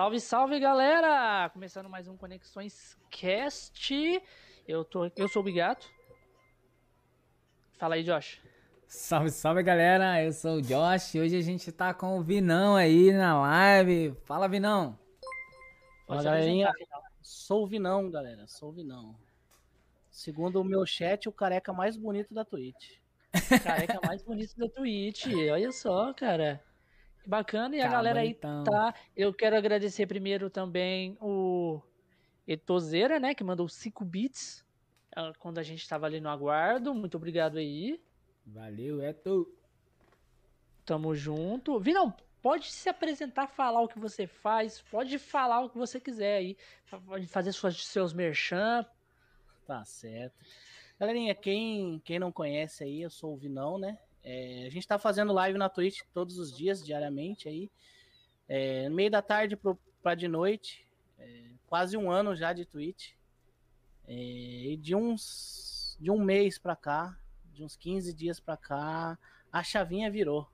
Salve, salve, galera! Começando mais um Conexões Cast. Eu, tô, eu sou o Bigato. Fala aí, Josh. Salve, salve, galera! Eu sou o Josh. Hoje a gente tá com o Vinão aí na live. Fala, Vinão! Fala, galerinha. Sou o Vinão, galera. Sou o Vinão. Segundo o meu chat, o careca mais bonito da Twitch. Careca mais bonito da Twitch. Olha só, cara. Bacana. E a galera aí então. tá. Eu quero agradecer primeiro também o Etozeira, né? Que mandou 5 bits ah, quando a gente tava ali no aguardo. Muito obrigado aí. Valeu, Eto. Tamo junto. Vinão, pode se apresentar, falar o que você faz. Pode falar o que você quiser aí. Pode fazer suas, seus merchan. Tá certo. Galerinha, quem, quem não conhece aí, eu sou o Vinão, né? É, a gente tá fazendo live na Twitch todos os dias, diariamente aí. É, meio da tarde pro, pra de noite. É, quase um ano já de Twitch. É, e de uns. De um mês pra cá, de uns 15 dias pra cá, a chavinha virou.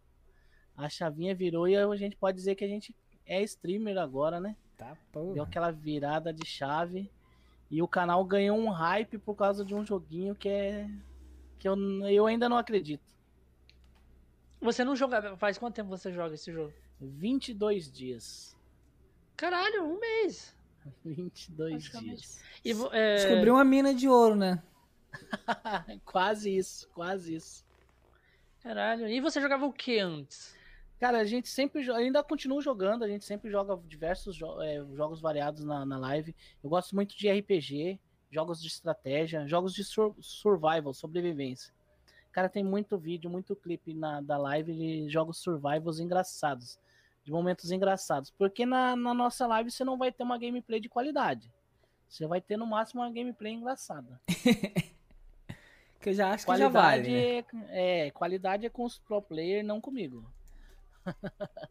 A chavinha virou e a gente pode dizer que a gente é streamer agora, né? Tá, Deu porra. aquela virada de chave. E o canal ganhou um hype por causa de um joguinho que é. que eu, eu ainda não acredito. Você não joga. Faz quanto tempo você joga esse jogo? 22 dias. Caralho, um mês. 22 Praticamente. dias. E, é, Descobriu uma mina de ouro, né? quase isso, quase isso. Caralho. E você jogava o que antes? Cara, a gente sempre ainda continua jogando, a gente sempre joga diversos jo- é, jogos variados na, na live. Eu gosto muito de RPG, jogos de estratégia, jogos de sur- survival, sobrevivência. Cara, tem muito vídeo, muito clipe na, da live de jogos survivals engraçados, de momentos engraçados. Porque na, na nossa live você não vai ter uma gameplay de qualidade. Você vai ter no máximo uma gameplay engraçada. Que eu já acho que já Qualidade vale. né? é, é, qualidade é com os pro player, não comigo.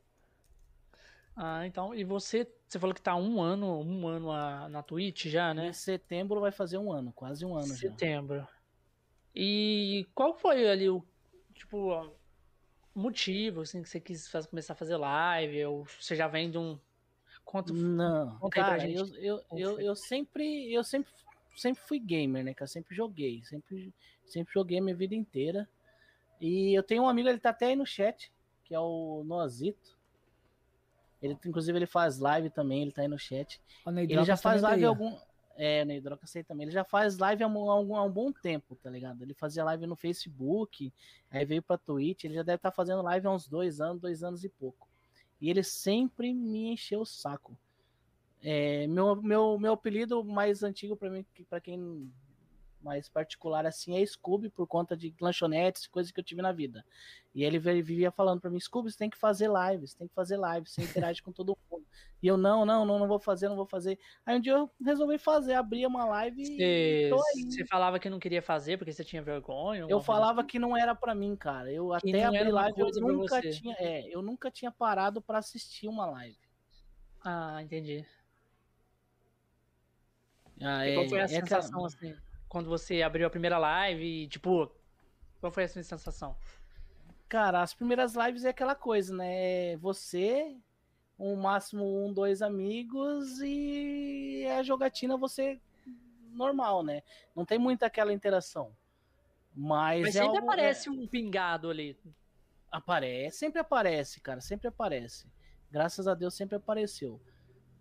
Ah, então. E você. Você falou que tá um ano, um ano a- na Twitch já, né? Em setembro vai fazer um ano, quase um ano já. Setembro. E qual foi ali o. Tipo. motivo, assim, que você quis faz- começar a fazer live? Ou você já vem de um. Quanto. Não, Conta cara, eu, eu, eu, eu sempre, eu sempre, sempre fui gamer, né? Que eu sempre joguei, sempre, sempre joguei a minha vida inteira. E eu tenho um amigo, ele tá até aí no chat, que é o Noazito. Ele, inclusive, ele faz live também, ele tá aí no chat. Ele já faz tá live há ó. algum. É, o Neidroca sei também. Ele já faz live há, um- há um, bom tempo, tá ligado? Ele fazia live no Facebook, aí veio pra Twitch. Ele já deve estar fazendo live há uns dois anos, dois anos e pouco. E ele sempre me encheu o saco. É, meu, meu, meu apelido mais antigo pra mim, pra quem mais particular assim, é Scooby, por conta de lanchonetes, coisas que eu tive na vida. E ele vivia falando pra mim, Scooby, você tem que fazer lives, tem que fazer lives, você interage com todo mundo. E eu, não, não, não, não vou fazer, não vou fazer. Aí um dia eu resolvi fazer, abri uma live e Você, tô aí. você falava que não queria fazer porque você tinha vergonha? Eu falava assim? que não era pra mim, cara. Eu até abri live, eu nunca tinha, é, eu nunca tinha parado pra assistir uma live. Ah, entendi. Ah, E qual foi a é sensação, assim, quando você abriu a primeira live e, tipo, qual foi a sua sensação? Cara, as primeiras lives é aquela coisa, né? Você, um máximo um, dois amigos e a jogatina você normal, né? Não tem muita aquela interação. Mas, Mas é sempre algo- aparece um pingado ali. é, aparece, sempre aparece, cara, sempre aparece. Graças a Deus sempre apareceu.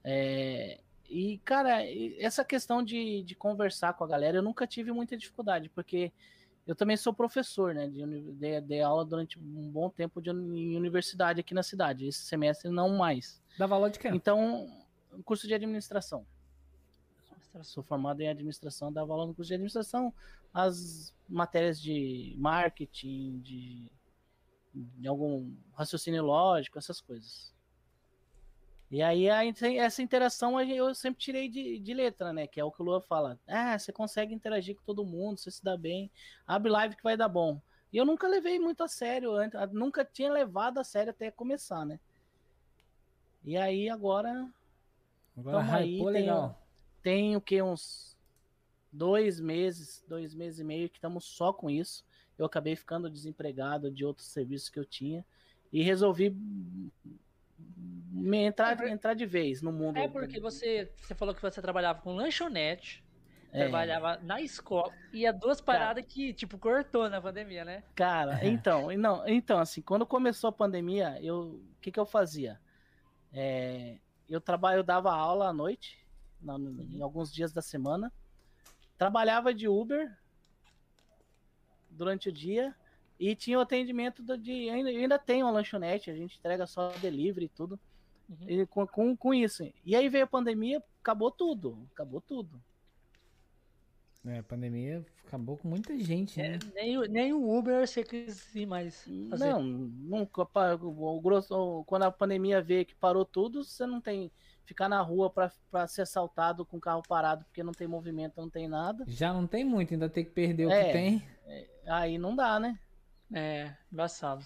É, e, cara, essa questão de, de conversar com a galera, eu nunca tive muita dificuldade, porque eu também sou professor, né? Dei, dei aula durante um bom tempo de, em universidade aqui na cidade. Esse semestre não mais. Dava aula de quê? Então, curso de administração. Sou formado em administração, dava aula no curso de administração, as matérias de marketing, de, de algum raciocínio lógico, essas coisas. E aí a essa interação eu sempre tirei de, de letra, né? Que é o que o Lua fala. Ah, você consegue interagir com todo mundo, você se dá bem, abre live que vai dar bom. E eu nunca levei muito a sério, antes, nunca tinha levado a sério até começar, né? E aí agora Agora aí, tem- legal. tem o que uns dois meses, dois meses e meio que estamos só com isso. Eu acabei ficando desempregado de outros serviços que eu tinha e resolvi entrar, É, entrar de vez no mundo. É porque você, você falou que você trabalhava com lanchonete, É, trabalhava na escola, e é duas paradas que, tipo, cortou na pandemia, né? Cara, então, não, então, assim, quando começou a pandemia, eu, o que que eu fazia? É, eu trabalho, eu dava aula à noite, na- em alguns dias da semana, trabalhava de Uber durante o dia e tinha o atendimento do- de, ainda, eu ainda tenho uma lanchonete, a gente entrega só delivery e tudo, Uhum. e com, com, com isso. E aí veio a pandemia, acabou tudo, acabou tudo. É, a pandemia acabou com muita gente, né? Nem, o- nem o Uber você quis ir mais fazer. Não, nunca. O grosso, quando a pandemia veio que parou tudo, você não tem ficar na rua pra pra ser assaltado com o carro parado porque não tem movimento, não tem nada. Já não tem muito, ainda tem que perder o É. que tem. Aí não dá, né? É, embaçado.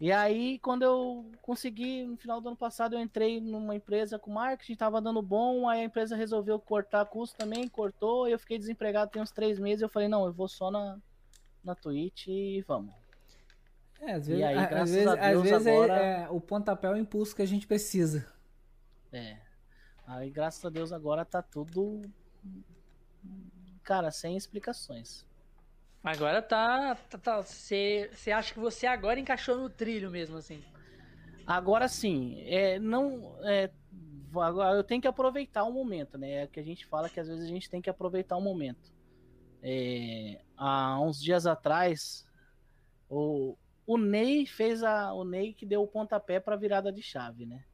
E aí, quando eu consegui, no final do ano passado, eu entrei numa empresa com marketing, tava dando bom, aí a empresa resolveu cortar custo também, cortou, eu fiquei desempregado tem uns três meses, eu falei, não, eu vou só na, na Twitch e vamos. É, às E vezes, aí, a- às graças vezes, a às Deus, vezes é- agora- é, o pontapé é o impulso que a gente precisa. É. Aí, graças a Deus, agora tá tudo. Cara, sem explicações. Agora tá. tá, tá você, você acha que você agora encaixou no trilho mesmo, assim. Agora sim, é, não. É, agora eu tenho que aproveitar o momento, né? É o que a gente fala que às vezes a gente tem que aproveitar o momento. É, há uns dias atrás, o, o Ney fez a. O Ney que deu o pontapé pra virada de chave, né?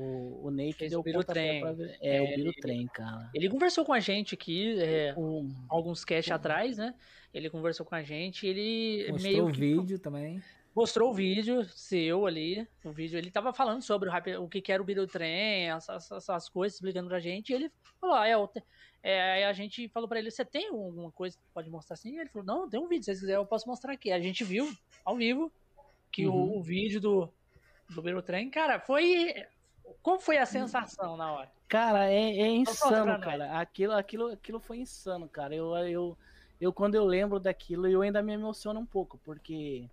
O, o Ney que deu o o Birutrem. pra vir... É, o É, Birutrem, cara. Ele conversou com a gente aqui, é, O, alguns cash atrás, né? Ele conversou com a gente, ele Mostrou meio o que vídeo também. mostrou o vídeo seu ali, o vídeo, ele tava falando sobre o, o que que era o Birutrem, essas, essas coisas, explicando pra gente, e ele falou, ah, é, te- é, aí a gente falou pra ele, você tem alguma coisa que pode mostrar assim? E ele falou, não, tem um vídeo, se você quiser eu posso mostrar aqui. A gente viu, ao vivo, que o- Uhum. o, vídeo do, do Birutrem, cara, foi... Como foi a sensação na hora? Cara, é, é Então insano, cara. Aquilo, aquilo, aquilo foi insano, cara. Eu, eu, eu, quando eu lembro daquilo, eu ainda me emociono um pouco, porque.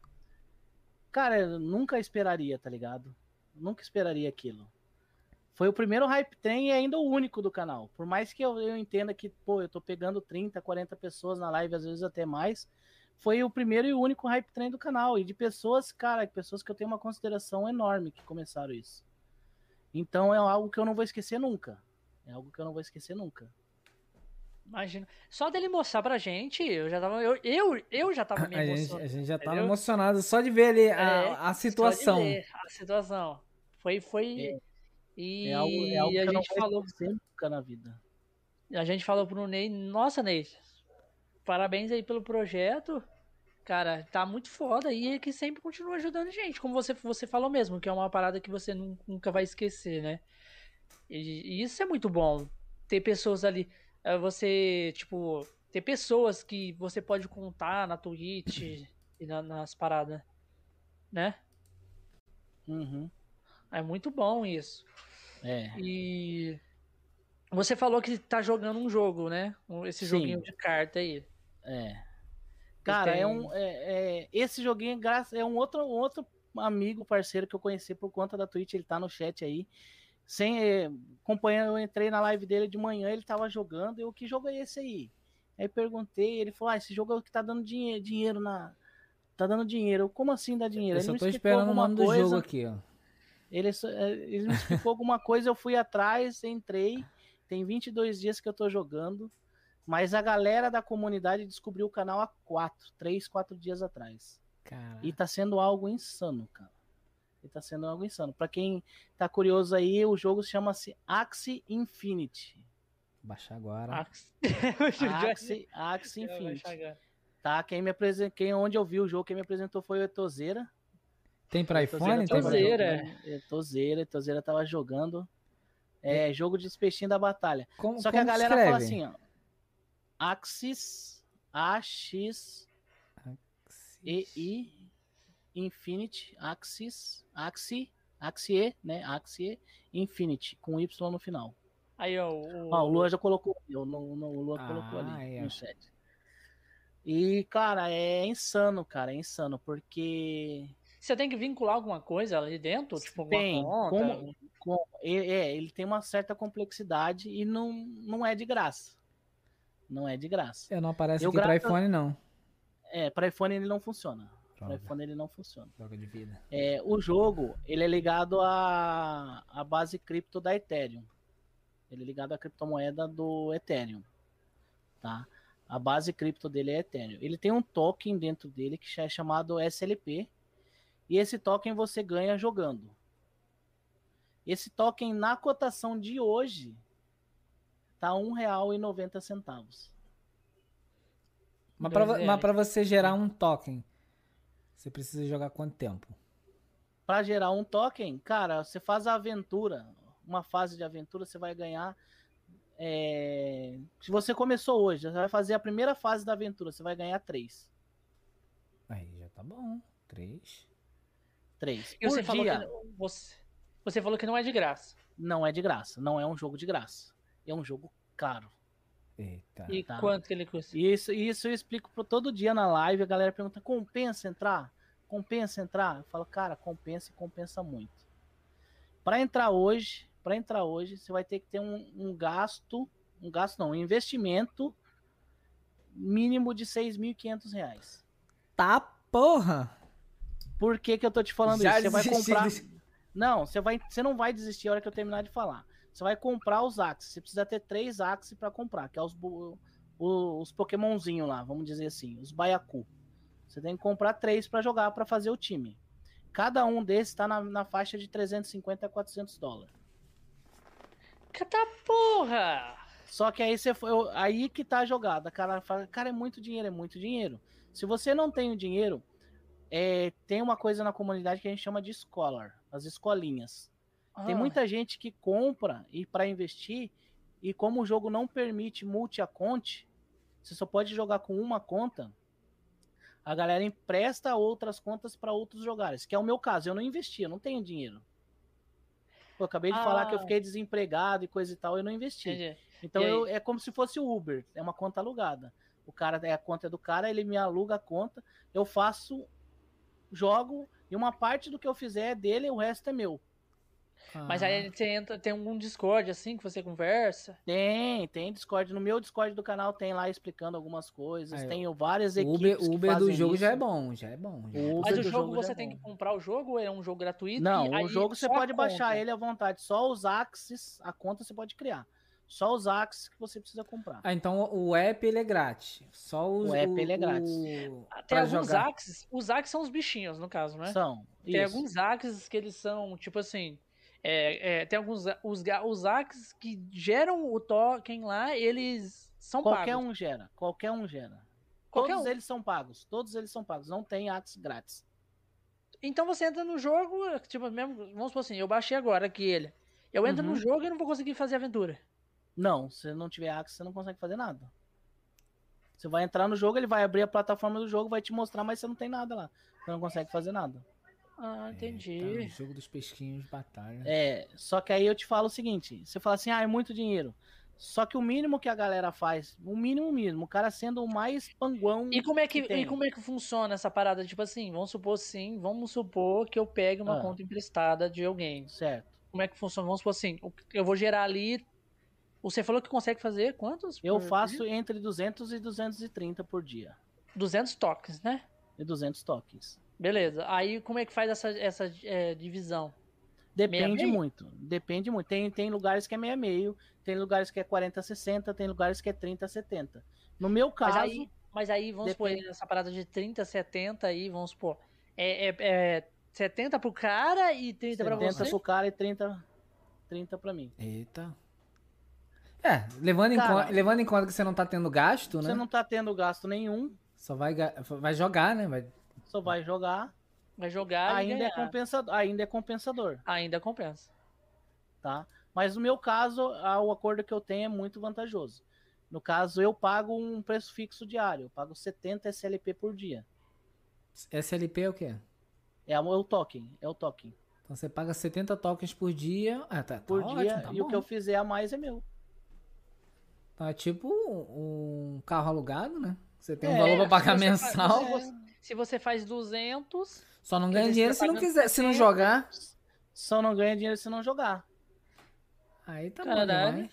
Cara, eu nunca esperaria, tá ligado? Nunca esperaria aquilo. Foi o primeiro hype train e ainda o único do canal. Por mais que eu, eu entenda que, pô, eu tô pegando 30, 40 pessoas na live, às vezes até mais. Foi o primeiro e único hype train do canal. E de pessoas, cara, pessoas que eu tenho uma consideração enorme que começaram isso. Então é algo que eu não vou esquecer nunca. É algo que eu não vou esquecer nunca. Imagina. Só dele mostrar pra gente, eu já tava. Eu, eu, eu já tava me A gente, emocionando. a gente já tava entendeu? emocionado só de ver ali a, É, a Só de situação. ver A situação. Foi. foi... E É algo, é algo que a gente falou. nunca na vida. A gente falou pro Ney, nossa, Ney, parabéns aí pelo projeto. Cara, tá muito foda e que sempre continua ajudando a gente, como você, você falou mesmo, que é uma parada que você nun- nunca vai esquecer, né? E, e isso é muito bom. Ter pessoas ali, eh, você, tipo, ter pessoas que você pode contar na Twitch e na- nas paradas, né? Uhum. É muito bom isso. É. E você falou que tá jogando um jogo, né? Esse Sim. joguinho de carta aí. É. Cara, tem- é um. é- é- esse joguinho graça- é um outro, um outro amigo, parceiro que eu conheci por conta da Twitch. Ele tá no chat aí. Sem, é, acompanhando, eu entrei na live dele de manhã, ele tava jogando. Eu, que jogo é esse aí? Aí perguntei, ele falou: Ah, esse jogo é o que tá dando dinheiro, dinheiro na. Tá dando dinheiro. Eu, Como assim dá dinheiro? Eu Ele só tô esperando o nome do coisa. jogo aqui, ó. Ele, é, ele me explicou alguma coisa, eu fui atrás, entrei. Tem 22 dias que eu tô jogando. Mas a galera da comunidade descobriu o canal há 4, 3, 4 dias atrás. Cara, E tá sendo algo insano, cara. E tá sendo algo insano. Pra quem tá curioso aí, o jogo chama-se Axie Infinity. baixar agora. Axie, Axie vai Infinity. Tá, quem me apresentou, quem onde eu vi o jogo, quem me apresentou foi o Etozeira. Tem pra iPhone? Etozeira. Etozeira. Etozeira, tava jogando. É, jogo de peixinho da batalha. Como, Só que a galera escreve? fala assim, ó. Axis, A-X, E-I, Infinity, Axis, Axie, Axie, né? Axie, Infinity, com Y no final. Aí, ó. O, Ó, o Lua já colocou, eu, no, no, o Lua Ah, colocou ali ó. no chat. E, cara, é insano, cara, é insano, porque Você tem que vincular alguma coisa ali dentro? Tipo, Tem, conta? como- Com- é, é, ele tem uma certa complexidade e não, não é de graça. Não é de graça. É, não aparece Eu aqui pra graças- iPhone, não. É, para iPhone ele não funciona. Para iPhone ele não funciona. droga de vida. É, o jogo, ele é ligado à, à base cripto da Ethereum. Ele é ligado à criptomoeda do Ethereum, tá? A base cripto dele é Ethereum. Ele tem um token dentro dele que é chamado SLP, e esse token você ganha jogando. Esse token na cotação de hoje tá R$ 1,90. Mas pra você gerar um token, você precisa jogar quanto tempo? Para gerar um token, cara, você faz a aventura, uma fase de aventura, você vai ganhar. é, Se você começou hoje, você vai fazer a primeira fase da aventura, você vai ganhar três. Aí já tá bom. Três. Três. E você Por falou, dia, que, você, você falou que não é de graça. não é de graça, não é um jogo de graça. É um jogo caro. Eita. E tá. quanto que ele custa? Isso, isso eu explico pro todo dia na live, a galera pergunta: compensa entrar? Compensa entrar? Eu falo, cara, compensa e compensa muito. Para entrar hoje, para entrar hoje, você vai ter que ter um, um gasto, um gasto não, um investimento mínimo de 6.500 reais. Tá porra! Por que, que eu tô te falando Já isso? Você vai comprar. desse- Não, você, vai, você não vai desistir a hora que eu terminar de falar. Você vai comprar os Axes. Você precisa ter três Axes para comprar, que é os, os Pokémonzinho lá, vamos dizer assim, os Baiacu. Você tem que comprar três para jogar, para fazer o time. Cada um desses está na, na faixa de 350 a 400 dólares. Cata porra! Só que aí você foi, aí que tá a jogada. Cara, fala, cara, é muito dinheiro, é muito dinheiro. Se você não tem o dinheiro, é, tem uma coisa na comunidade que a gente chama de scholar, as escolinhas. Tem Ah, muita gente que compra e para investir e como o jogo não permite multi-account, você só pode jogar com uma conta. A galera empresta outras contas para outros jogares, que é o meu caso. Eu não investi, eu não tenho dinheiro. Pô, eu acabei de falar que eu Ah. fiquei desempregado e coisa e tal, eu não investi. entendi. Então eu- é como se fosse o Uber, é uma conta alugada. O cara é a conta é do cara, ele me aluga a conta, eu faço, jogo e uma parte do que eu fizer é dele, o resto é meu. Mas aí você entra, tem algum Discord assim que você conversa. Tem, tem Discord. No meu Discord do canal tem lá explicando algumas coisas. Aí, ó. Tenho várias O equipes. Uber, que o Uber do jogo já é isso. bom, já é bom. já é O bom. Mas Uber o jogo jogo já você é tem que comprar o jogo ou é um jogo gratuito? Não, e o aí jogo você pode baixar ele à vontade. Só os Axis, a conta você pode criar. Só os Axis que você precisa comprar. Ah, então o app ele é grátis. Só os, O app, ele é grátis. o- Tem alguns jogar. axes. Os axes são os bichinhos, no caso, né? São. Tem isso. alguns axes que eles são, tipo assim. É, é, tem alguns. Os, os axes que geram o token lá, eles são Qualquer pagos. um gera. Qualquer um gera. Qualquer Todos um. eles são pagos. Todos eles são pagos. Não tem Axis grátis. Então você entra no jogo, tipo, mesmo. Vamos supor assim, eu baixei agora aqui ele. Eu entro Uhum. no jogo e não vou conseguir fazer aventura. Não, se não tiver Axis, você não consegue fazer nada. Você vai entrar no jogo, ele vai abrir a plataforma do jogo, vai te mostrar, mas você não tem nada lá. Você não consegue fazer nada. Ah, Eita, entendi. o jogo dos pesquinhos de batalha. É, só que aí eu te falo o seguinte: você fala assim, ah, é muito dinheiro. Só que o mínimo que a galera faz, o mínimo mínimo, o cara sendo o mais panguão. E como é que, que e como é que funciona essa parada? Tipo assim, vamos supor sim, vamos supor que eu pegue uma Ah. conta emprestada de alguém. Certo. Como é que funciona? Vamos supor assim, eu vou gerar ali. Você falou que consegue fazer quantos? Eu faço dia? entre 200 e 230 por dia. 200 toques, né? E 200 tokens. Beleza. Aí como é que faz essa, essa é, divisão? Depende meio? muito. Depende muito. Tem, tem lugares que é meia meio, tem lugares que é 40 60, tem lugares que é 30 70. No meu Mas caso, aí, mas aí vamos depende. supor, essa parada de 30, 70 aí, vamos supor. É, é, é 70 pro cara e 30 pra 70 você? pro cara e 30, 30 pra mim. Eita. É, levando em, Cara, conta, levando em conta que você não tá tendo gasto, né? Você não tá tendo gasto nenhum, Só vai, vai jogar, né? Vai... só vai jogar. Vai jogar e Ainda é, compensador, ainda é compensador, Ainda compensa. tá? Mas no meu caso, o acordo que eu tenho é muito vantajoso. No caso, eu pago um preço fixo diário. Eu pago 70 SLP por dia. SLP é o quê? É o, é o token, é o token. Então você paga 70 tokens por dia. Ah, tá, tá Por ótimo, dia, tá e o bom. que eu fizer a mais é meu. Tá tipo um carro alugado, né? Você tem um É, valor pra pagar mensal. se você- Se você faz 200, Só não ganha dinheiro você se não quiser. Se não 60. jogar, Só não ganha dinheiro se não jogar. aí tá bom Caralho. demais.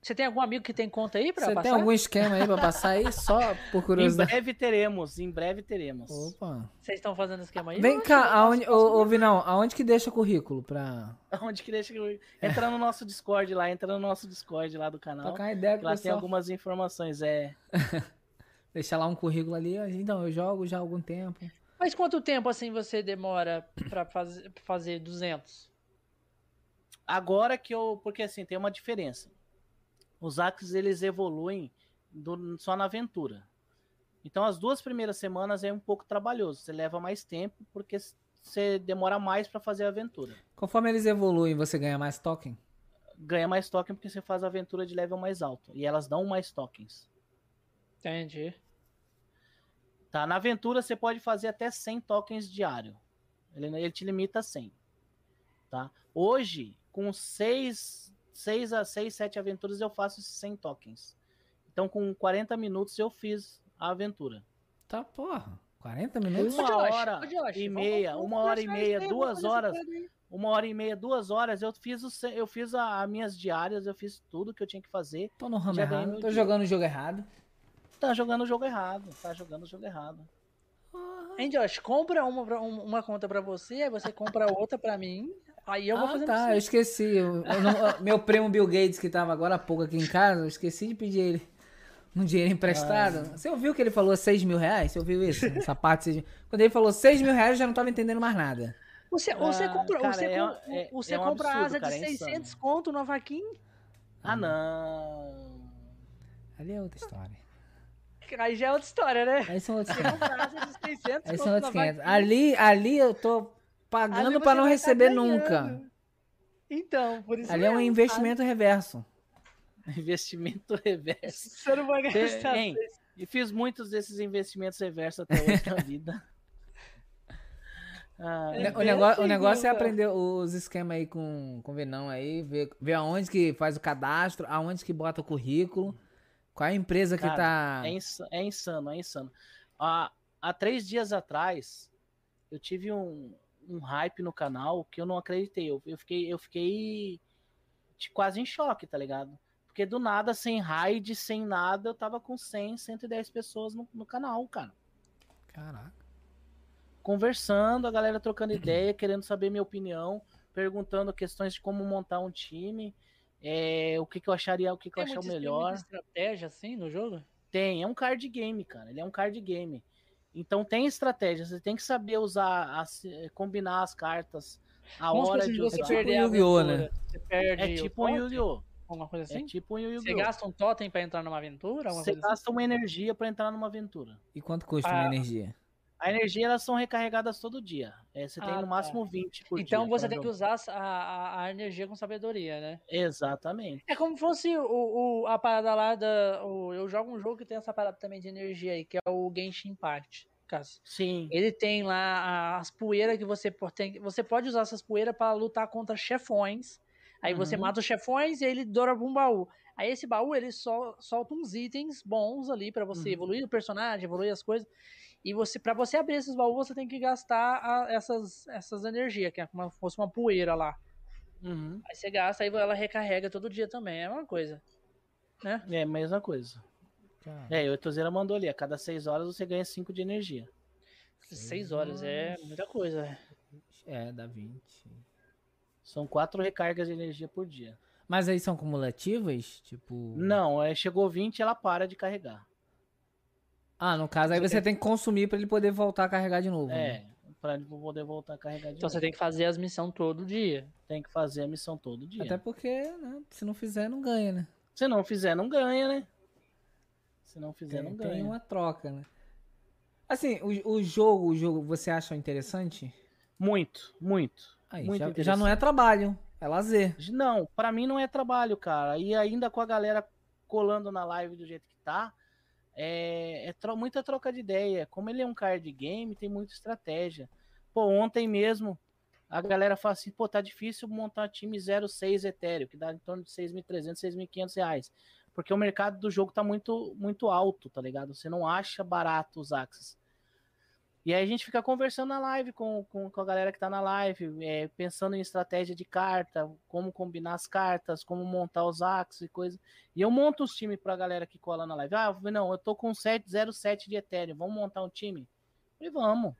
você tem algum amigo que tem conta aí pra Você passar? tem algum esquema aí pra passar aí? Só por Em curiosidade. breve teremos, em breve teremos. Opa. Vocês estão fazendo esquema aí? Vem cá, aonde, ô, ô Vinão, aonde que deixa currículo pra Onde que deixa que entra no nosso Discord lá, entra no nosso Discord lá do canal. trocar uma ideia que com o Lá tem pessoal? algumas informações, é. Deixar lá um currículo ali. Então, eu jogo já há algum tempo. Mas quanto tempo assim você demora pra fazer, pra fazer 200? Agora que eu, porque assim, tem uma diferença. Os hacks eles evoluem do- só na aventura. Então as duas primeiras semanas é um pouco trabalhoso, você leva mais tempo porque você demora mais pra fazer a aventura. Conforme eles evoluem, você ganha mais token? Ganha mais token porque você faz a aventura de level mais alto e elas dão mais tokens. Entendi. Tá, na aventura você pode fazer até 100 tokens diário. Ele, ele te limita a 100. Tá? Hoje, com 6, 6 a 6, 7 aventuras, eu faço esses 100 tokens. Então, com 40 minutos, eu fiz a aventura. Tá, porra. 40 minutos? Uma Josh, hora Josh, e vamos- meia, vamos uma hora e meia, duas vamos horas. Uma hora e meia, duas horas, eu fiz, o, eu fiz a, as minhas diárias, eu fiz tudo que eu tinha que fazer. Tô no ramo errado. Tô dia. jogando o jogo errado. Tá jogando o jogo errado, tá jogando o jogo errado. Hein, Josh, compra uma, pra- um- uma conta pra você, aí você compra outra pra mim, aí eu vou ah, fazer tá. Eu esqueci. Eu- eu não- meu primo Bill Gates, que tava agora há pouco aqui em casa, eu esqueci de pedir ele um dinheiro emprestado. Você ouviu que ele falou 6 mil reais? Você ouviu isso? Essa parte. Quando ele falou 6 mil reais, eu já não tava entendendo mais nada. Você, você Ah, compra, cara, você, é- com- é- você é um compra a absurdo, asa cara, de é 600 insano. conto no vaquinho, Ah, não. Ali é outra história. Aí já é outra história, né? Aí são outros Você 500. compra a asa de 600 Aí são outros 500. vaquinho. Ali, ali eu tô pagando pra não tá receber nunca. Então, por isso Ali é um mesmo, investimento reverso. Investimento reverso. Você não vai gastar. hein? E fiz muitos desses investimentos reversos até hoje na vida. Ah, É O, negócio, assim, o negócio é aprender os esquemas aí com, com o Venão aí, ver, ver aonde que faz o cadastro, aonde que bota o currículo, qual é a empresa que Cara, tá. é, insa- é insano, é insano. Há, há três dias atrás, eu tive um, um hype no canal que eu não acreditei. Eu, eu fiquei, eu fiquei de- quase em choque, tá ligado? Porque do nada, sem raid, sem nada, eu tava com 100, 110 pessoas no, no canal, cara. Caraca. Conversando, a galera trocando ideia, querendo saber minha opinião, perguntando questões de como montar um time, é, o que, que eu acharia, o que, que eu Tem achar tem melhor. muita estratégia assim no jogo? Tem, é um card game, cara. Ele é um card game. Então tem estratégia, você tem que saber usar, as- eh, combinar as cartas, a Vamos hora de você usar. tipo perder a Yu-Gi-Oh, Você perde É o tipo um? Yu-Gi-Oh! Alguma coisa É assim? tipo um Você Yu-Gi-Oh! gasta um totem pra entrar numa aventura? Você coisa assim? gasta uma energia pra entrar numa aventura. E quanto custa Ah, uma energia? A energia elas são recarregadas todo dia. É, você tem Ah, no tá. máximo 20 por dia. Então você pra tem que usar a, a, energia com sabedoria, né? Exatamente. É como se fosse o, o- a parada lá da. o- eu jogo um jogo que tem essa parada também de energia aí, que é o Genshin Impact. Cássio. Sim. Ele tem lá as poeiras que você tem. Você pode usar essas poeiras para lutar contra chefões. Aí você Uhum. mata os chefões e ele doura um baú. Aí esse baú ele só solta uns itens bons ali para você Uhum. evoluir o personagem, evoluir as coisas. E você, para você abrir esses baús, você tem que gastar a- essas, essas energias, que é como se fosse uma poeira lá. Uhum. Aí você gasta, aí ela recarrega todo dia também. É uma coisa. Né? É a mesma coisa. Cara, É, e o Etozeira mandou ali, a cada 6 horas você ganha 5 de energia. Seis horas é muita coisa. né? É, dá 20. São 4 recargas de energia por dia. Mas aí são cumulativas? Tipo. Não, é, chegou 20 ela para de carregar. Ah, no caso, aí você tem que consumir pra ele poder voltar a carregar de novo. É, né? pra ele poder voltar a carregar de Então novo. você tem que fazer as missões todo dia. Tem que fazer a missão todo dia. Até porque, né, se não fizer, não ganha, né? Se não fizer, não ganha, né? Se não fizer, Tem, não tem ganha. uma troca, né? Assim, o, o jogo, o jogo, você acha interessante? Muito, muito. Aí, Muito já, já não é trabalho, é lazer. Não, pra mim não é trabalho, cara. E ainda com a galera colando na live do jeito que tá, é, é tro- muita troca de ideia. Como ele é um card game, tem muita estratégia. Pô, ontem mesmo, a galera fala assim, pô, tá difícil montar time 06 etéreo, que dá em torno de 6.300, 6.500 reais. porque o mercado do jogo tá muito, muito alto, tá ligado? Você não acha barato os Axis. E aí a gente fica conversando na live com, com, com a galera que tá na live, é, pensando em estratégia de carta, como combinar as cartas, como montar os Axis e coisa. E eu monto os times pra galera que cola na live. Ah, não, eu tô com 707 de Ethereum, vamos montar um time? E vamos.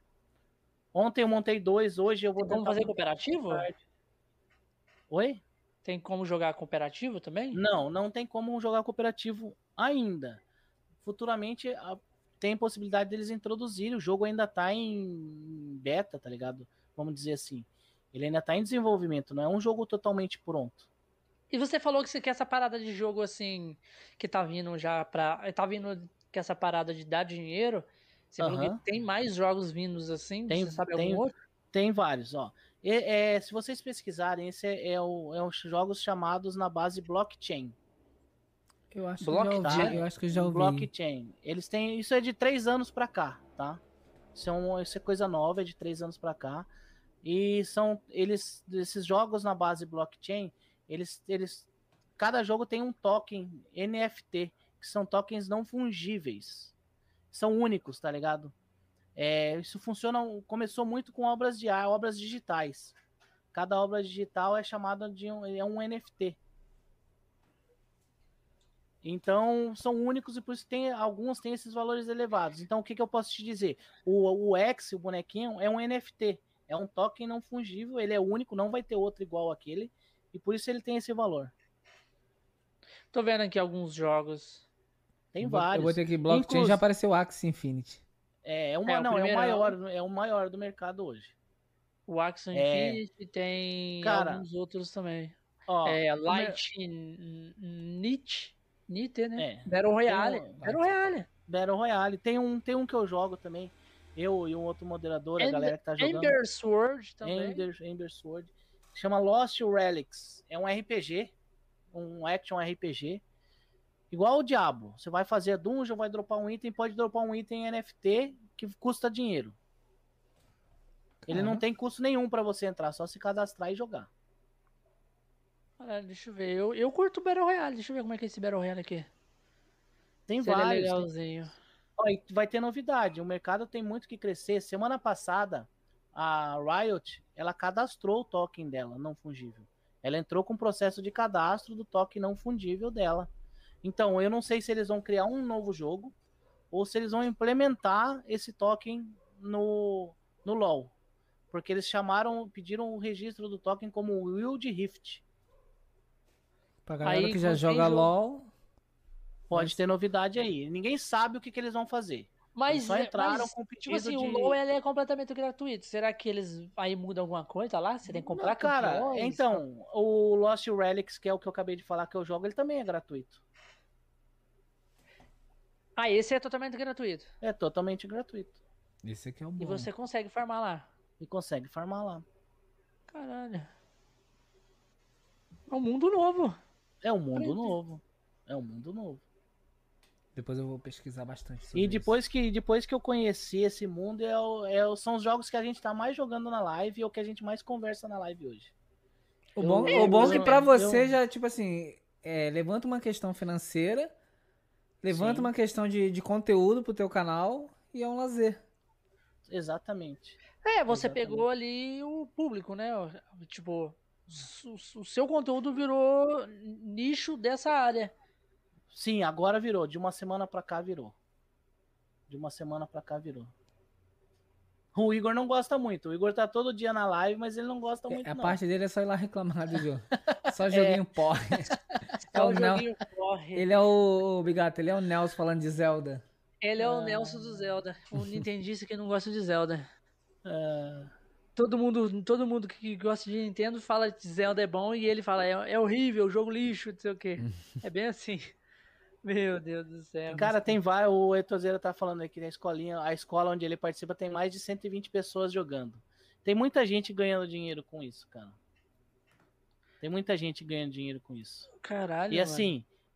Ontem eu montei dois, hoje eu vou tentar fazer cooperativo? Oi? Tem como jogar cooperativo também? Não, não tem como jogar cooperativo ainda. Futuramente a- tem possibilidade deles introduzirem. O jogo ainda tá em beta, tá ligado? Vamos dizer assim. Ele ainda tá em desenvolvimento, não é um jogo totalmente pronto. E você falou que você quer essa parada de jogo assim, que tá vindo já pra. Tá vindo que essa parada de dar dinheiro. Você falou Aham. que tem mais jogos vindos assim? Tem- você sabe tem- algum outro? Tem vários, ó. E- é, se vocês pesquisarem, esse é, é, o, é os jogos chamados na base blockchain. Eu acho que já ouvi. Eu acho que já ouvi. Blockchain. Eles têm. Isso é de três anos pra cá, tá? Isso é, um, isso é coisa nova, é de três anos pra cá. E são. Eles. Esses jogos na base blockchain, eles. eles cada jogo tem um token NFT, que são tokens não fungíveis. São únicos, tá ligado? É, isso funciona. Começou muito com obras de arte, obras digitais. Cada obra digital é chamada de um, é um NFT. Então, são únicos e por isso tem alguns têm esses valores elevados. Então, o que, que eu posso te dizer? O, o X, o bonequinho, é um NFT. É um token não fungível, ele é único, não vai ter outro igual aquele. E por isso ele tem esse valor. Tô vendo aqui alguns jogos. Tem Eu vou- vários. Eu botei aqui blockchain, Inclusive- já apareceu o Axie Infinity. É, é, uma, É, o não, é o primeiro- maior, é o maior do mercado hoje. O Axon É. Infinity tem Cara, alguns outros também. Ó, é, o Light Nit. Nite, né? É. Battle Royale. Um- Battle Royale. Battle Royale. Tem um, tem um que eu jogo também. Eu e um outro moderador, a Ember- galera que tá jogando. Ember Sword também. Ember, Ember Sword. Chama Lost Relics. É um RPG. Um action RPG. Igual o Diabo. Você vai fazer a dungeon, vai dropar um item, pode dropar um item NFT que custa dinheiro. Ele não Caramba. tem custo nenhum pra você entrar, só se cadastrar e jogar. Deixa eu ver. Eu, eu curto Battle Royale. Deixa eu ver como é que é esse Battle Royale aqui. Tem Se ele é vários. tem- legalzinho. E vai ter novidade. O mercado tem muito que crescer. Semana passada, a Riot, ela cadastrou o token dela, não fungível. Ela entrou com o processo de cadastro do token não fungível dela. Então, eu não sei se eles vão criar um novo jogo ou se eles vão implementar esse token no, no LoL. Porque eles chamaram, pediram o registro do token como Wild Rift. Pra galera Aí, que já joga jogo- LOL. Pode ter novidade aí. Ninguém sabe o que, que eles vão fazer. Mas, eles só é- entraram mas, com tipo assim, de... o LoL ele é completamente gratuito. Será que eles aí mudam alguma coisa lá? Você tem que comprar Não, cara, campeões? então, o Lost Relics, que é o que eu acabei de falar que eu jogo, ele também é gratuito. Ah, esse é totalmente gratuito. É totalmente gratuito. Esse aqui é o bom. E você consegue farmar lá. E consegue farmar lá. Caralho. É um mundo novo. É um mundo novo. É um mundo novo. Depois eu vou pesquisar bastante sobre E depois que, depois que eu conheci esse mundo, é o- é são os jogos que a gente tá mais jogando na live e é o que a gente mais conversa na live hoje. isso. O bom, Eu- o bom é que eu- pra você eu- já, tipo assim, é, levanta uma questão financeira, levanta Sim. uma questão de, de conteúdo pro teu canal e é um lazer. Exatamente. É, você Exatamente. pegou ali o público, né? Tipo, o, o seu conteúdo virou nicho dessa área. Sim, agora virou. De uma semana pra cá virou. De uma semana pra cá virou. O Igor não gosta muito. O Igor tá todo dia na live, mas ele não gosta muito, a não. parte dele é só ir lá reclamar do jogo. Só joguinho porre. É É o o Nel- joguinho corre. Ele é o, o Bigato, ele é o Nelson falando de Zelda. Ele é o Ah. Nelson do Zelda. O Nintendista que não gosta de Zelda. É, Todo mundo, todo mundo que gosta de Nintendo fala que Zelda é bom e ele fala, é, é horrível, jogo lixo, não sei o quê. É bem assim. Meu Deus do céu. Cara, tem vários. O Etozeira tá falando aqui na escolinha. A escola onde ele participa tem mais de 120 pessoas jogando. Tem muita gente ganhando dinheiro com isso, cara. Tem muita gente ganhando dinheiro com isso. Caralho, E mano.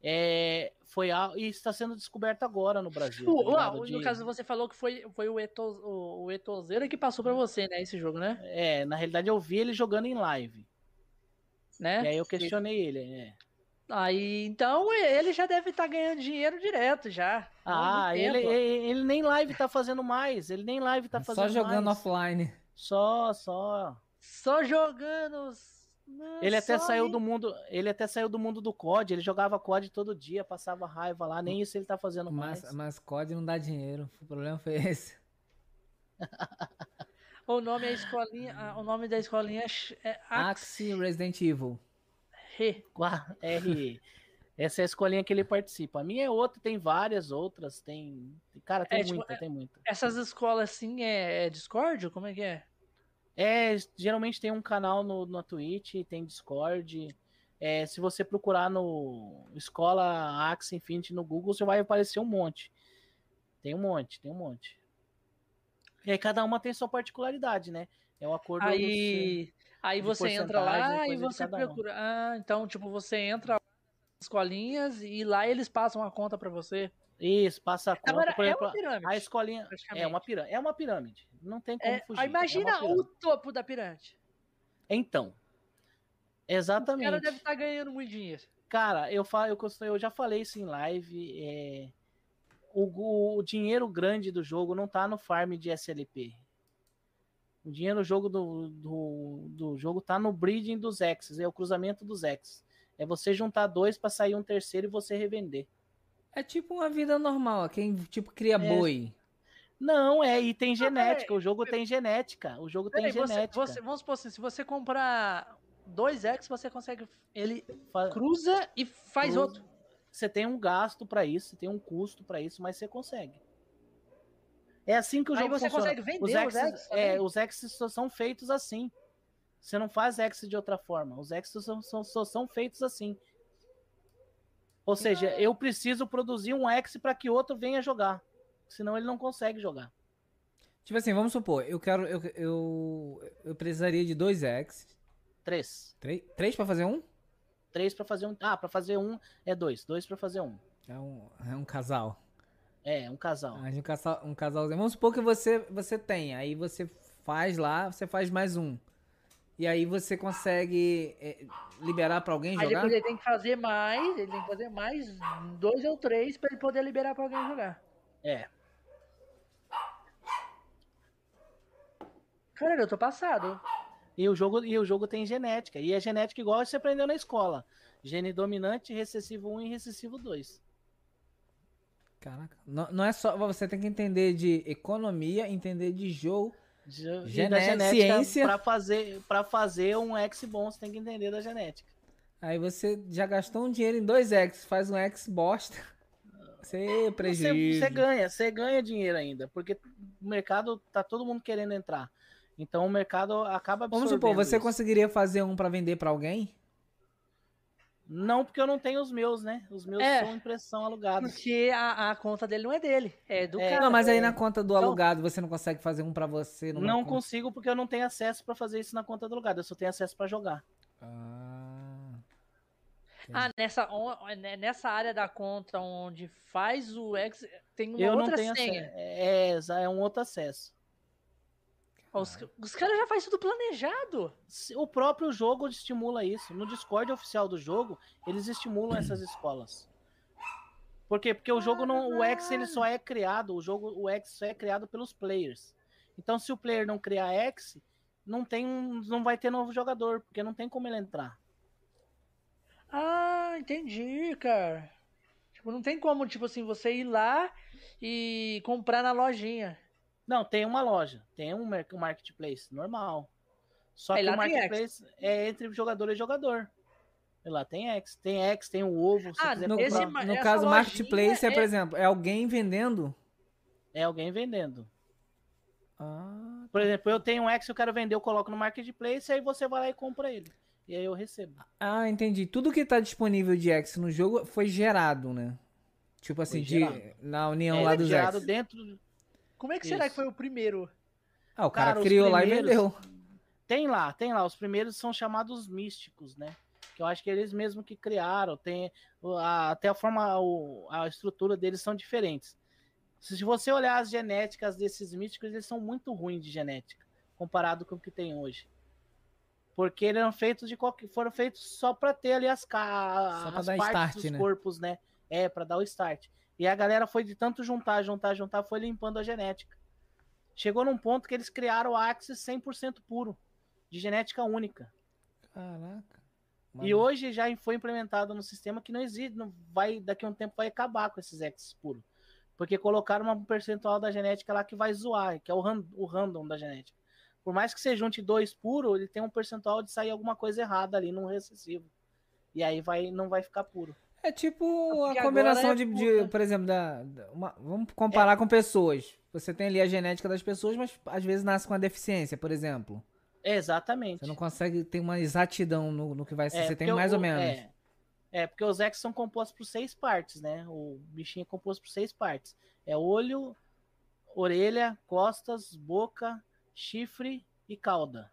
É, foi a, e está sendo descoberto agora no Brasil. O- tá o- De- no caso, você falou que foi, foi o, Eto, o, o Etozeira que passou pra você, né? Esse jogo, né? É, na realidade eu vi ele jogando em live. né? E aí eu questionei ele. é. Aí, então, ele já deve estar tá ganhando dinheiro direto já. Ah, ele, ele, ele, nem live tá fazendo mais. Ele nem live tá fazendo Só jogando mais. offline. Só, só. Só jogando. Ele até saiu do mundo, ele até saiu do mundo do COD, ele jogava COD todo dia, passava raiva lá, nem isso ele tá fazendo mas, mais. Mas COD não dá dinheiro, o problema foi esse. o nome é escolinha, o nome da escolinha é Axie Resident Evil. R. R. Essa é a escolinha que ele participa. A minha é outra, tem várias outras, tem. Cara, tem é, tipo, muita, tipo, tem muita. Essas escolas assim é, é Discord? Como é que é? É, geralmente tem um canal no, na Twitch, tem Discord. É, se você procurar no Escola Axie Infinity no Google, você vai aparecer um monte. Tem um monte, tem um monte. E aí cada uma tem sua particularidade, né? É o acordo. Aí, aí você entra lá e você procura. Um. Ah, então, tipo, você entra nas escolinhas e lá eles passam a conta para você. Isso, passa a conta. Agora, por exemplo, é uma pirâmide. A escolinha é uma pirâmide. É uma pirâmide. Não tem como é, fugir. Imagina é o topo da pirâmide. Então. Exatamente. O cara deve estar tá ganhando muito dinheiro. Cara, eu, falo, eu, eu já falei isso em live. É, o, o, dinheiro grande do jogo não tá no farm de SLP. O dinheiro do jogo do, do, do jogo tá no breeding dos X, é o cruzamento dos X. É você juntar dois para sair um terceiro e você revender. É tipo uma vida normal, quem tipo cria é. boi. Não, é, e tem genética. Ah, o jogo tem genética. O jogo tem genética. Você, vamos supor assim, se você comprar dois X, você consegue. Ele cruza e faz cruza. outro. Você tem um gasto para isso, você tem um custo para isso, mas você consegue. É assim que o Aí jogo você funciona. consegue vender os X. Os X é, os X são feitos assim. Você não faz X de outra forma. Os X são, são, são feitos assim. Ou seja, eu preciso produzir um X para que outro venha jogar. Senão ele não consegue jogar. Tipo assim, vamos supor, eu quero. Eu, eu, eu precisaria de dois X. Três. Três, três para fazer um? Três para fazer um. Ah, para fazer um é dois. Dois para fazer um. É um, é um casal. É, um casal. Um casal, um casalzinho. Vamos supor que você, você tem. Aí você faz lá, você faz mais um. E aí você consegue é, liberar para alguém aí jogar? Depois ele tem que fazer mais, ele tem que fazer mais dois ou três para ele poder liberar para alguém jogar. É. Cara, eu tô passado. E o jogo, e o jogo tem genética. E é genética igual você aprendeu na escola. Gene dominante, recessivo 1 e recessivo 2. Caraca. Não, não é só. Você tem que entender de economia, entender de jogo de, genética. Para fazer, pra fazer um X bom, você tem que entender da genética. Aí você já gastou um dinheiro em dois X, faz um X bosta. Você prejuízo. Você, você ganha, você ganha dinheiro ainda, porque o mercado tá todo mundo querendo entrar. Então o mercado acaba Vamos supor, você isso. conseguiria fazer um para vender para alguém? Não, porque eu não tenho os meus, né? Os meus é, são impressão alugada. Porque a, a, conta dele não é dele, é do é, cara. Não, mas aí na conta do então, alugado você não consegue fazer um para você? Não conta. consigo porque eu não tenho acesso para fazer isso na conta do alugado. Eu só tenho acesso para jogar. Ah. Ah, nessa, né, nessa área da conta onde faz o X, tem uma eu outra não tenho senha. Acesso. É, é um outro acesso. Os, os caras já fazem tudo planejado. O próprio jogo estimula isso. No Discord oficial do jogo, eles estimulam essas escolas. Por quê? Porque o jogo não. O X ele só é criado. O jogo, o X só é criado pelos players. Então, se o player não criar X, não tem não vai ter novo jogador, porque não tem como ele entrar. Ah, entendi, cara. Tipo, não tem como, tipo assim, você ir lá e comprar na lojinha. Não, tem uma loja, tem um marketplace normal. Só Aí que o marketplace é entre jogador e jogador. E lá tem X, tem X, tem o ovo. Ah, no, esse, no caso, marketplace é, por exemplo, é alguém vendendo? É alguém vendendo. Ah, por exemplo, eu tenho um X, eu quero vender, eu coloco no marketplace, aí você vai lá e compra ele. E aí eu recebo. Ah, entendi. Tudo que tá disponível de X no jogo foi gerado, né? Tipo assim, de, na união é, lá dos gerado X. dentro como é que Isso. será que foi o primeiro? Ah, o cara, cara criou lá e vendeu. Tem lá, tem lá. Os primeiros são chamados místicos, né? Que eu acho que eles mesmo que criaram. Tem a, até a forma, a, a estrutura deles são diferentes. Se você olhar as genéticas desses místicos, eles são muito ruins de genética comparado com o que tem hoje. Porque eram feitos de qualquer, foram feitos só para ter ali as, as partes start, dos né? corpos, né? É, para dar o start. E a galera foi de tanto juntar, juntar, juntar, foi limpando a genética. Chegou num ponto que eles criaram o Axis 100% puro, de genética única. Caraca. E Mano, hoje já foi implementado no sistema que não existe, não vai, daqui a um tempo vai acabar com esses Axis puros. Porque colocaram um percentual da genética lá que vai zoar, que é o, ran- o random da genética. Por mais que você junte dois puros, ele tem um percentual de sair alguma coisa errada ali no recessivo. E aí vai, não vai ficar puro. É tipo a combinação é de, de, por exemplo, da, da- uma- vamos comparar com pessoas. Você tem ali a genética das pessoas, mas às vezes nasce com uma deficiência, por exemplo. Exatamente. Você não consegue ter uma exatidão no, no que vai ser. É, você tem mais o- ou menos. É, é, porque os X são compostos por seis partes, né? O bichinho é composto por seis partes. É olho, orelha, costas, boca, chifre e cauda.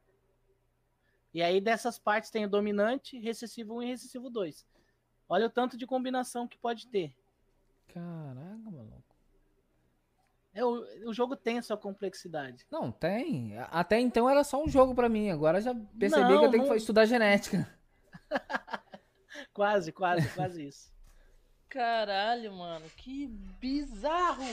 E aí dessas partes tem o dominante, recessivo 1 e recessivo 2. Olha o tanto de combinação que pode ter. Caraca, maluco. É, o, o jogo tem a sua complexidade. Não, tem. Até então era só um jogo pra mim. Agora já percebi Não, que eu tenho não- que estudar genética. Quase, quase, quase isso. Caralho, mano, que bizarro.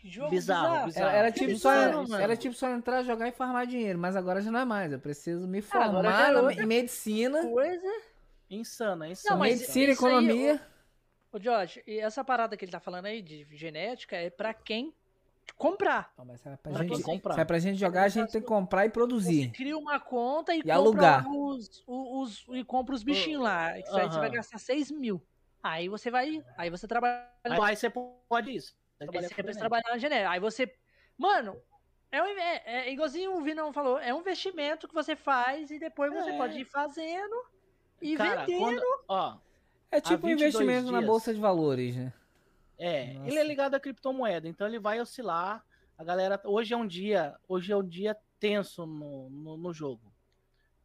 Que jogo Bizarro, bizarro. bizarro. Era, era tipo só, bizarro, mano. era tipo só entrar, jogar e farmar dinheiro. Mas agora já não é mais. Eu preciso me Ah, formar é outra em medicina. Coisa. Insano, é insano. Não, mas medicina, isso aí, economia. Ô, Josh, e essa parada que ele tá falando aí de genética é pra quem comprar. Não, mas se é pra, Pra gente, quem comprar. se é pra gente jogar, a gente tem que comprar e Você produzir. cria uma conta e, E compra alugar. Os, os, os- e compra os bichinhos lá. Isso aí você vai gastar 6 mil. Aí você vai. Aí você trabalha. Aí você pode isso. Aí você precisa genética. trabalhar na genética. Aí você. Mano, é, um, é, é igualzinho o Vinão falou, é um investimento que você faz e depois você É. pode ir fazendo e Cara, vendendo. quando, ó, É tipo um 22 investimento na dias. bolsa de valores, né? É, Nossa. ele é ligado à criptomoeda, então ele vai oscilar. A galera, hoje é um dia, hoje é um dia tenso no, no, no jogo,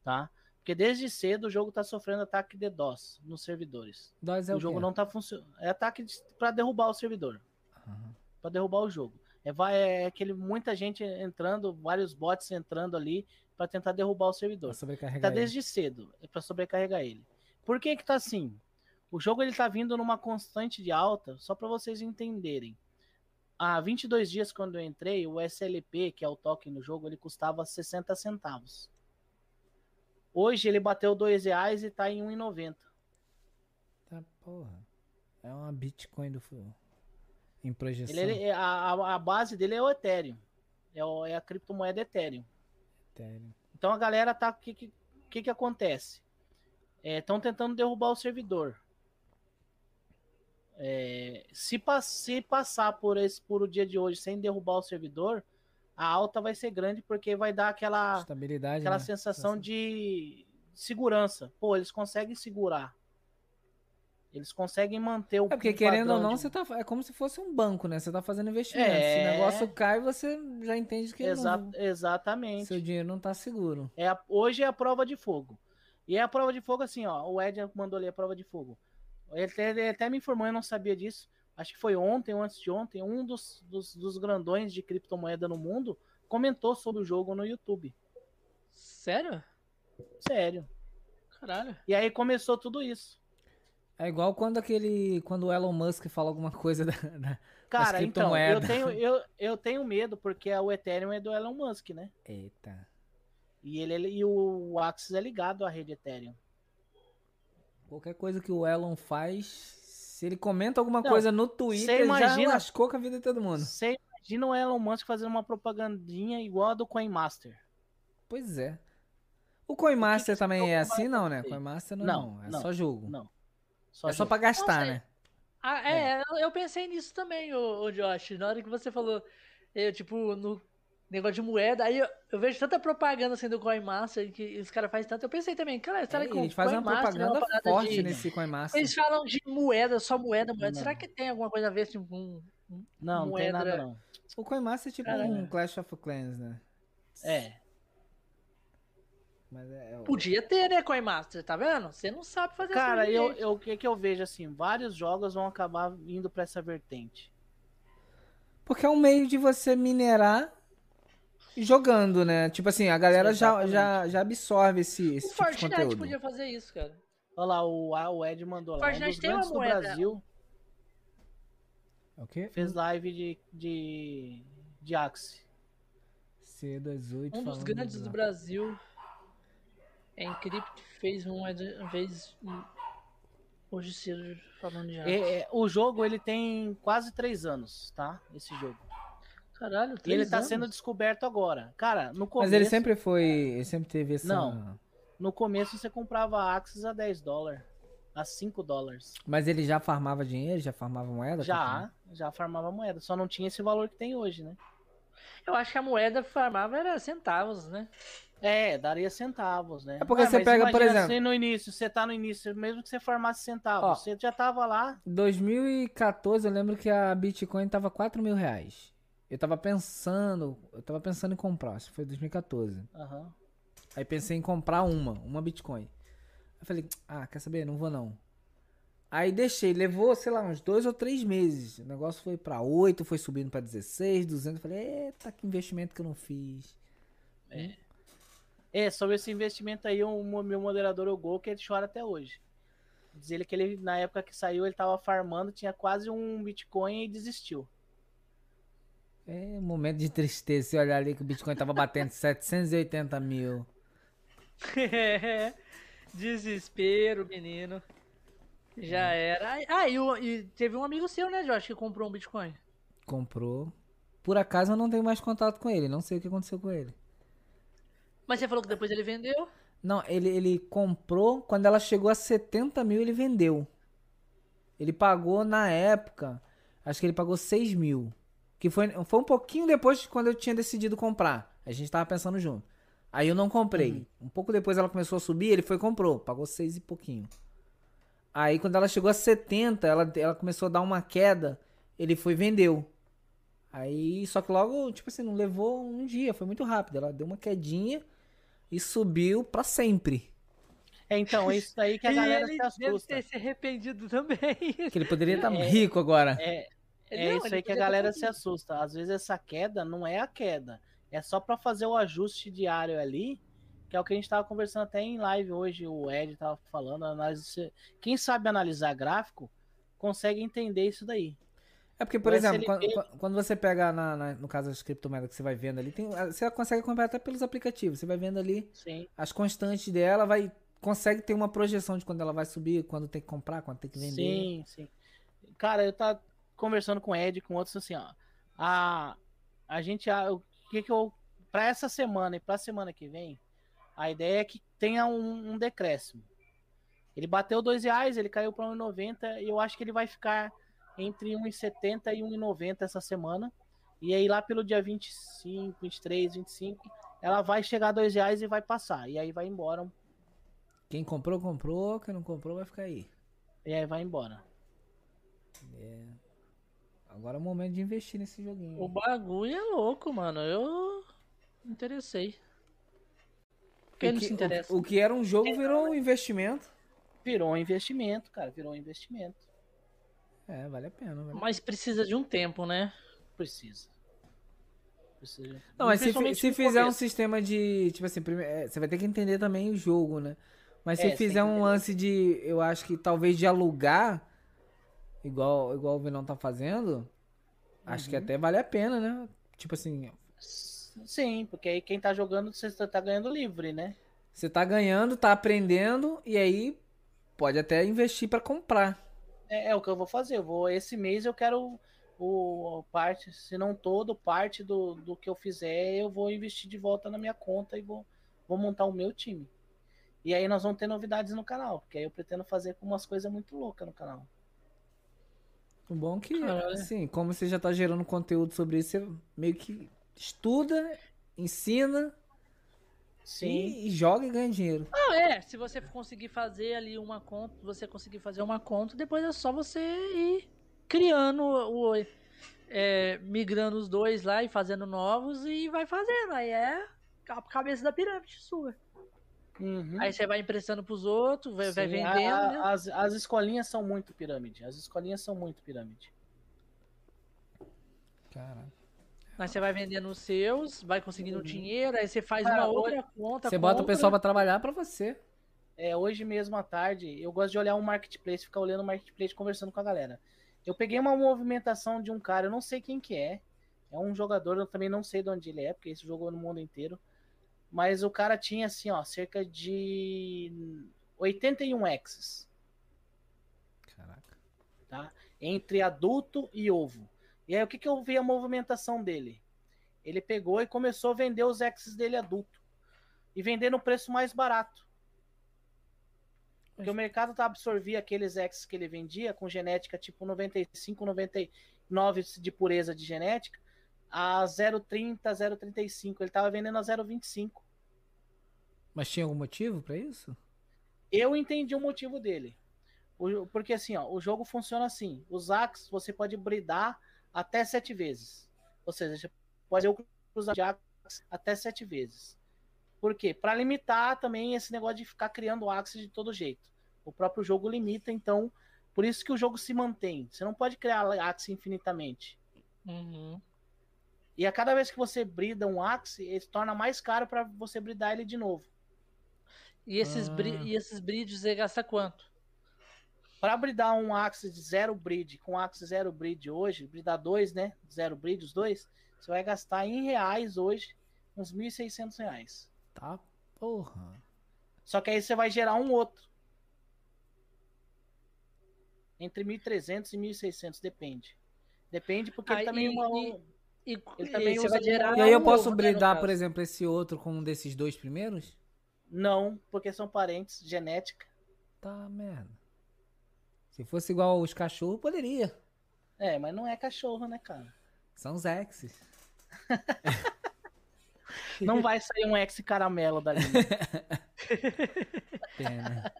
tá? Porque desde cedo o jogo tá sofrendo ataque de DOS nos servidores. Dós é o, o jogo quê? não tá funcionando. É ataque para derrubar o servidor, Aham. para derrubar o jogo. É, vai, é aquele muita gente entrando, vários bots entrando ali para tentar derrubar o servidor. Tá ele. desde cedo, é para sobrecarregar ele. Por que que tá assim? O jogo ele tá vindo numa constante de alta, só para vocês entenderem. Há 22 dias quando eu entrei, o SLP, que é o token no jogo, ele custava 60 centavos. Hoje ele bateu 2 reais e tá em 1,90. Tá, porra. É uma Bitcoin do em projeção. Ele, a- a base dele é o Ethereum. É, o- é a criptomoeda Ethereum. Ethereum. Então a galera tá. O que, que, que, que acontece? Estão tentando derrubar o servidor. É, se, pass- se passar por esse por o dia de hoje sem derrubar o servidor, a alta vai ser grande porque vai dar aquela, Estabilidade, aquela né? sensação de segurança. Pô, eles conseguem segurar. Eles conseguem manter o. É porque querendo ou não, de- você tá, é como se fosse um banco, né? Você tá fazendo investimento. É. Se o negócio cai, você já entende que Exa- não, exatamente. seu dinheiro não tá seguro. É a- hoje é a prova de fogo. E é a prova de fogo assim, ó. O Ed mandou ali a prova de fogo. Ele até, ele até me informou, eu não sabia disso. Acho que foi ontem ou antes de ontem. Um dos, dos, dos grandões de criptomoeda no mundo comentou sobre o jogo no YouTube. Sério? Sério. Caralho. E aí começou tudo isso. É igual quando aquele. Quando o Elon Musk fala alguma coisa da. da- Cara, então, eu tenho, eu, eu tenho medo, porque o Ethereum é do Elon Musk, né? Eita. E, ele, ele- e o Axis é ligado à rede Ethereum. Qualquer coisa que o Elon faz. Se ele comenta alguma Não, coisa no Twitter, já imagina- lascou com a vida de todo mundo. Você imagina o Elon Musk fazendo uma propagandinha igual a do CoinMaster. Pois é. O Coinmaster também é assim, não, né? acontecer? Coinmaster não, Não, não. É não, só jogo. Não. É só pra gastar, né? Ah, é, eu- eu pensei nisso também, ô, ô Josh. Na hora que você falou, eu, tipo, no negócio de moeda, aí eu, eu vejo tanta propaganda assim do CoinMaster que os caras fazem tanto. Eu pensei também, cara, será É, que eles fazem uma é uma propaganda parada forte de- nesse Coinmaster. Eles falam de moeda, só moeda, moeda. Não. Será que tem alguma coisa a ver assim, com. Não, não tem moeda- nada não. O Coinmaster é tipo Caralho. um Clash of Clans, né? É. Mas é, é o- Podia ter, né, CoinMaster, tá vendo? Você não sabe fazer Cara, isso. eu, eu, o que, que eu vejo assim, vários jogos vão acabar indo pra essa vertente. Porque é um meio de você minerar jogando, né? Tipo assim, a galera já, já, já absorve esse, O esse tipo de Fortnite conteúdo. podia fazer isso, cara. Olha lá, o, o Ed mandou lá. Um Fortnite dos tem uma grandes do moeda. Brasil É O quê? fez live de, de, de Axe. C28 Um dos grandes do Brasil. Encrypt fez um fez um, hoje cedo falando de É, é, o jogo ele tem quase três anos, tá? Esse jogo. Caralho, E três ele tá anos? sendo descoberto agora. Cara, no começo. Mas ele sempre foi. Ele sempre teve essa. Não. No começo você comprava Axis a 10 dólares. A 5 dólares. Mas ele já farmava dinheiro, já farmava moeda? Já, já farmava moeda. Só não tinha esse valor que tem hoje, né? Eu acho que a moeda farmava era centavos, né? É, daria centavos, né? É porque você mas pega, por exemplo- você no início, você tá no início, mesmo que você farmasse centavos, Ó. você já tava lá. 2014 eu lembro que a Bitcoin tava 4 mil reais. Eu tava pensando. Eu tava pensando em comprar, isso foi 2014. Aham. Aí pensei em comprar uma, uma Bitcoin. Aí falei, ah, quer saber? Não vou não. Aí deixei, levou, sei lá, uns dois ou três meses. O negócio foi pra 8, foi subindo pra 16, 200. Falei, eita, que investimento que eu não fiz. É, sobre esse investimento aí, o mo- meu moderador, o Gol, que ele chora até hoje. Diz ele que ele, na época que saiu, ele tava farmando, tinha quase um Bitcoin e desistiu. É um momento de tristeza. Você olhar ali que o Bitcoin tava batendo 780 mil. Desespero, menino. Já era. Ah, e, e teve um amigo seu, né, Josh, que comprou um Bitcoin. Comprou. Por acaso eu não tenho mais contato com ele. Não sei o que aconteceu com ele. Mas você falou que depois ele vendeu. Não, ele, ele comprou. Quando ela chegou a 70 mil, ele vendeu. Ele pagou na época. Acho que ele pagou 6 mil. Que foi, foi um pouquinho depois de quando eu tinha decidido comprar. A gente tava pensando junto. Aí eu não comprei. Um pouco depois ela começou a subir, ele foi e comprou. Pagou 6 e pouquinho. Aí quando ela chegou a 70, ela, ela começou a dar uma queda. Ele foi e vendeu. Aí, só que logo, tipo assim, não levou um dia, foi muito rápido. Ela deu uma quedinha e subiu pra sempre. É, então, é isso aí que a e galera ele se deve assusta. ter se arrependido também. Que ele poderia estar É. rico agora. É, Não, é isso ele aí que a galera se assusta. Às vezes essa queda não é a queda. É só pra fazer o ajuste diário ali, que é o que a gente tava conversando até em live hoje, o Ed tava falando. análise- Quem sabe analisar gráfico consegue entender isso daí. É porque, por O exemplo, quando, quando você pega na, na- no caso das criptomoedas que você vai vendo ali, tem, você consegue acompanhar até pelos aplicativos. Você vai vendo ali Sim. as constantes dela, vai consegue ter uma projeção de quando ela vai subir, quando tem que comprar, quando tem que vender. Sim, sim. Cara, eu tava conversando com o Ed, com outros assim, ó. A, a gente, a, o que que eu, pra essa semana e pra semana que vem, a ideia é que tenha um, um decréscimo. Ele bateu dois reais, ele caiu pra 1,90 e eu acho que ele vai ficar entre 1,70 e 1,90 essa semana. E aí lá pelo dia 25, 23, 25, ela vai chegar a dois reais e vai passar. E aí vai embora. Quem comprou, comprou. Quem não comprou, vai ficar aí. E aí vai embora. Agora é o momento de investir nesse joguinho. O bagulho é louco, mano. Eu interessei. Quem o não que, se interessa? O, o que era um jogo virou um investimento. Virou um investimento, cara. Virou um investimento. É, vale a pena. Vale. Mas precisa de um tempo, né? Precisa. Precisa. Não, mas se, se fizer um começo. sistema de. Tipo assim, prime- é, você vai ter que entender também o jogo, né? Mas É, se tem fizer um lance de. Eu acho que talvez de alugar, igual, igual o Vinão tá fazendo, acho Uhum. que até vale a pena, né? Tipo assim, Sim, porque aí quem tá jogando, você tá ganhando livre, né? você tá ganhando, tá aprendendo, e aí pode até investir pra comprar. É, é o que eu vou fazer. Eu vou, esse mês eu quero o, o parte, se não todo, parte do, do que eu fizer, eu vou investir de volta na minha conta e vou, vou montar o meu time. E aí nós vamos ter novidades no canal, porque aí eu pretendo fazer com umas coisas muito loucas no canal. O bom é que, Caralho. assim, como você já tá gerando conteúdo sobre isso, você meio que estuda, ensina Sim. e, e joga e ganha dinheiro. Ah, é. Se você conseguir fazer ali uma conta, você conseguir fazer uma conta, depois é só você ir criando o. é, migrando os dois lá e fazendo novos e vai fazendo. Aí é a cabeça da pirâmide sua. Uhum. Aí você vai emprestando pros outros, vai, vai Sim, vendendo, a- né? as, as escolinhas são muito pirâmide. As escolinhas são muito pirâmide. Cara. Aí você vai vendendo os seus, vai conseguindo dinheiro, aí você faz Cara, uma outra conta. Você bota o pessoal pra trabalhar pra você. É, hoje mesmo à tarde, eu gosto de olhar um marketplace, ficar olhando o marketplace conversando com a galera. Eu peguei uma movimentação de um cara, eu não sei quem que é. É um jogador, eu também não sei de onde ele é, porque esse jogou no mundo inteiro. Mas o cara tinha assim, ó, cerca de 81 X's, Caraca. tá? Entre adulto e ovo. E aí o que que eu vi a movimentação dele? Ele pegou e começou a vender os X's dele adulto. E vender no preço mais barato. Porque o mercado tá absorvia aqueles X que ele vendia com genética tipo 95, 99 de pureza de genética a 0,30, 0,35. Ele tava vendendo a 0,25. Mas tinha algum motivo pra isso? Eu entendi o motivo dele. O- porque assim, ó, o jogo funciona assim. Os Axe você pode bridar até sete vezes. Ou seja, você pode usar de Axe até sete vezes. Por quê? Para limitar também esse negócio de ficar criando Axe de todo jeito. O próprio jogo limita, então, por isso que o jogo se mantém. Você não pode criar Axe infinitamente. Uhum. E a cada vez que você brida um Axe, ele se torna mais caro para você bridar ele de novo. E esses, bri- Ah. e esses bridges você gasta quanto? Para bridar um Axe de zero bridge com Axe zero bridge hoje, bridar dois, né? Zero bridge, os dois, você vai gastar em reais hoje uns 1.600 reais. Tá, porra. Só que aí você vai gerar um outro. Entre 1.300 e 1.600, depende. Depende porque ele Aí, também é uma- e- E, Ele e também você usa vai gerar. E aí eu posso né, bridar, por exemplo, esse outro com um desses dois primeiros? Não, porque são parentes, genética. Tá, merda. Se fosse igual os cachorros, poderia. É, mas não é cachorro, né, cara? São os exes. Não vai sair um ex caramelo dali. Pena.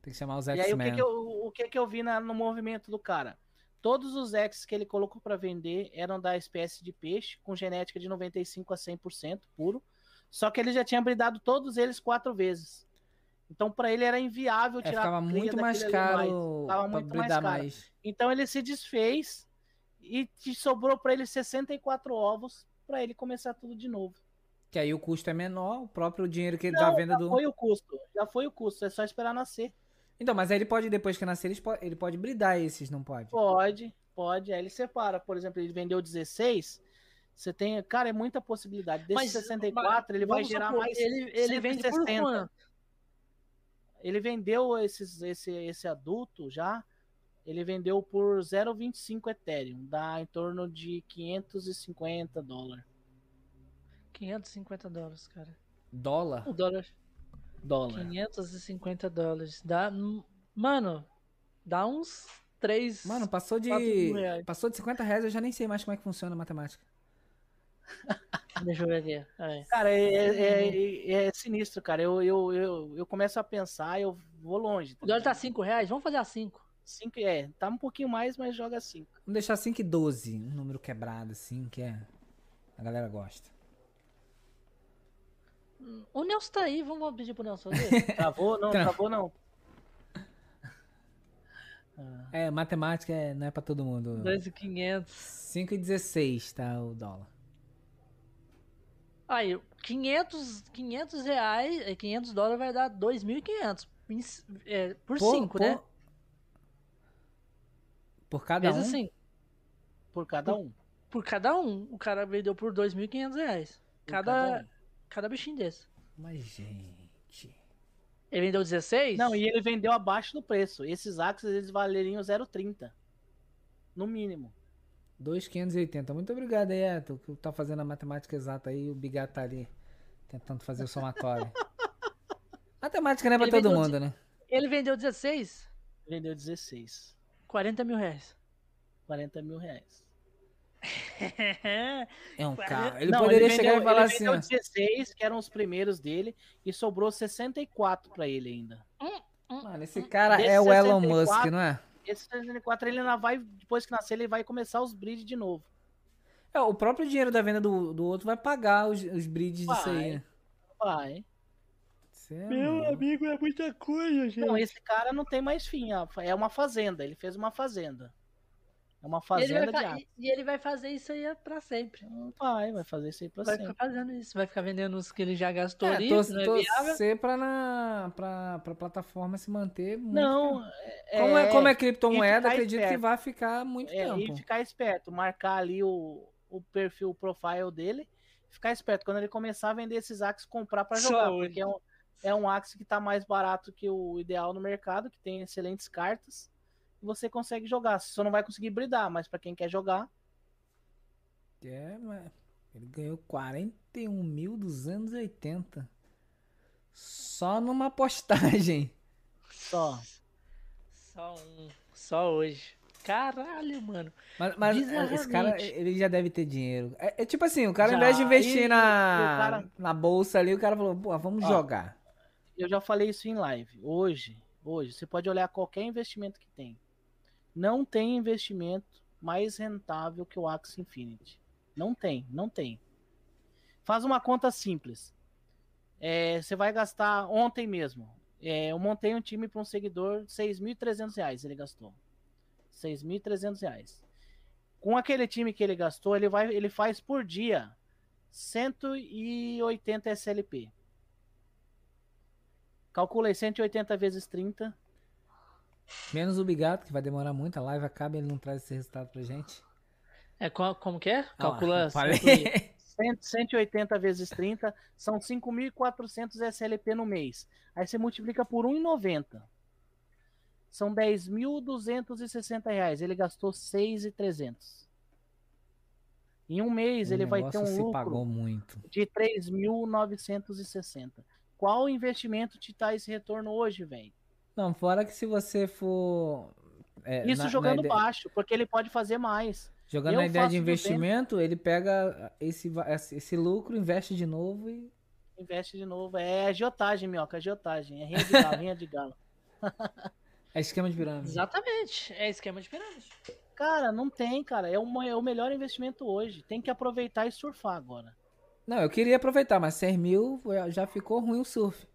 Tem que chamar os E aí, o que, que, eu, o que, que eu vi na- no movimento do cara? Todos os X que ele colocou para vender eram da espécie de peixe, com genética de 95 a 100% puro. Só que ele já tinha bridado todos eles quatro vezes. Então, para ele era inviável É, tirar ficava a cria muito mais caro Ficava muito mais bridar caro. mais. Então, ele se desfez e te sobrou para ele 64 ovos para ele começar tudo de novo. Que aí o custo é menor, o próprio dinheiro que ele dá venda já do. foi o custo. Já foi o custo. É só esperar nascer. Então, mas aí ele pode, depois que nascer, ele pode, ele pode bridar esses, não pode? Pode, pode. Aí ele separa. Por exemplo, ele vendeu 16. Você tem. Cara, é muita possibilidade. Desse Mas, 64, ele vai gerar supor, mais. Ele, ele vende por 160. quanto? Ele vendeu esses, esse, esse adulto já. Ele vendeu por 0,25 Ethereum. Dá em torno de 550 dólares. 550 dólares, cara. Dólar? O dólar. Dólar. 550 dólares. Dá. Mano, dá uns 3. Mano, passou de. Passou de 50 reais, eu já nem sei mais como é que funciona a matemática. Deixa eu ver aqui. Aí. Cara, é, é, é- é sinistro, cara. Eu, eu, eu, eu começo a pensar, eu vou longe. O dólar tá 5 reais? Vamos fazer a 5. Cinco, é, tá um pouquinho mais, mas joga 5. Vamos deixar 5 e 12, um número quebrado, assim, que é. A galera gosta. O Nelson tá aí, vamos pedir pro Nelson fazer. Travou? Não, Tra- travou não. É, matemática é- não é pra todo mundo. 2,500. 5 e 16, tá o dólar. Aí, 500, 500 reais, eh, 500 dólares vai dar 2.500. em c- é, por Pô, 5, pô, né? Por cada Vezes um? assim, Por cada um. por cada um. O cara vendeu por 2.500 reais. Por Cada, um. cada bichinho desse. Mas, gente. Ele vendeu 16? Não, e ele vendeu abaixo do preço. Esses Axis, eles valeriam 0,30. No mínimo. 2,580. Muito obrigado aí, Eto, que tá fazendo a matemática exata aí. O Bigato tá ali tentando fazer o somatório. matemática não é pra Ele todo vendeu mundo, né? Ele vendeu 16? Vendeu 16. 40 mil reais. 40 mil reais. É um carro. Ele Não, poderia ele chegar vendeu, e falar ele assim, vendeu ó. 16, que eram os primeiros dele, e sobrou 64 pra ele ainda. Mano, esse cara Desse é o Elon 64, Musk, não é? Esse 64 ele ainda vai, depois que nascer, ele vai começar os breeds de novo. É, o próprio dinheiro da venda do, do outro vai pagar os, os breeds disso aí. Vai. né? Vai. Cê é louco. amigo, é muita coisa, gente. Não, esse cara não tem mais fim, ó. é uma fazenda, ele fez uma fazenda. É uma fazenda vai de Axis. e ele vai fazer isso aí pra sempre. Vai, vai fazer isso aí pra Vai sempre. ficar fazendo isso. Vai ficar vendendo os que ele já gastou É, ali. que é viável. torcer pra, na, pra, pra plataforma se manter muito Não, tempo. Como é, como é criptomoeda, ficar acredito que esperto. vai ficar muito É, tempo. e ficar esperto, marcar ali o, o perfil, o profile dele, ficar esperto. Quando ele começar a vender esses Axis, comprar pra jogar, porque é um, é um Axis que tá mais barato que o ideal no mercado, que tem excelentes cartas, você consegue jogar. Você só não vai conseguir bridar, mas pra quem quer jogar, É, mas ele ganhou 41.280. Só numa postagem. só. Só um. Só hoje. Caralho, mano. Mas, mas esse cara, ele já deve ter dinheiro. É, é tipo assim, o cara, ao Já, invés de investir e- na, cara- na bolsa ali, o cara falou, pô, vamos Ó, jogar. Eu já falei isso em live. Hoje, hoje, você pode olhar qualquer investimento que tem. Não tem investimento mais rentável que o Axie Infinity. Não tem, não tem. Faz uma conta simples. É, você vai gastar ontem mesmo. é, eu montei um time para um seguidor, 6.300 reais ele gastou. 6.300 reais. Com aquele time que ele gastou, ele, vai, ele faz por dia 180 SLP. Calcula aí 180 vezes 30. Menos o Bigato, que vai demorar muito, a live acaba e ele não traz esse resultado pra gente. É, co- como que é? Ah Calcula. 100 180 vezes 30 são 5.400 SLP no mês. Aí você multiplica por 1,90. São 10.260 reais. Ele gastou 6.300. Em um mês O ele vai ter um se lucro pagou muito. de 3.960. Qual investimento te dá esse retorno hoje, velho? Não, fora que se você for... é, Isso na- na jogando ideia- baixo, porque ele pode fazer mais. Jogando Eu na ideia de faço 200. investimento, ele pega esse, esse lucro, investe de novo e... Investe de novo. É agiotagem, minhoca, agiotagem. É rinha de galo, rinha de galo. É esquema de pirâmide. Exatamente. É esquema de pirâmide. Cara, não tem, cara. É, uma, é o melhor investimento hoje. Tem que aproveitar e surfar agora. Não, eu queria aproveitar, mas 100 mil é, já ficou ruim o surf.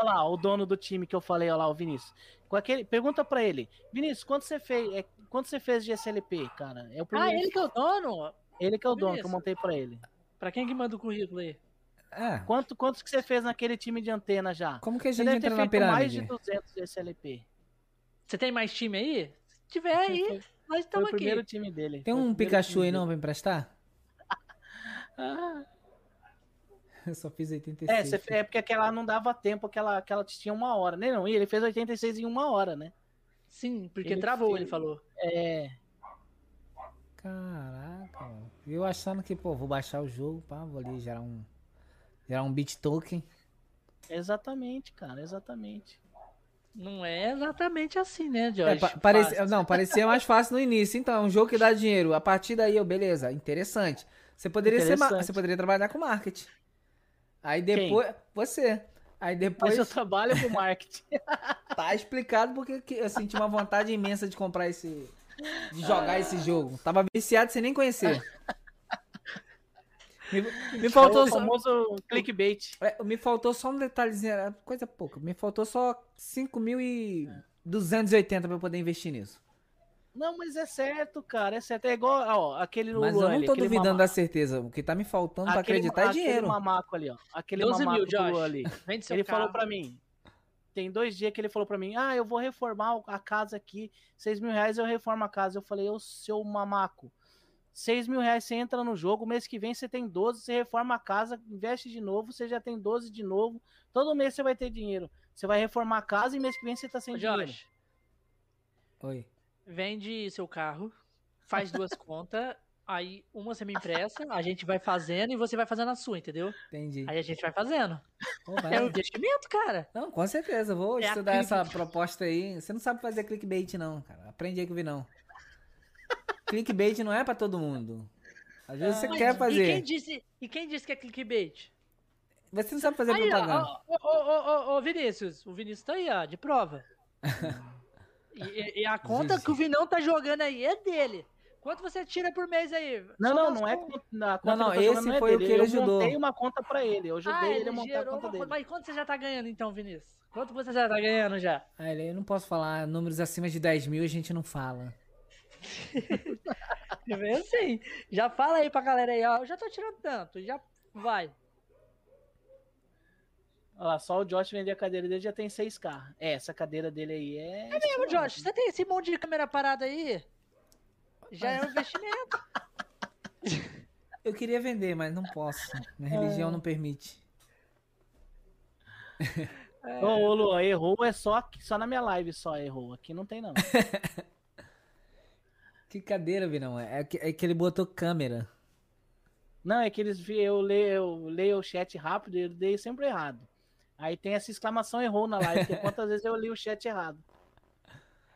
Olha lá, o dono do time que eu falei, olha lá, o Vinícius. Com aquele, pergunta pra ele, Vinícius, quanto você fez? É, quanto você fez de SLP, cara? É o Ah, primeiro. ele que é o dono? ele que é o dono que eu montei pra ele. Pra quem que manda o currículo aí? É, Quanto, quantos que você fez naquele time de antena já? como que a Você gente deve ter entra feito mais de pirâmide? 200 de SLP. Você tem mais time aí? Se tiver aí, nós estamos o primeiro aqui. time dele. Tem um Pikachu aí dele. não pra emprestar? Ah, Eu só fiz 86. É, é porque aquela não dava tempo, aquela, aquela tinha uma hora, né? Não, e ele fez 86 em uma hora, né? Sim, porque Ele travou, fez- ele falou. É. Caraca. Eu achando que, pô, vou baixar o jogo, pá, vou ali gerar um. Gerar um bit token. Exatamente, cara, exatamente. Não é exatamente assim, né, É, Jorge? pa- parecia, Fácil. não, parecia mais fácil no início. Então, é um jogo que dá dinheiro. A partir daí, eu, beleza, interessante. Você poderia ser, Interessante. você poderia trabalhar com marketing. Aí depois, você. Aí depois Mas eu trabalho com marketing. tá explicado porque que eu senti uma vontade imensa de comprar esse de jogar esse jogo. Tava viciado sem nem conhecer. Me, me faltou É o só, famoso clickbait. é, me faltou só um detalhezinho, coisa pouca. Me faltou só 5.280 pra eu poder investir nisso. Não, mas é certo, cara, é certo. É igual, ó, aquele Mas Luan eu não ali, tô aquele duvidando mama- da certeza. O que tá me faltando pra aquele- acreditar é aquele dinheiro. mamaco ali, ó. Aquele 12 mamaco mil, do Josh. Luan ali. Vende seu Ele carro. falou pra mim. Tem dois dias que ele falou pra mim: Ah, eu vou reformar a casa aqui. 6 mil reais eu reformo a casa. Eu falei: Ô seu mamaco. 6 mil reais você entra no jogo. Mês que vem você tem 12. Você reforma a casa, investe de novo. Você já tem 12 de novo. Todo mês você vai ter dinheiro. Você vai reformar a casa e mês que vem você tá sem Ô, dinheiro. Josh, Oi. Vende seu carro, faz duas contas, aí uma você me empresta, a gente vai fazendo e você vai fazendo a sua, entendeu? Entendi. Aí a gente vai fazendo. Vai. É um investimento, cara. Não, com certeza. Vou É estudar essa proposta aí. Você não sabe fazer clickbait, não, cara. Aprende aí que vi, não. clickbait não é pra todo mundo. Às vezes você Mas quer E quem, fazer. disse, e quem disse que é clickbait? Você não sabe fazer Aí, propaganda. ó, ó, ó, Vinícius. O Vinícius tá aí, ó, de prova. E, e- a conta que o Vinão tá jogando aí é dele. Quanto você tira por mês aí? Não, Só não, não é contas. conta- na conta não, que eu tô jogando esse não é foi o dele. que ele eu ajudou. montei uma conta pra ele. Eu ajudei Ah, ele, ele a montar a conta uma dele. Mas quanto você já tá ganhando então, Vinícius? Quanto você já tá ganhando já? Ah, ele- eu não posso falar números acima de 10 mil, a gente não fala. É bem assim. Já fala aí pra galera aí, ó. Eu já tô tirando tanto, já vai. Olha lá, só o Josh vender a cadeira dele já tem 6K. É, essa cadeira dele aí é. É mesmo, Josh. Você tem esse monte de câmera parada aí? Já é um investimento. Eu queria vender, mas não posso. Minha religião não permite. Ô, ô, Luan, errou é só, aqui- só na minha live, só errou. Aqui não tem, não. Que cadeira, Vinão? É que, é que ele botou câmera. Não, é que eles vi- eu leio, eu leio o chat rápido e eu dei sempre errado. Aí tem essa exclamação errou na live, porque quantas vezes eu li o chat errado.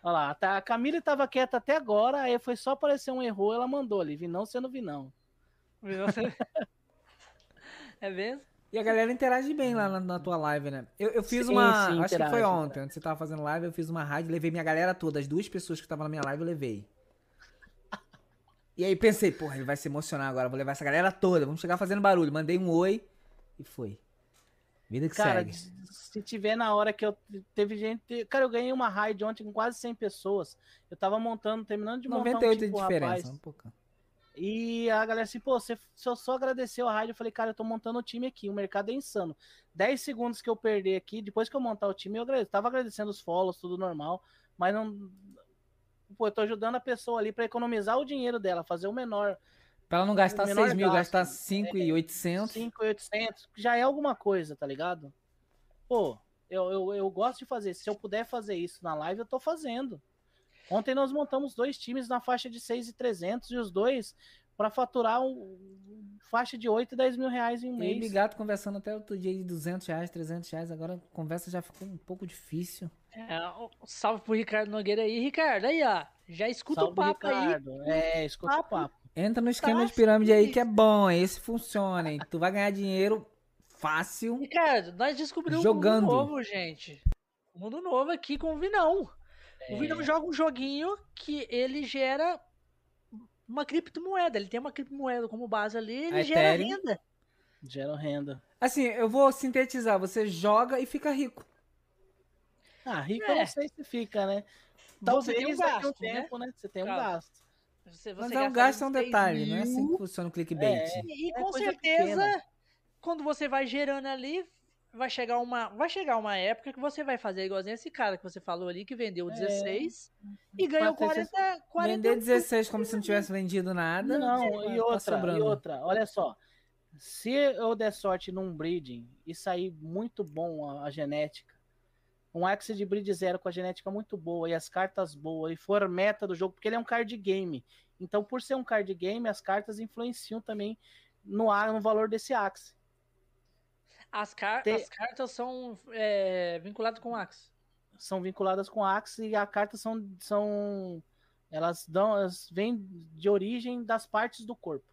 Olha lá, tá, a Camila tava quieta até agora, aí foi só aparecer um erro, ela mandou ali, Vinão sendo Vinão. Você- É mesmo? E a galera interage bem lá na, na tua live, né? Eu, eu fiz Sim, uma. sim, acho que foi interage, ontem, onde você tava fazendo live, eu fiz uma rádio, levei minha galera toda, as duas pessoas que estavam na minha live, eu levei. E aí pensei, porra, ele vai se emocionar agora, vou levar essa galera toda, vamos chegar fazendo barulho. Mandei um oi e foi. Vida que Cara, segue. se tiver na hora que eu. Teve gente. Cara, eu ganhei uma raid ontem com quase 100 pessoas. Eu tava montando, terminando de montar 98 um de time pro diferença, rapaz. um pouco. E a galera assim, pô, você só, só agradeceu a rádio. Eu falei, cara, eu tô montando o time aqui, o mercado é insano. 10 segundos que eu perder aqui, depois que eu montar o time, eu agradeço. Tava agradecendo os follows, tudo normal, mas não. Pô, eu tô ajudando a pessoa ali pra economizar o dinheiro dela, fazer o menor. Pra ela não gastar O menor 6 mil, gasto. gastar 5,800. 5,800, já é alguma coisa, tá ligado? Pô, eu, eu, eu gosto de fazer. Se eu puder fazer isso na live, eu tô fazendo. Ontem nós montamos dois times na faixa de 6,300 e os dois para faturar um, faixa de 8 e 10 mil reais em um E aí, mês. Bigato conversando até outro dia de 200 reais, 300 reais, agora a conversa já ficou um pouco difícil. É, salve pro Ricardo Nogueira aí. Ricardo, aí, ó. Já escuta Salve, o papo aí. Ricardo. É, escuta o Papo. papo. Entra no esquema Tá de pirâmide aí que é bom, esse funciona, hein? Tu vai ganhar dinheiro fácil. Ricardo, nós descobrimos Jogando. um mundo novo, gente. Um mundo novo aqui com o Vinão. O Vinão É. joga um joguinho que ele gera uma criptomoeda. Ele tem uma criptomoeda como base ali, ele A gera Ethereum. renda. Gera renda. Assim, eu vou sintetizar, você joga e fica rico. Ah, rico É. eu não sei se fica, né? Você Talvez tem um a gasto, né? tempo, né? Você tem um Claro. gasto. Você, Mas você é um gasta gasto é um uns 6 detalhe, não é assim que funciona o clickbait. É. E, e É com coisa certeza, pequena. quando você vai gerando ali, vai chegar uma, vai chegar uma época que você vai fazer igualzinho esse cara que você falou ali, que vendeu É. 16 e ganhou Pode ser 40, 40 Vender 16 como se não tivesse vendido nada. Não, tá e outra, e sobrando. outra, olha só. Se eu der sorte num breeding e sair muito bom a, a genética, um Axe de breed zero com a genética muito boa e as cartas boas, e for meta do jogo, porque ele é um card game. Então, por ser um card game, as cartas influenciam também no, no valor desse Axe. As, car Tem- as cartas são é, vinculadas com o Axe. São vinculadas com Axe e a carta são, são. Elas dão. Elas vêm de origem das partes do corpo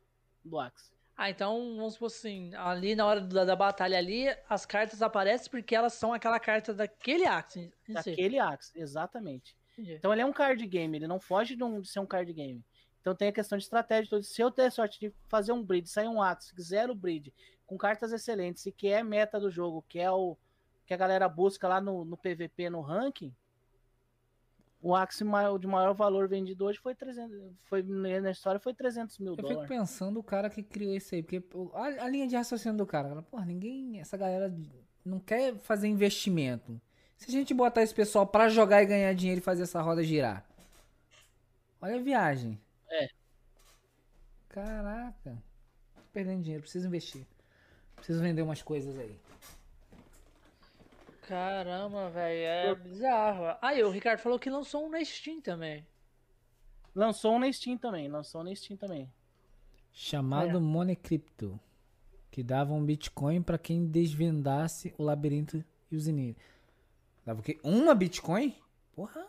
do Axe. Ah, então vamos supor assim, ali na hora da, da batalha ali, as cartas aparecem porque elas são aquela carta daquele Axe. em si. Daquele Axe, exatamente. Entendi. Então ele é um card game, ele não foge de, um- de ser um card game. Então tem a questão de estratégia. Se eu ter sorte de fazer um breed, sair um Axe, zero breed, com cartas excelentes, e que é meta do jogo, que é o que a galera busca lá no, no PVP, no ranking, o ma- de maior valor vendido hoje foi 300, foi na história foi 300 mil Eu fico dólares. pensando o cara que criou isso aí, porque a, a linha de raciocínio do cara, cara, porra, ninguém, essa galera não quer fazer investimento. Se a gente botar esse pessoal pra jogar e ganhar dinheiro e fazer essa roda girar. Olha a viagem. É. Caraca. Tô perdendo dinheiro, preciso investir. Preciso vender umas coisas aí. Caramba, velho, é bizarro. Ah, e o Ricardo falou que lançou um na Steam também. Lançou um na Steam também, lançou um na Steam também. Chamado É. Monecrypto. Que dava um Bitcoin pra quem desvendasse o labirinto e os inimigos. Dava o quê? Uma Bitcoin? Porra.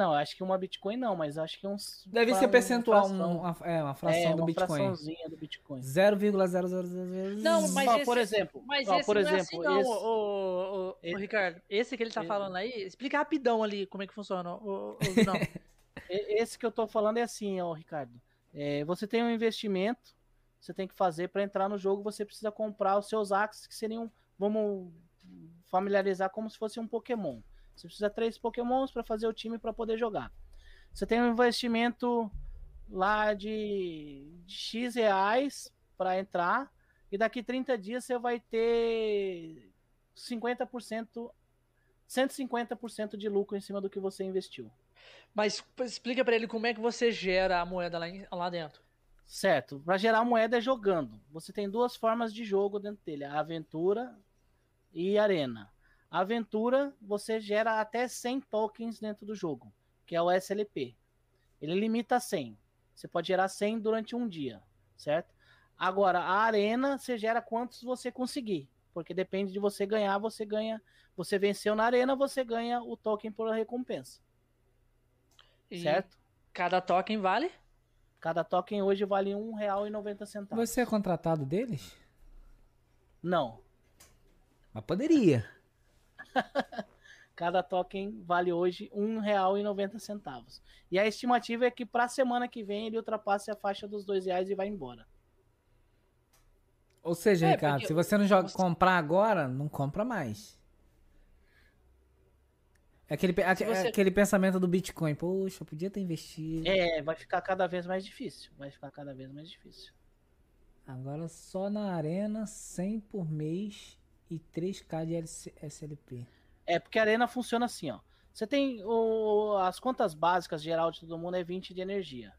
Não, acho que uma Bitcoin não, mas acho que uns. Deve uma- ser percentual, fração. um- uma, é, uma fração é, do uma Bitcoin. fraçãozinha do Bitcoin. 0,0000. Não, mas Ó, esse- por exemplo, Mas ó, esse por não é exemplo, assim não, esse- ô, ô, esse- Ricardo. Esse que ele tá esse- falando aí, explica rapidão ali como é que funciona. ô, não. E- Esse que eu tô falando é assim, ó, Ricardo. É, você tem um investimento, você tem que fazer para entrar no jogo, você precisa comprar os seus axes que seriam, vamos familiarizar como se fosse um Pokémon. Você precisa de três Pokémons para fazer o time para poder jogar. Você tem um investimento lá de, de X reais para entrar, e daqui 30 dias você vai ter 50%, 150% de lucro em cima do que você investiu. Mas explica para ele como é que você gera a moeda lá, em, lá dentro. Certo. Para gerar moeda é jogando. Você tem duas formas de jogo dentro dele: a aventura e arena. A aventura você gera até 100 tokens dentro do jogo, que é o SLP. Ele limita a 100. Você pode gerar 100 durante um dia, certo? Agora, a arena você gera quantos você conseguir, porque depende de você ganhar, você ganha, você venceu na arena, você ganha o token por recompensa. E certo? Cada token vale? Cada token hoje vale R$ 1,90. Você é contratado deles? Não. Mas poderia. Cada token vale hoje R$ 1,90. E a estimativa é que para a semana que vem ele ultrapasse a faixa dos R$ reais e vai embora. Ou seja, é, Ricardo, se você não joga, você... comprar agora, não compra mais. É aquele, você... aquele pensamento do Bitcoin. Poxa, podia ter investido. É, vai ficar cada vez mais difícil. Vai ficar cada vez mais difícil. Agora só na arena, 100 por mês e 3k de SLP. É, porque a arena funciona assim, ó. Você tem o, as contas básicas geral de todo mundo é 20 de energia.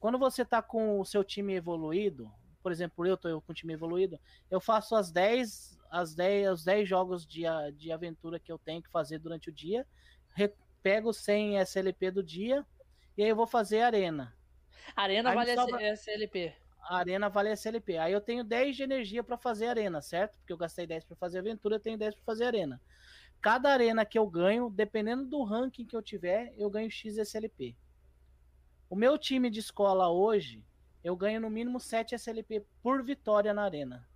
Quando você tá com o seu time evoluído, por exemplo, eu tô com o time evoluído, eu faço as 10, as 10, os 10 jogos de, de aventura que eu tenho que fazer durante o dia pego 100 SLP do dia e aí eu vou fazer arena. Arena aí vale sobra... SLP. A arena vale SLP. Aí eu tenho 10 de energia para fazer arena, certo? Porque eu gastei 10 para fazer aventura, eu tenho 10 para fazer arena. Cada arena que eu ganho, dependendo do ranking que eu tiver, eu ganho X SLP. O meu time de escola hoje, eu ganho no mínimo 7 SLP por vitória na arena.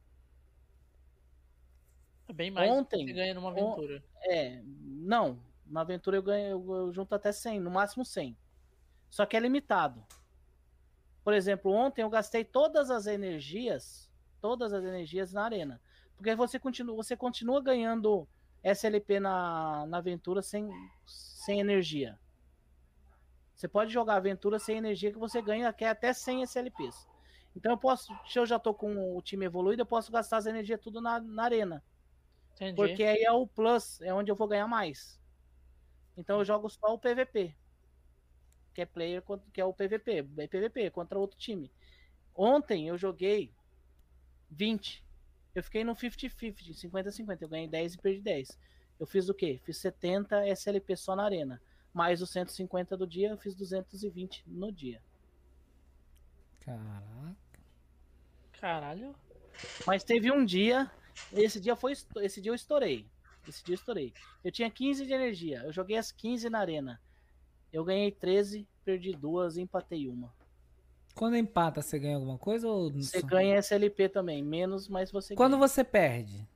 É bem mais Ontem, que você ganha numa aventura. On... É, não, na aventura eu ganho, eu, eu junto até 100, no máximo 100. Só que é limitado. Por exemplo, ontem eu gastei todas as energias, todas as energias na arena. Porque você continua, você continua ganhando SLP na, na aventura sem, sem energia. Você pode jogar aventura sem energia que você ganha que é até 100 SLPs. Então eu posso, se eu já tô com o time evoluído, eu posso gastar as energias tudo na, na arena. Entendi. Porque aí é o plus, é onde eu vou ganhar mais. Então eu jogo só o PVP. Que é player, que é o PVP, é PVP contra outro time. Ontem eu joguei 20. Eu fiquei no 50-50, 50-50. Eu ganhei 10 e perdi 10. Eu fiz o quê? Fiz 70 SLP só na arena. Mais os 150 do dia, eu fiz 220 no dia. Caraca. Caralho. Mas teve um dia, esse dia foi esse dia eu estourei. Esse dia eu estourei. Eu tinha 15 de energia. Eu joguei as 15 na arena. Eu ganhei 13, perdi duas e empatei uma. Quando empata, você ganha alguma coisa? Ou... Você ganha SLP também, menos, mas você Quando ganha. você perde?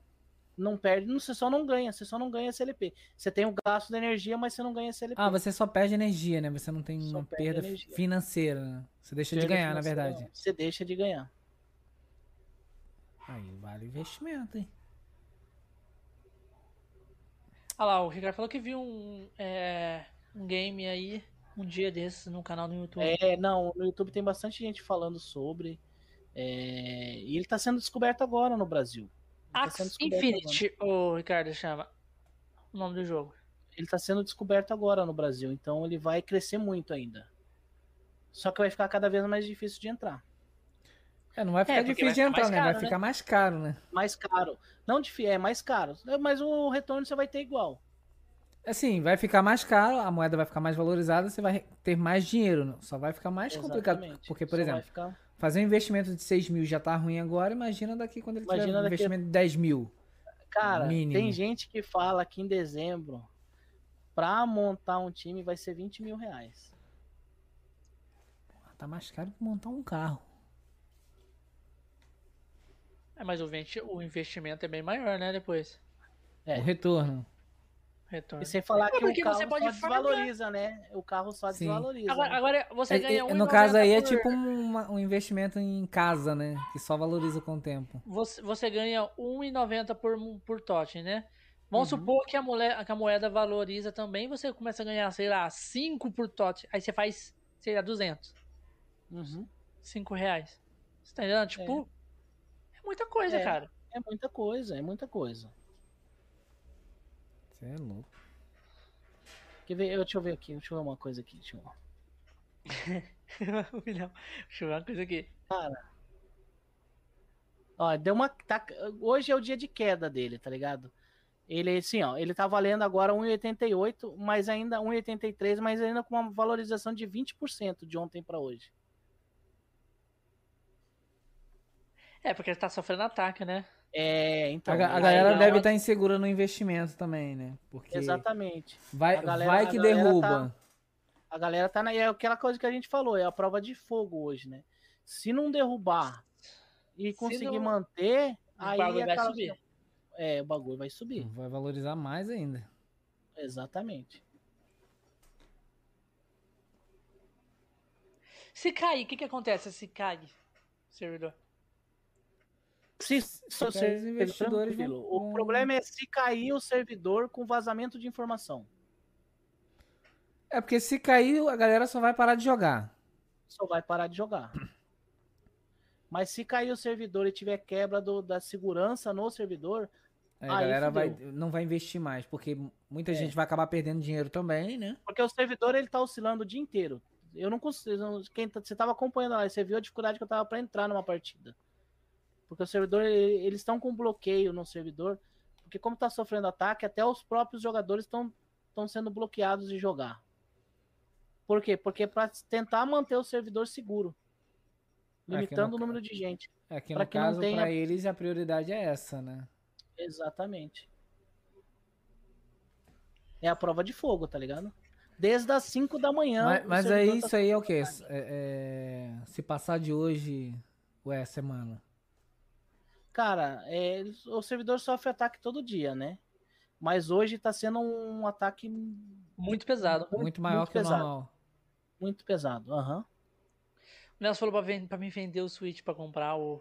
Não perde, você só não ganha, você só não ganha SLP. Você tem o um gasto de energia, mas você não ganha SLP. Ah, você só perde energia, né? Você não tem só uma perda energia. financeira. Né? Você deixa perda de ganhar, na verdade. Você deixa de ganhar. Aí vale investimento, hein? Olha lá, o Ricardo falou que viu um, é, um game aí um dia desses no canal do YouTube. É, não, no YouTube tem bastante gente falando sobre. É, e ele tá sendo descoberto agora no Brasil. Tá Infinity, o Ricardo chama o nome do jogo. Ele tá sendo descoberto agora no Brasil, então ele vai crescer muito ainda. Só que vai ficar cada vez mais difícil de entrar. É, não vai ficar é, difícil vai de entrar, né? Caro, vai ficar né? mais caro, né? Mais caro. Não é mais caro. Mas o retorno você vai ter igual. Assim, vai ficar mais caro, a moeda vai ficar mais valorizada, você vai ter mais dinheiro. Só vai ficar mais Exatamente. complicado. Porque, por Só exemplo, ficar... fazer um investimento de 6 mil já tá ruim agora, imagina daqui quando ele imagina tiver um investimento de 10 mil. Cara, mínimo. tem gente que fala que em dezembro, pra montar um time, vai ser 20 mil reais. Tá mais caro que montar um carro. É, mas o, o investimento é bem maior, né? Depois. É. O retorno. Retorno. E sem falar é que o carro só desvaloriza, né? O carro só Sim. desvaloriza. Agora, né? agora você ganha é, um No caso aí por... é tipo um, um, investimento em casa, né? Que só valoriza com o tempo. Você, você ganha 1,90 por, por totem, né? Vamos Uhum. supor que a, moeda, que a moeda valoriza também, você começa a ganhar, sei lá, 5 por TOT. Aí você faz, sei lá, 200. Uhum. 5 reais. Você tá entendendo? Tipo, é, muita coisa, É. cara. É muita coisa, é muita coisa. Você é louco. Quer ver? Eu, deixa eu ver aqui, deixa eu ver uma coisa aqui. Deixa eu... Milhão. Deixa eu ver uma coisa aqui. Ó, deu uma. tá- hoje é o dia de queda dele, tá ligado? Ele, assim, ó, ele tá valendo agora 1,88, mas ainda 1,83, mas ainda com uma valorização de 20% de ontem pra hoje. É, porque ele tá sofrendo ataque, né? É, então. a, a galera dá deve estar insegura no investimento também, né? Porque Exatamente. vai, A galera- vai a que galera derruba. tá- A galera tá na. É aquela coisa que a gente falou, é a prova de fogo hoje, né? Se não derrubar e conseguir não- manter, O aí bagulho vai aquela- subir. É, o bagulho vai subir. Vai valorizar mais ainda. Exatamente. Se cair, o que que acontece se cai o servidor? Se, se o os servidor- investidores tranquilo. vão- O problema é se cair o servidor com vazamento de informação. É porque se cair, a galera só vai parar de jogar. Só vai parar de jogar. Mas se cair o servidor e tiver quebra do- da segurança no servidor, Aí a galera vai, não vai investir mais, porque muita É. gente vai acabar perdendo dinheiro também, né? porque o servidor ele tá oscilando o dia inteiro. Eu não consigo. Quem tá- você tava acompanhando lá, você viu a dificuldade que eu tava para entrar numa partida. Porque o servidor, ele- eles estão com bloqueio no servidor. Porque como tá sofrendo ataque, até os próprios jogadores estão estão sendo bloqueados de jogar. Por quê? Porque para tentar manter o servidor seguro. no Limitando o ca- número de gente. É que Pra no que não caso, tenha- pra eles, a prioridade é essa, né? Exatamente. É a prova de fogo, tá ligado? Desde as 5 da manhã. mas o mas aí tá isso aí é o quê? É- é- se passar de hoje, ué, semana. Cara, é, o servidor sofre ataque todo dia, né? Mas hoje tá sendo um ataque Muito pesado. Muito maior muito que o pesado. normal. muito pesado. Aham. O Nelson falou pra, pra mim vender o Switch pra comprar o.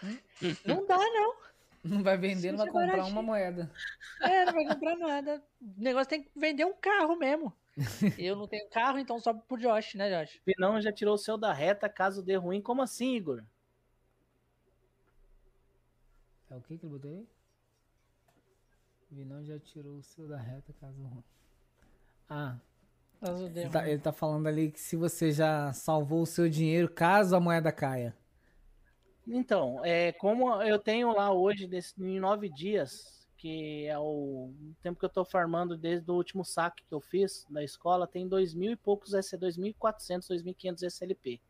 Não dá, não. Não vai vender, não vai é comprar baratinho. uma moeda. É, não vai comprar nada. O negócio tem que vender um carro mesmo. Eu não tenho carro, então só pro Josh, né, Josh? Vinão já tirou o seu da reta caso dê ruim. Como assim, Igor? É o que que ele botou aí? Vinão já tirou o seu da reta, caso ruim. Ah, Nossa, ele tá, ele tá falando ali que se você já salvou o seu dinheiro caso a moeda caia. Então, é, como eu tenho lá hoje, desse, em nove dias, que é o tempo que eu tô farmando desde o último saque que eu fiz da escola, tem dois mil e poucos SC, 2.400, 2.500 SLP.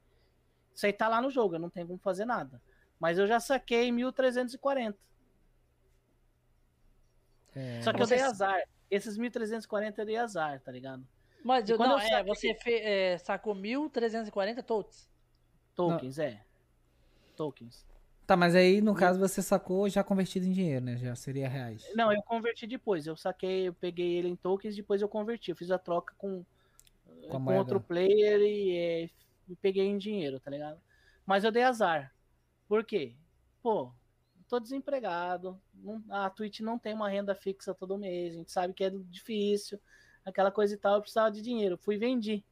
Isso aí tá lá no jogo, eu não tenho como fazer nada. Mas eu já saquei 1.340. É, Só que eu dei azar. Esses 1.340 eu dei azar, tá ligado? Mas eu, não, eu é, saquei- você fe, é, sacou 1.340 totes. Tokens, é. Tokens. Tá, mas aí no caso você sacou já convertido em dinheiro, né? Já seria reais. Não, eu converti depois. Eu saquei, eu peguei ele em tokens, depois eu converti. Eu fiz a troca com, Com com outro player e, é, e peguei em dinheiro, tá ligado? Mas eu dei azar. Por quê? Pô, tô desempregado. não- a Twitch não tem uma renda fixa todo mês. A gente sabe que é difícil. Aquela coisa e tal. Eu precisava de dinheiro. Fui e vendi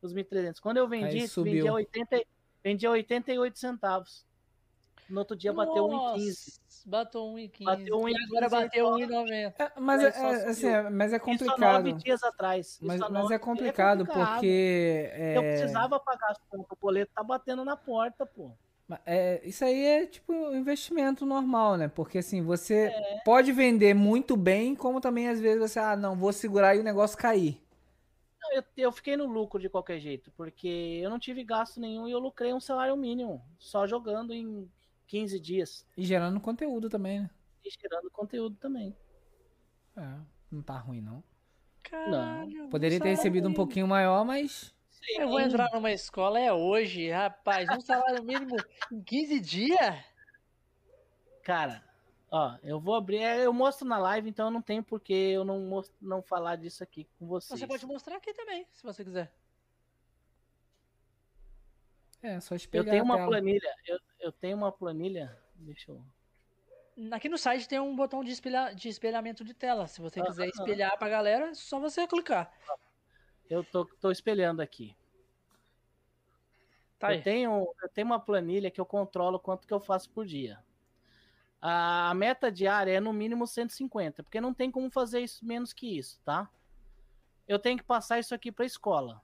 os 1.300. Quando eu vendi, vendi a, 80, vendi a 88 centavos. No outro dia bateu 1,15. Nossa, Bateu 1,15. Bateu E agora 1,15, bateu só- 1,90. É, mas Aí é, só é, subiu. assim, é- mas é Isso há complicado. nove dias atrás. Mas, mas nove- é complicado porque. Eu é, precisava pagar as contas. O boleto tá batendo na porta, pô. É, isso aí é tipo um investimento normal, né? Porque assim, você É. pode vender muito bem, como também às vezes você, ah, não, vou segurar e o negócio cair. Não, Eu, eu fiquei no lucro de qualquer jeito, porque eu não tive gasto nenhum e eu lucrei um salário mínimo, só jogando em 15 dias E gerando conteúdo também, né? e gerando conteúdo também. É, não tá ruim, não. Caralho. Poderia ter recebido um pouquinho maior, mas. Eu vou entrar numa escola é hoje, rapaz. Um salário mínimo em 15 dias? Cara, ó, eu vou abrir, é, eu mostro na live, então eu não tenho por que eu não, mos- não falar disso aqui com vocês. Você pode mostrar aqui também, se você quiser. É, só Eu espelhar tenho a uma planilha, eu, eu tenho uma planilha, deixa eu... aqui no site tem um botão de, espelha, de espelhamento de tela. Se você quiser Aham. espelhar pra galera, é só você clicar. Eu tô, tô espelhando aqui. Tá eu, tenho, eu tenho uma planilha que eu controlo quanto que eu faço por dia. A meta diária é no mínimo 150, porque não tem como fazer isso menos que isso, tá? Eu tenho que passar isso aqui para a escola.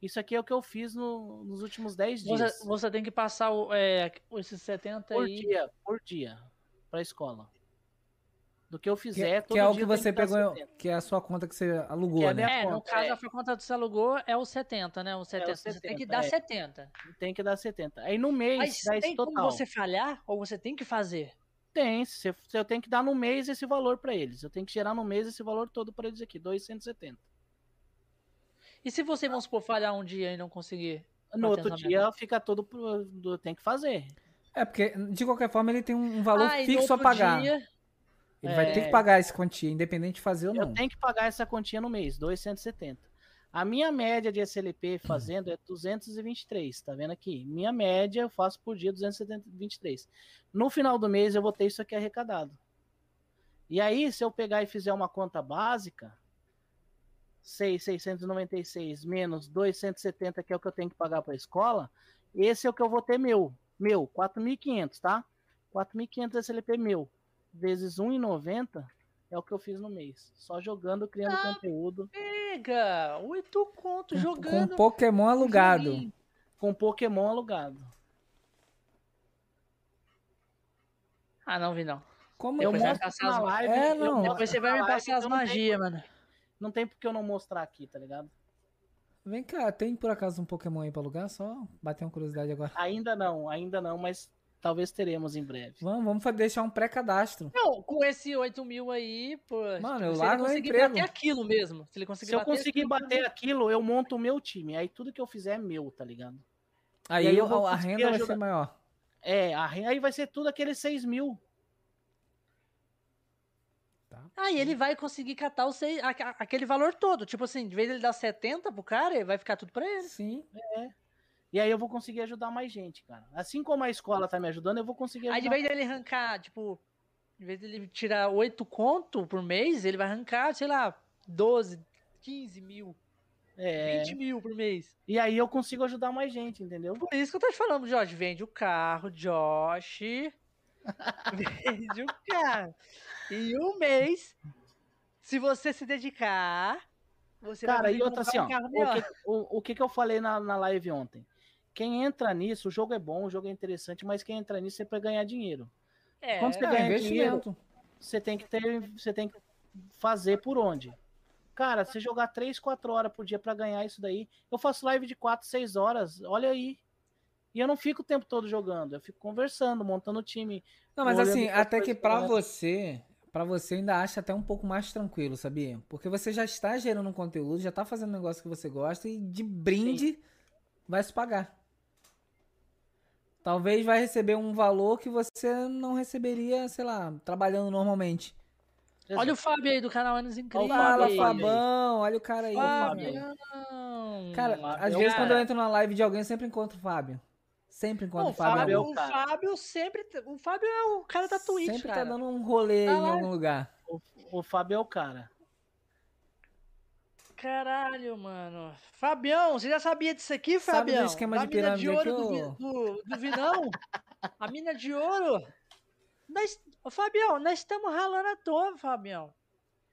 Isso aqui é o que eu fiz no- nos últimos 10 dias. Você, você tem que passar o, é, esses 70 por aí. dia, por dia, para a escola. Do que eu Que, fizer, que todo é o dia que você dar pegou, 70. que é a sua conta que você alugou, Que é né? É, no conta, caso, é. a conta que você alugou é o 70, né? O 70. você tem que 70, dar é. 70. Tem que dar 70. Aí no mês Mas dá tem esse como total. você falhar ou você tem que fazer? Tem, se, se eu tenho que dar no mês esse valor para eles. Eu tenho que gerar no mês esse valor todo para eles aqui, 270. E se você, vamos supor, falhar um dia e não conseguir? No outro dia fica todo pro- tem que fazer. É, porque de qualquer forma ele tem um valor Ah, no fixo a outro pagar. dia- Ele vai ter É. que pagar esse quantia, independente de fazer ou não. Eu tenho que pagar essa continha no mês, 270. A minha média de SLP fazendo é 223, tá vendo aqui? Minha média eu faço por dia 223. No final do mês eu vou ter isso aqui arrecadado. E aí, se eu pegar e fizer uma conta básica, 6,696 menos 270, que é o que eu tenho que pagar para a escola, esse é o que eu vou ter meu. Meu, 4.500, tá? 4.500 SLP meu, vezes 1,90 é o que eu fiz no mês. Só jogando, criando Ah, conteúdo. Pega! Oito conto jogando. Com Pokémon alugado. com Pokémon alugado. Ah, não vi não. Como Eu mostro passar na as- live. É, não. Depois você vai me passar as então magias, mano. Não tem porque eu não mostrar aqui, tá ligado? Vem cá, tem por acaso um Pokémon aí pra alugar? Só bater uma curiosidade agora. Ainda não, ainda não, mas talvez teremos em breve. Vamos, vamos deixar um pré-cadastro. Não, com esse 8 mil aí, pô. Mano, tipo, eu se ele conseguir emprego. bater aquilo mesmo. Se ele conseguir Se eu bater conseguir aquilo, bater aquilo, eu monto o meu time. Aí tudo que eu fizer é meu, tá ligado? Aí, aí eu a renda vai ajudar- ser maior. É, a re- aí vai ser tudo aqueles 6 mil. Aí ele vai conseguir catar o seis, aquele valor todo. Tipo assim, de vez ele dar 70 pro cara, vai ficar tudo pra ele. Sim. E aí eu vou conseguir ajudar mais gente, cara. Assim como a escola tá me ajudando, eu vou conseguir Aí de ajudar. vez dele arrancar, tipo, de vez dele tirar 8 conto por mês, ele vai arrancar, sei lá, 12, 15 mil, É, 20 mil por mês. e aí eu consigo ajudar mais gente, entendeu? Por isso que eu tô te falando, Josh. Vende o carro, Josh. Vende o carro. E um mês, se você se dedicar, você Cara, vai e outra assim, ó, o que, o, o que que eu falei na, na live ontem? Quem entra nisso, o jogo é bom, o jogo é interessante, mas quem entra nisso é pra ganhar dinheiro. É, quando você É, ganha investimento. Você tem que ter, você tem que fazer por onde? Cara, você jogar 3, 4 horas por dia pra ganhar isso daí, eu faço live de 4, 6 horas, olha aí. E eu não fico o tempo todo jogando, eu fico conversando, montando time. Não, mas assim, as até que corretas. você, pra você ainda acha até um pouco mais tranquilo, sabia? Porque você já está gerando um conteúdo, já tá fazendo um negócio que você gosta e de brinde vai se pagar. Talvez vai receber um valor que você não receberia, sei lá, trabalhando normalmente. Olha o Fábio aí do canal Anos Incríveis. Fábio Fala. Fabão, olha o cara aí. Fábio. cara. Fábio às é vezes quando eu entro na live de alguém, eu sempre encontro o Fábio. Sempre encontro Não, o o Fábio. Fábio, é ali. o. Fábio sempre. O Fábio é o cara da Twitch, sempre cara. tá dando um rolê Tá em lá. algum lugar. O, o Fábio é o cara. Caralho, mano. Fabião, você já sabia disso aqui, Sabe do Fabião? esquema Da de mina pirâmide ouro do, do, do Vinão? A mina de ouro? Nós, Fabião, nós estamos ralando à toa, Fabião.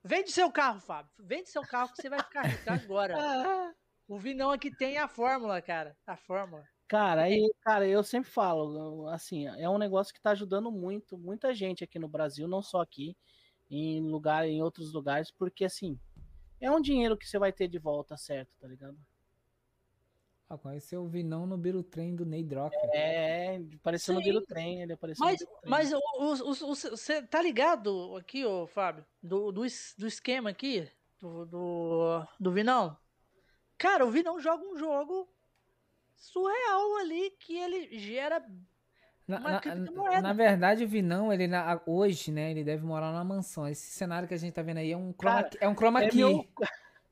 Vende seu carro, Fábio. Vende seu carro que você vai ficar rico agora. O Vinão aqui tem a fórmula, cara. A fórmula. Cara, aí, cara, eu sempre falo, assim, é um negócio que tá ajudando muito, muita gente aqui no Brasil, não só aqui, em lugar, em outros lugares, porque assim, é um dinheiro que você vai ter de volta, certo, tá ligado? Ah, conheceu o Vinão no Birutrem do Ney Drocker. É, parecendo Sim. vira o trem, ele apareceu Mas, no Birutrem. mas você tá ligado aqui, ô Fábio, do, do, do esquema aqui, do, do, do Vinão? Cara, o Vinão joga um jogo surreal ali que ele gera. Na, na- na verdade, o Vinão, ele na- hoje, né, ele deve morar numa mansão. Esse cenário que a gente tá vendo aí é um chroma, Cara, é um chroma é key. meu,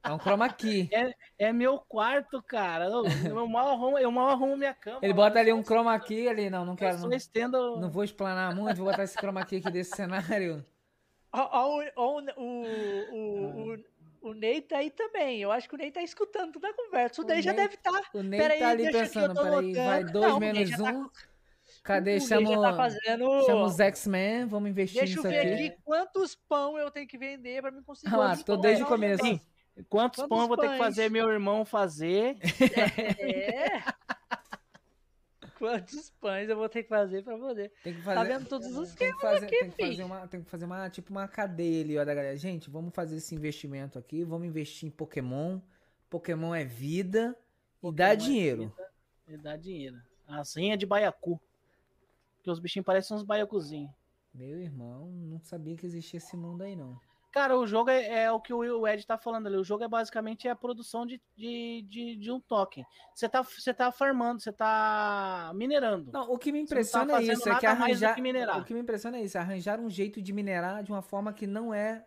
É um chroma key. É, é meu quarto, cara. Eu, eu, mal arrumo, eu mal arrumo minha cama. Ele bota ali um chroma key ali, não, não quero. Não, estendo. não vou explanar muito, vou botar esse chroma key aqui desse cenário. Ó, o, o, o, o, o Ney tá aí também. Eu acho que o Ney tá escutando toda a conversa. O, O Ney já deve estar. O Ney Peraí, tá ali que eu pensando, peraí, vai dois Não, menos tá um. com- Cadê? Ney Chama, tá fazendo. chama os X-Men, vamos investir Deixa eu nisso ver aqui. aqui quantos pão eu tenho que vender pra me conseguir. Ah tô pão desde eu o começo. vender. Quantos Quantos pão eu vou ter que fazer meu irmão fazer? É. Quantos pães eu vou ter que fazer pra poder. Tem que Tá fazer, vendo todos os tem que fazer, aqui, tem que fazer filho. uma, tem que fazer uma, tipo uma cadeia ali, ó, da galera. Gente, vamos fazer esse investimento aqui, vamos investir em Pokémon. Pokémon é vida e dá Pokémon é dinheiro. Ele dá dinheiro. Assim é de baiacu. Porque os bichinhos parecem uns baiacuzinhos. Meu irmão, não sabia que existia esse mundo aí, não. Cara, o jogo é, é o que o Ed tá falando ali. O jogo é basicamente a produção de, de, de, de um token. Você tá, você tá farmando, você tá minerando. Não, o que me Você tá impressiona é fazendo isso, é que arranjar. que. O que me impressiona é isso, arranjar um jeito de minerar de uma forma que não é,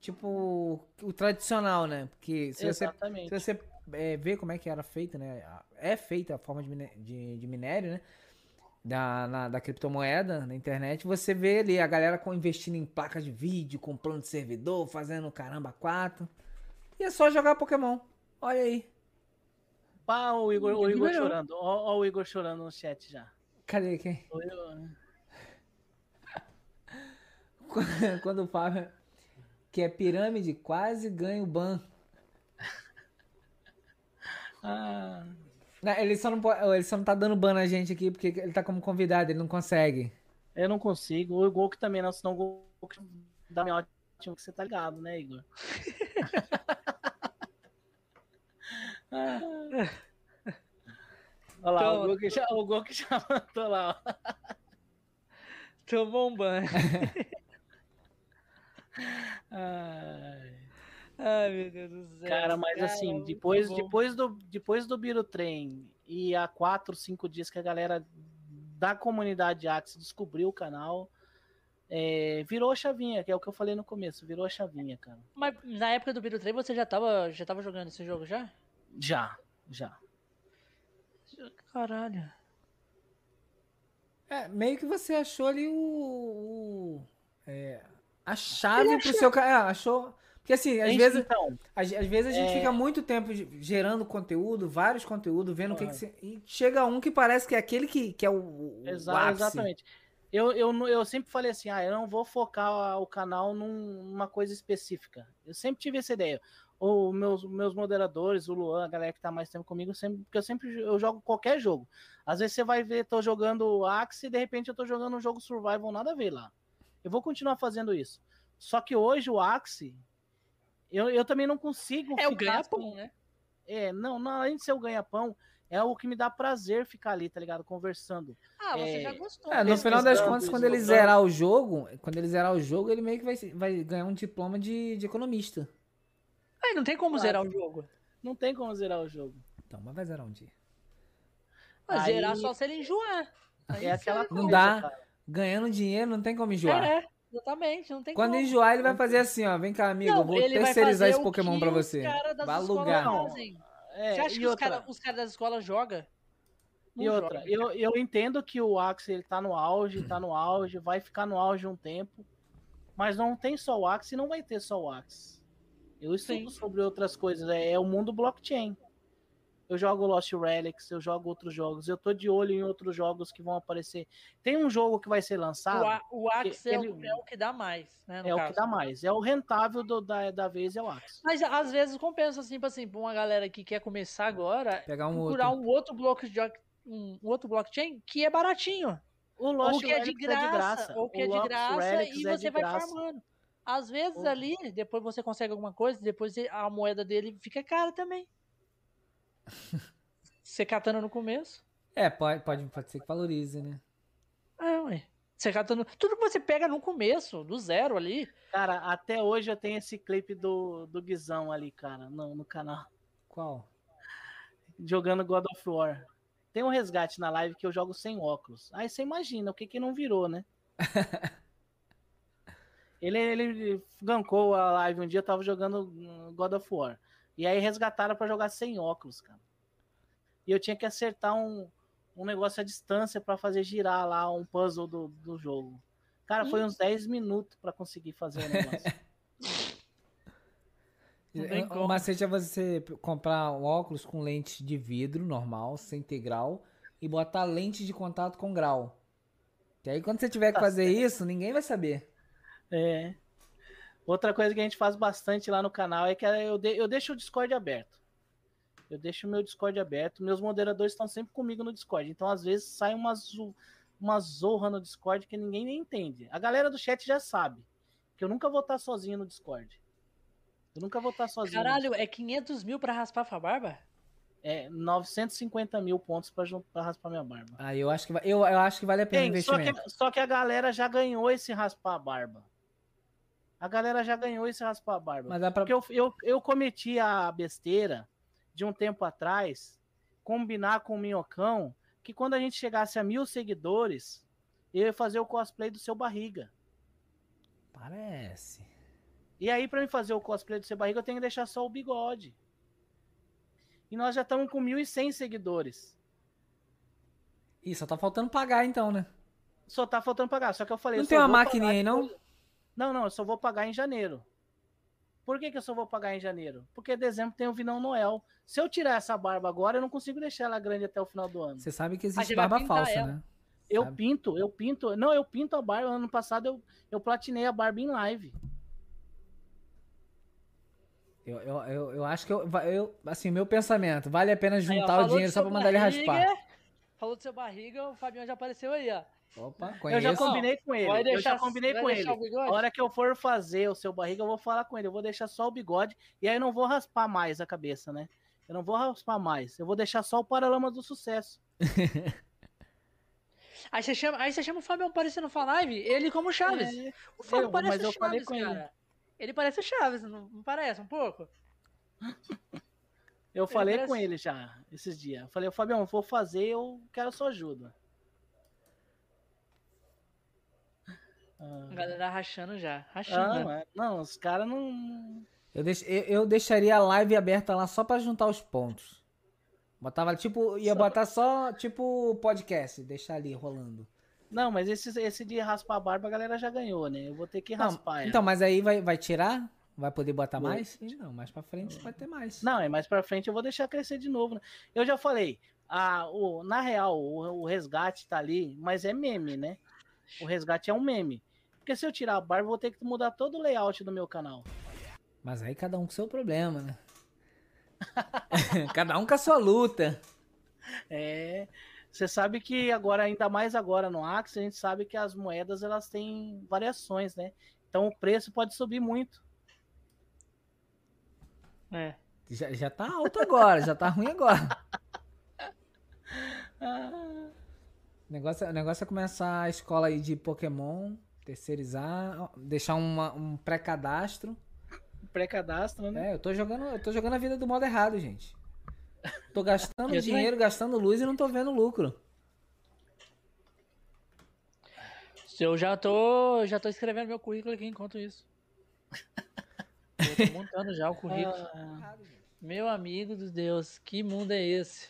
tipo, o tradicional, né? Porque se você, Exatamente. se você é, ver como é que era feito, né? É feita a forma de, de, de minério, né? Da, na- da criptomoeda na internet, você vê ali a galera com- investindo em placas de vídeo, comprando servidor, fazendo caramba quatro. E é só jogar Pokémon. Olha aí. Pá, o Igor, o Igor chorando. Ó, ó o Igor chorando no chat já. Cadê quem? O Igor- Quando o Fábio, que é pirâmide, quase ganha o ban. Ah, Ele só, não pode, ele só não tá dando ban na gente aqui porque ele tá como convidado, ele não consegue. eu não consigo. O Igor que também não, senão o Igor que dá minha ótima que você tá ligado, né, Igor? Ah. Olha lá, o Toma. Igor que já, o que já mandou lá, ó. Tomou um banho. Ai. Ai, meu Deus do céu. Cara, mas Cara, assim, depois, depois do depois do Biro Trem e há quatro, cinco dias que a galera da comunidade Axis descobriu o canal, é, virou a chavinha, que é o que eu falei no começo, virou a chavinha, cara. Mas na época do Biro 3 você já tava, já tava jogando esse jogo já? Já, já. Caralho. É, meio que você achou ali o. o- é, a chave pro seu canal. É, achou. Porque assim, às vezes, então, às, às vezes a gente é- fica muito tempo ge- gerando conteúdo, vários conteúdos, vendo o que, que se- E chega um que parece que é aquele que, que é o, o exa- ápice. exatamente. Eu, eu, eu sempre falei assim, ah, eu não vou focar o canal num- numa coisa específica. Eu sempre tive essa ideia. Ou meus, meus moderadores, o Luan, a galera que tá mais tempo comigo, sempre, porque eu sempre eu jogo qualquer jogo. Às vezes você vai ver, tô jogando Axe e de repente eu tô jogando um jogo Survival, nada a ver lá. Eu vou continuar fazendo isso. Só que hoje o Axe, eu, eu também não consigo É o ganha-pão, né? É, não, não, além de ser o ganha-pão, é o que me dá prazer ficar ali, tá ligado? Conversando. Ah, você É, já gostou. É, no final das contas, quando ele zerar o jogo, quando ele zerar o jogo, ele meio que vai, vai ganhar um diploma de, de economista. Ai, não tem como Claro. zerar o jogo. Não tem como zerar o jogo. Então, mas vai zerar um dia. Mas Aí- zerar só se ele enjoar. Aí É aquela você- Não coisa, dá. cara. Ganhando dinheiro, não tem como enjoar. É, exatamente, não tem Quando como. enjoar, ele vai fazer assim, ó. Vem cá, amigo, Não, eu vou terceirizar esse Pokémon pra os você. Vai alugar. fazem. É, Você acha que os outra, caras cara das escolas jogam? e outra eu, eu entendo que o Axe ele tá no auge, tá no auge, vai ficar no auge um tempo, mas não tem só o Axe e não vai ter só o Axe. Eu estudo Sim. sobre outras coisas, é, é o mundo blockchain. Eu jogo Lost Relics, eu jogo outros jogos, eu tô de olho em outros jogos que vão aparecer. Tem um jogo que vai ser lançado, O, A- o Axe é, o- ele- é o que dá mais, né? no é o caso. que dá mais, é o rentável do- da, da vez, é o Axe. Mas às vezes compensa, assim, tipo assim, pra uma galera que quer começar agora, Pegar um procurar outro. um outro bloco de um outro blockchain que é baratinho. O Lost ou que é de Relics graça, ou que é O de graça Relics e é você de vai graça. farmando. Às vezes O- ali, depois você consegue alguma coisa, depois a moeda dele fica cara também. Você catando no começo. É, pode, pode, pode ser que valorize, né? É, ué. Você catando. Tudo que você pega no começo, do zero ali. Cara, até hoje eu tenho esse clipe do, do Guizão ali, cara, no, no canal. Qual? Jogando God of War. Tem um resgate na live que eu jogo sem óculos. Aí você imagina o que que não virou, né? ele, ele gankou a live um dia, eu tava jogando God of War. E aí resgataram pra jogar sem óculos, cara. E eu tinha que acertar um, um negócio à distância pra fazer girar lá um puzzle do, do jogo. Cara, foi uns 10 minutos pra conseguir fazer o negócio. O macete é você comprar um óculos com lente de vidro normal, sem ter grau, e botar lente de contato com grau. E aí quando você tiver que Tá fazer isso, ninguém vai saber. É. Outra coisa que a gente faz bastante lá no canal é que eu, de- eu deixo o Discord aberto. Eu deixo o meu Discord aberto. Meus moderadores estão sempre comigo no Discord. Então, às vezes, sai uma, uma zorra no Discord que ninguém nem entende. A galera do chat já sabe que eu nunca vou estar sozinho no Discord. Eu nunca vou estar sozinho. Caralho, é 500 mil pra raspar a barba? É 950 mil pontos pra, pra raspar minha barba. Aí eu acho que, eu, eu acho que vale a pena Tem, só, investimento. que, só que a galera já ganhou esse raspar a barba. A galera já ganhou esse raspar a barba. Mas dá pra... Porque eu, eu, eu cometi a besteira de um tempo atrás combinar com o Minhocão que quando a gente chegasse a mil seguidores, eu ia fazer o cosplay do seu barriga. Parece. E aí, pra mim fazer o cosplay do seu barriga, eu tenho que deixar só o bigode. E nós já estamos com 1.100 seguidores. Ih, só tá faltando pagar então, né? Só tá faltando pagar. Só que eu falei. Não tem uma maquininha pagar aí, não? Não, não, eu só vou pagar em janeiro. Por que, que eu só vou pagar em janeiro? Porque dezembro tem o Vinão Noel. Se eu tirar essa barba agora, eu não consigo deixar ela grande até o final do ano. Você sabe que existe barba falsa, ela. né? Eu Sabe? pinto, eu pinto. Não, eu pinto a barba. Ano passado eu, eu platinei a barba em live. Eu, eu, eu, eu acho que eu, eu. Assim, meu pensamento, vale a pena Aí, juntar falou o dinheiro só pra mandar ele raspar. Falou do seu barriga, o Fabião já apareceu aí, ó. Opa, Eu conheço. já combinei com ele. Vai eu deixar, já combinei com deixar ele. A hora que eu for fazer o seu barriga, eu vou falar com ele. Eu vou deixar só o bigode. E aí eu não vou raspar mais a cabeça, né? Eu não vou raspar mais. Eu vou deixar só o Paralama do Sucesso. Aí você chama, aí você chama o Fabião aparecendo na live, ele como Chaves. É, o Fábio eu- parece mas o eu falei Chaves, com ele. cara. Ele parece o Chaves, não, não parece um pouco? Eu falei com ele já esses dias. Eu falei, Fabião, eu vou fazer, eu quero sua ajuda. A galera rachando já, rachando. ah, não, não, os caras não. Eu, deix- eu, eu deixaria a live aberta lá só pra juntar os pontos. Botava tipo. Ia Só- botar só tipo podcast, deixar ali rolando. Não, mas esse, esse de raspar a barba a galera já ganhou, né? Eu vou ter que Não, raspar. ela. então, mas aí vai, vai tirar? Vai poder botar Vou. mais? Não, mais pra frente vai ter mais. Não, é mais pra frente eu vou deixar crescer de novo. né? Eu já falei, a, o, na real, o, o resgate tá ali, mas é meme, né? O resgate é um meme. Porque se eu tirar a barba, eu vou ter que mudar todo o layout do meu canal. Mas aí cada um com seu problema, né? cada um com a sua luta. É. Você sabe que agora, ainda mais agora no Axie, a gente sabe que as moedas elas têm variações, né? Então o preço pode subir muito. É. Já, já tá alto agora, já tá ruim agora. Ah, O negócio, o negócio é começar a escola aí de Pokémon, terceirizar, deixar uma- um pré-cadastro. Pré-cadastro, né? É, eu tô jogando, eu tô jogando a vida do modo errado, gente. Tô gastando dinheiro, gastando luz e não tô vendo lucro. Eu já tô, já tô escrevendo meu currículo aqui enquanto isso. Eu tô montando já o currículo. Ah, Meu amigo dos Deus, que mundo é esse?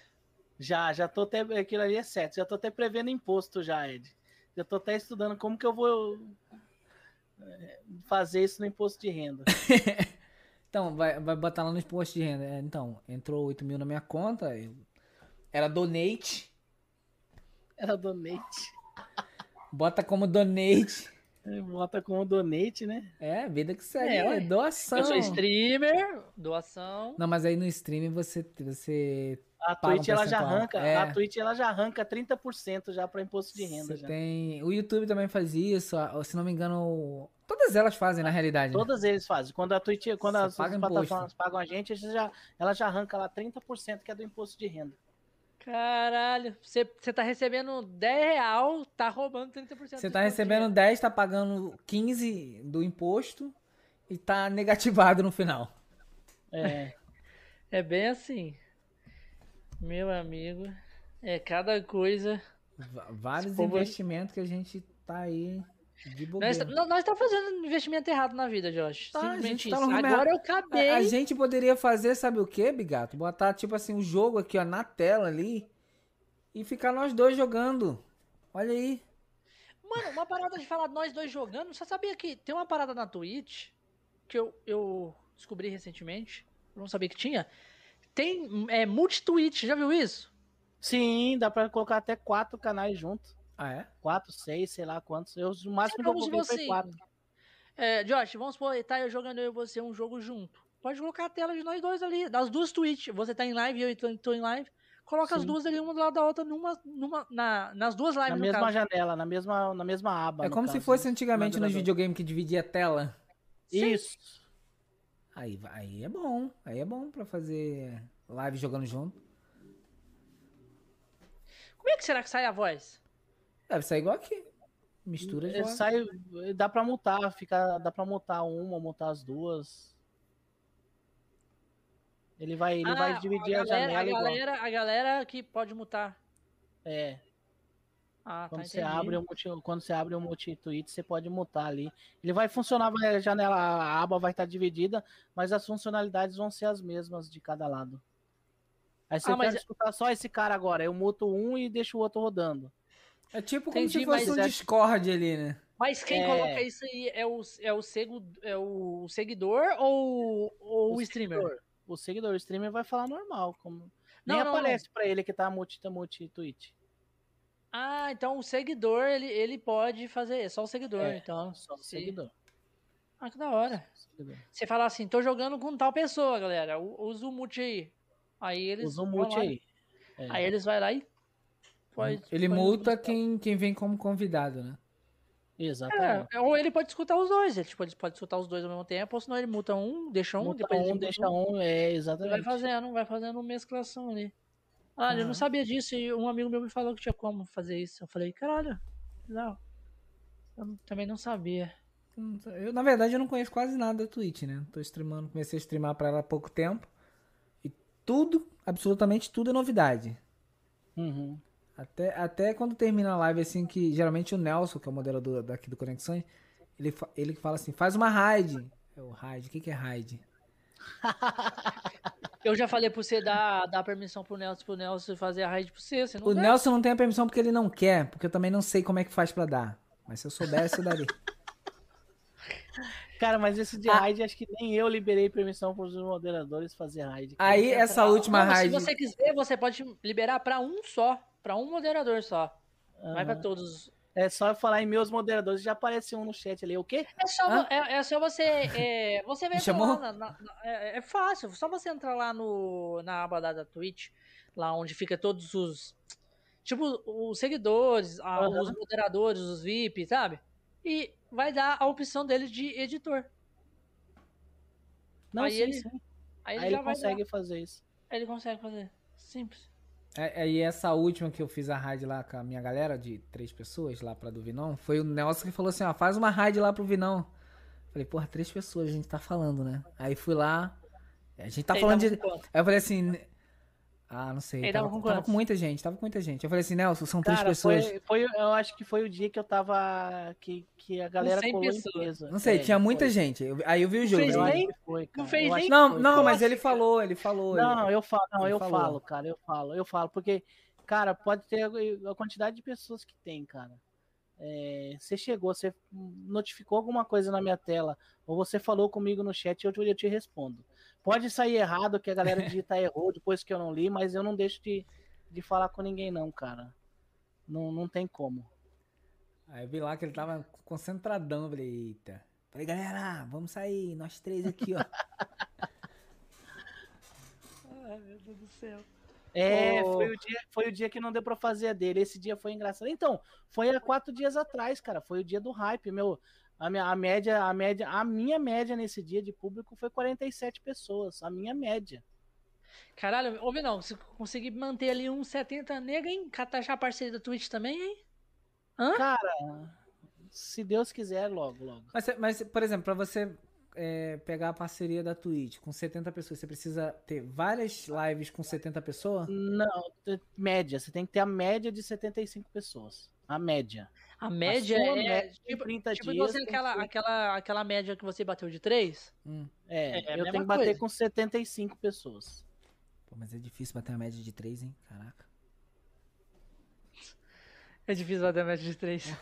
já, já tô até. Aquilo ali é certo. Já tô até prevendo imposto já, Ed. Já tô até estudando como que eu vou é, fazer isso no imposto de renda. Então, vai, vai botar lá no imposto de renda. É, Então, entrou 8 mil na minha conta. eu- Era donate. Era donate. Bota como donate. Bota como donate, né? É, vida que segue. É, É, doação. Eu sou streamer, doação. Não, mas aí no stream você, você, A Paga um Twitch ela já arranca, É. a Twitch ela já arranca 30% já para imposto de renda você já. tem. O YouTube também faz isso. a- Se não me engano, todas elas fazem na realidade. né? Todas eles fazem. Quando a Twitch, quando Você as paga plataformas pagam a gente, a gente já, ela já arranca lá 30% que é do imposto de renda. Caralho, você, você tá recebendo 10 real, tá roubando 30%. Você do tá recebendo renda. 10, tá pagando 15 do imposto e tá negativado no final. É, É bem assim. Meu amigo, é cada coisa. Vários investimentos que a gente tá aí. De Nós, bobeira. tá- nós tá fazendo investimento errado na vida, Josh. Tá, a Simplesmente gente tá isso. Agora eu A, acabei. a gente poderia fazer, sabe o que, Bigato? Botar, tipo assim, o jogo aqui, ó, na tela ali. E ficar nós dois jogando. Olha aí. Mano, uma parada de falar nós dois jogando. Você sabia que tem uma parada na Twitch que eu, eu descobri recentemente? Não sabia que tinha. Tem é, multi-Twitch, já viu isso? Sim, dá pra colocar até quatro canais juntos. Ah, é? Quatro, seis, sei lá quantos. Eu, o máximo que eu coloquei foi quatro. É, Josh, vamos supor, tá eu jogando eu e você um jogo junto. Pode colocar a tela de nós dois ali, das duas Twitch. Você tá em live e eu tô, tô em live. Coloca as Sim. duas ali, uma do lado da outra, numa, numa, na, nas duas lives Na no mesma caso. janela, na mesma, na mesma aba. É como se caso, fosse né? antigamente nos videogames que dividia a tela. Isso. Aí, aí é bom. Aí é bom pra fazer live jogando junto. Como é que será que sai a voz? Deve sair igual aqui. Mistura de Ele voz. sai, dá pra mutar, fica, dá pra mutar uma, mutar as duas. Ele vai, ele vai Ah, dividir a, galera, janela a igual. galera, a galera que pode mutar. É, Ah, quando tá, você abre o multi, quando você abre o multi-tweet, você pode mutar ali. Ele vai funcionar, vai, a janela, a aba vai estar dividida, mas as funcionalidades vão ser as mesmas de cada lado. Aí você Ah, mas escutar só esse cara agora, eu muto um e deixo o outro rodando. É tipo como Entendi, se fosse um é- Discord ali, né? Mas quem É. coloca isso aí é o, é o, segu, é o seguidor ou, ou o, streamer? seguidor. O seguidor, o streamer vai falar normal, como nem Não, não, não. aparece pra ele que tá multi, tá multi-tweet. Ah, então o seguidor, ele, ele pode fazer, é só o seguidor, É, então. Só o se- seguidor. Ah, que da hora. Você fala assim, tô jogando com tal pessoa, galera, usa o multi aí. Aí eles Usa o multi aí. É. Aí eles vai lá e pode, Ele pode multa escutar. quem, quem vem como convidado, né? Exatamente. É, ou ele pode escutar os dois, ele pode, pode escutar os dois ao mesmo tempo, ou senão ele muta um, deixa um, Muta depois ele um, deixa um. um, é, exatamente. vai fazendo, vai fazendo mesclação ali. Ah, eu Aham. não sabia disso e um amigo meu me falou que tinha como fazer isso. Eu falei, caralho, não. Eu também não sabia. Eu, na verdade, eu não conheço quase nada da Twitch, né? Tô streamando, comecei a streamar pra ela há pouco tempo. E tudo, absolutamente tudo é novidade. Uhum. Até, até quando termina a live, assim, que geralmente o Nelson, que é o moderador daqui do Conexões, ele, ele fala assim, faz uma raid. É o raid, o que, que é raid? Eu já falei pra você dar, dar permissão pro Nelson, pro Nelson fazer a raid pra você. você não O dá. Nelson não tem a permissão porque ele não quer, porque eu também não sei como é que faz pra dar. Mas se eu soubesse, eu daria. Cara, mas esse de Ah. raid, acho que nem eu liberei permissão para os moderadores fazer raid. Aí, essa última Não, raid... Se você quiser, você pode liberar pra um só. Pra um moderador só. Não é pra Aham. todos. É só eu falar em meus moderadores, já apareceu um no chat ali. O quê? É só, é, é só você. É, você chamou? lá na- na- na- é, é fácil, só você entrar lá no, na aba da, da Twitch, lá onde fica todos os. Tipo, os seguidores, a- Aham. os moderadores, os VIP, sabe? E vai dar a opção dele de editor. Não, Aí sim, ele- sim. Aí ele Aí ele consegue fazer isso. dar. Aí ele consegue fazer. Simples. É, é, e essa última que eu fiz a raid lá com a minha galera, de três pessoas lá pra do Vinão, foi o Nelson que falou assim, ó, faz uma raid lá pro Vinão. Falei, porra, três pessoas a gente tá falando, né? Aí fui lá, a gente tá Ele falando tava de... Aí eu falei assim, ah, não sei, Ele tava, tava com tava com muita gente, tava com muita gente. Eu falei assim, Nelson, são três Cara, pessoas. foi, foi, eu acho que foi o dia que eu tava. Que, que a galera 100 colou pessoas. Não sei, É, tinha muita foi. gente. Eu- aí eu vi o jogo. fez nem- foi, não fez nem- Não, foi. não, mas ele falou, ele falou. Não, ele- eu falo, não, eu falou. falo, cara, eu falo, eu falo, porque, cara, pode ter a quantidade de pessoas que tem, cara. É, você chegou, você notificou alguma coisa na minha tela, ou você falou comigo no chat, eu, te- eu te respondo. Pode sair errado, que a galera digita errou depois que eu não li, mas eu não deixo de, de falar com ninguém, não, cara. Não, não tem como. Aí eu vi lá que ele tava concentradão. Falei, eita. Falei, galera, vamos sair, nós três aqui, ó. Ai, meu Deus do céu. É, foi, o dia, foi o dia que não deu pra fazer a dele. Esse dia foi engraçado. Então, foi há quatro dias atrás, cara. Foi o dia do hype, meu. A, minha, a média, a média, a minha média nesse dia de público foi 47 pessoas. A minha média. Caralho, ouve não, se conseguir manter ali uns 70 nega, hein? Catachar a parceria da Twitch também, hein? Hã? Cara, se Deus quiser, logo, logo. Mas, mas, por exemplo, pra você é, pegar a parceria da Twitch com 70 pessoas, você precisa ter várias lives com 70 pessoas? Não, média. Você tem que ter a média de 75 pessoas. A média. A média sua é. média tipo, 30 tipo dias você, aquela, ser- aquela, aquela média que você bateu de 3? Hum. É, É, a eu tenho que bater coisa. com 75 pessoas. Pô, mas é difícil bater uma média de 3, hein? Caraca. É difícil bater a média de 3.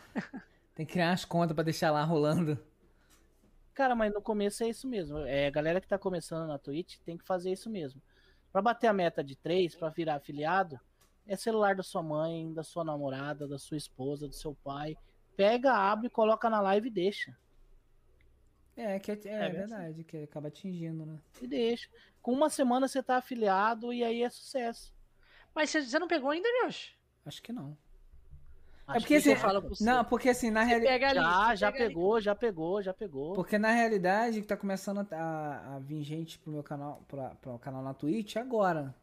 Tem que criar umas contas pra deixar lá rolando. Cara, mas no começo é isso mesmo. É, a galera que tá começando na Twitch tem que fazer isso mesmo. Pra bater a meta de 3, pra virar afiliado, é celular da sua mãe, da sua namorada, da sua esposa, do seu pai. Pega, abre, coloca na live e deixa. É, que é, é, É, verdade, que acaba atingindo, né? E deixa. Com uma semana você tá afiliado e aí é sucesso. Mas você, não pegou ainda, Josh? Acho que não. Acho porque que assim, já- eu falo pra você. Não, porque assim, na realidade. Já, já pega ali. pegou, já pegou, já pegou. Porque na realidade tá começando a, a vir gente pro meu canal, pra, pra o canal na Twitch agora.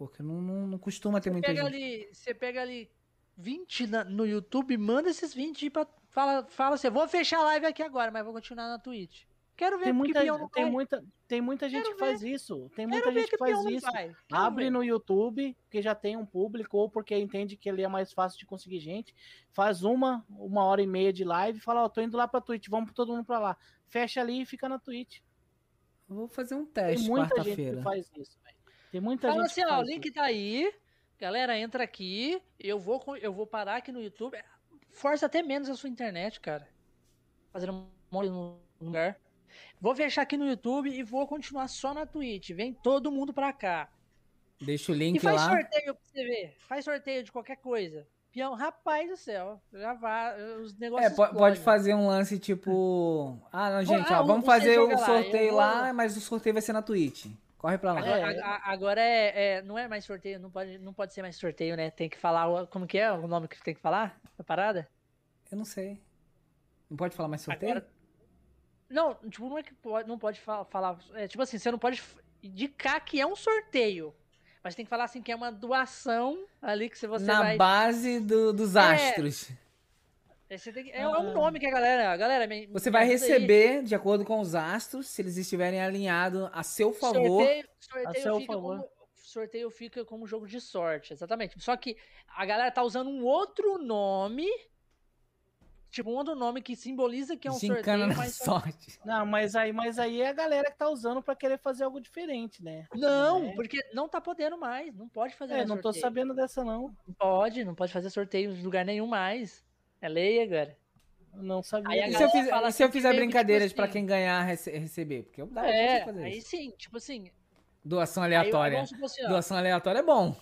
Porque não, não, não costuma ter Você muita pega gente. ali, você pega ali 20 na- no YouTube, manda esses 20 pra. Fala, fala assim, vou fechar a live aqui agora, mas vou continuar na Twitch. Quero ver Tem que muita, não tem vai. muita, tem muita gente Quero que faz isso. Tem Quero muita ver gente que faz isso. Quero Abre ver. no YouTube, que já tem um público, ou porque entende que ele é mais fácil de conseguir gente. Faz uma, uma hora e meia de live e fala, ó, tô indo lá pra Twitch, vamos todo mundo pra lá. Fecha ali e fica na Twitch. Vou fazer um Tem teste muita gente quarta-feira. que faz isso. Tem muita Fala gente assim, que ó, o link isso. tá aí. Galera, entra aqui. Eu vou, eu vou parar aqui no YouTube. Força até menos a sua internet, cara. Fazendo mole no lugar. Vou fechar aqui no YouTube e vou continuar só na Twitch. Vem todo mundo pra cá. Deixa o E link faz lá. sorteio pra você ver. Faz sorteio de qualquer coisa. Peão, rapaz do céu. Já vai. Os É, negócios. po- pode explodem. fazer um lance tipo. Ah, não, gente, ah, ó, vamos fazer o lá, sorteio lá, vou- mas o sorteio vai ser na Twitch. Corre pra lá. Agora, É. a- a- agora é, é- não é mais sorteio, não pode, não pode ser mais sorteio, né? Tem que falar como que é o nome que tem que falar da parada? Eu não sei. Não pode falar mais sorteio? Agora- Não, tipo, não é que pode, não pode fa- falar. É, tipo assim, você não pode indicar que é um sorteio. Mas tem que falar assim que é uma doação ali que você Na vai. base do- dos É. astros. É, que- é, é um nome que a galera. A galera me- Você me vai ajuda aí. receber de acordo com os astros, se eles estiverem alinhados a seu favor. Sorteio, A sorteio seu fica favor. como. Sorteio fica como jogo de sorte, exatamente. Só que a galera tá usando um outro nome. Tipo, um outro nome que simboliza que é um Gincana sorteio, na mas. sorte. Não, mas aí, mas aí é a galera que tá usando pra querer fazer algo diferente, né? Não, É. porque não tá podendo mais. Não pode fazer É, mais não tô sorteio. sabendo dessa, não. Não pode, não pode fazer sorteio em lugar nenhum mais. É lei agora. Não sabia. E se eu, fiz- fala e se eu assim fizer tipo brincadeiras pra assim- quem ganhar rece- receber? Porque eu dá pra é, você fazer aí isso. sim, tipo assim. Doação aí- aí aleatória. supor assim, Doação aleatória é bom.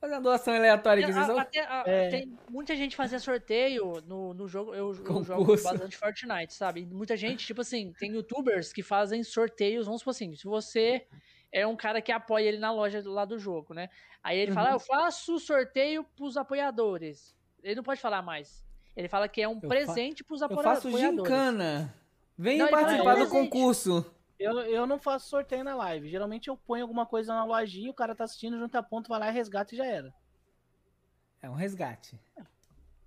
Fazer uma doação aleatória que a- vocês vão. até- a- É. Tem muita gente fazendo sorteio no, no jogo. Eu, eu jogo bastante Fortnite, sabe? Muita gente, tipo assim, tem youtubers que fazem sorteios. Vamos supor assim, se você é um cara que apoia ele na loja lá do jogo, né? Aí ele Uhum. fala, "Ah, eu faço sorteio pros apoiadores. Ele não pode falar mais. Ele fala que é um Eu presente pros Eu apoia- faço apoiadores. gincana. Venha participar faz do concurso. Eu, eu não faço sorteio na live. Geralmente eu ponho alguma coisa na lojinha, o cara tá assistindo, junta a ponto, vai lá e resgata e já era. É um resgate.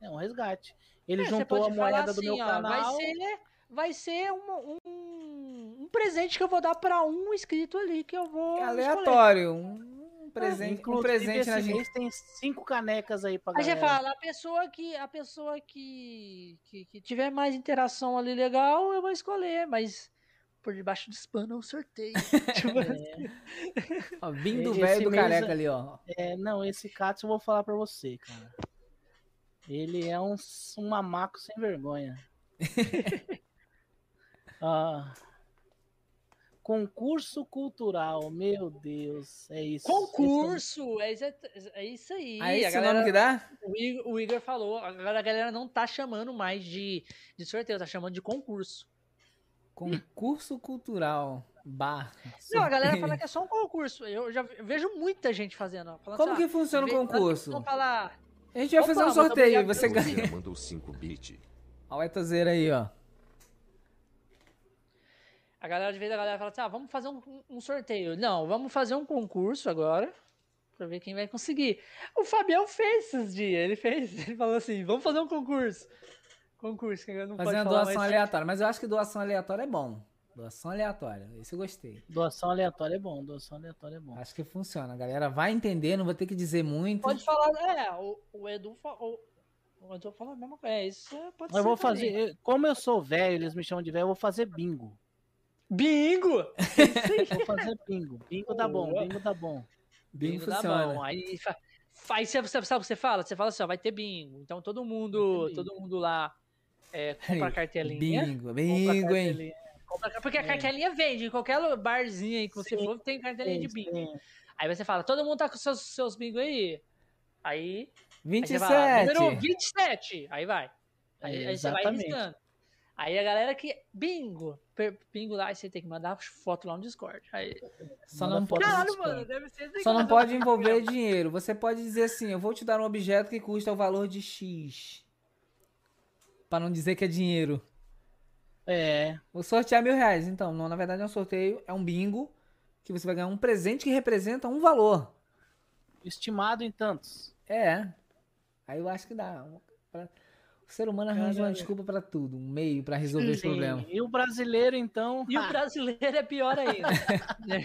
É um resgate. Ele É, juntou a moeda do meu assim, ó, canal. Vai ser, vai ser um, um, um presente que eu vou dar pra um inscrito ali que eu vou. É escolher. aleatório. Um presente, um Inclusive, presente na gente. tem cinco canecas aí pra Aí você galera. fala, a pessoa que a pessoa que, que, que tiver mais interação ali legal, eu vou escolher, mas por debaixo do spam é um sorteio. Tipo, Ó, vindo Esse velho do mês careca é- ali, ó. É, não, esse Katsu eu vou falar pra você, cara. Ele é um, um mamaco sem vergonha. Ah, concurso cultural, meu Deus, é isso. Concurso! É isso, é isso aí. A é o galera, nome que dá? o, Igor, o Igor falou, agora a galera não tá chamando mais de, de sorteio, tá chamando de concurso. Concurso cultural. Bar. Não, a galera fala que é só um concurso. Eu já vejo muita gente fazendo. Como assim, que funciona o concurso? Vamos falar. A gente vai Opa, fazer um sorteio e você ganha. Mandou 5 bit. Ó, o Etozeiro aí, ó. A galera, de vez a galera fala assim, ah, vamos fazer um, um sorteio. Não, vamos fazer um concurso agora, pra ver quem vai conseguir. O Fabião fez esses dias, ele fez, ele falou assim, vamos fazer um concurso. Concurso, que eu não Fazendo doação mas- aleatória. Mas eu acho que doação aleatória é bom. Doação aleatória. Esse eu gostei. Doação aleatória é bom, doação aleatória é bom. Acho que funciona. A galera vai entender, não vou ter que dizer muito. Pode falar, é, o, o Edu falou. O Edu falou a mesma coisa. É, isso é- pode Mas eu ser vou também. fazer, eu- como eu sou velho, eles me chamam de velho, eu vou fazer bingo. Bingo! Vou fazer bingo. Bingo dá bom, bingo dá bom. Bingo Bingo dá bom. Aí faz, você, você sabe o que você fala? Você fala assim, ó, vai ter bingo. Então todo mundo, Vai todo mundo lá é, compra a cartelinha. Bingo, Compra bingo, hein? Compra- porque a É. cartelinha vende. Em qualquer barzinho aí que você Sim, for, tem cartelinha de bingo. Sim, Aí você fala, todo mundo tá com seus, seus bingo aí. Aí, aí você 27. fala, número 27. Aí vai. Aí, É, aí você vai riscando. Aí a galera que. Bingo! Bingo lá, aí você tem que mandar foto lá no Discord. Aí, Só Manda não pode. Caralho, Discord. mano, deve ser Só não pode envolver dinheiro. Você pode dizer assim: eu vou te dar um objeto que custa o valor de X. Pra não dizer que é dinheiro. É, Vou sortear mil reais. Então, não, na verdade é um sorteio, é um bingo. Que você vai ganhar um presente que representa um valor. estimado em tantos. É. Aí eu acho que dá. Pra- O ser humano arranja uma desculpa pra tudo, um meio pra resolver esse Sim. problema. E o brasileiro, então. E o ah, brasileiro é pior ainda. Né,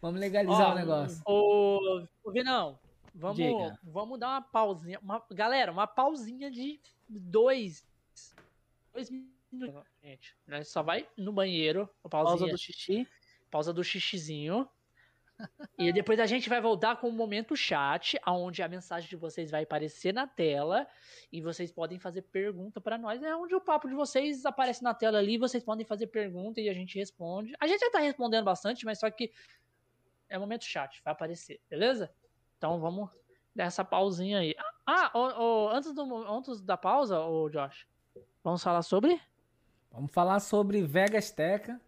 Vamos legalizar Ó, o negócio. Ô, Vinão, vamos, Diga. vamos dar uma pausinha. Uma, galera, uma pausinha de dois, dois minutos. Gente, nós só vai no banheiro, Pausa do xixi. pausa do xixizinho. E depois a gente vai voltar com o momento chat, onde a mensagem de vocês vai aparecer na tela e vocês podem fazer pergunta pra nós. É onde o papo de vocês aparece na tela ali, vocês podem fazer pergunta e a gente responde. A gente já tá respondendo bastante, mas só que é momento chat, vai aparecer, beleza? Então vamos dar essa pausinha aí. Ah, ô, ô, antes, do, antes da pausa, ô Josh, vamos falar sobre? Vamos falar sobre Vegas Teca.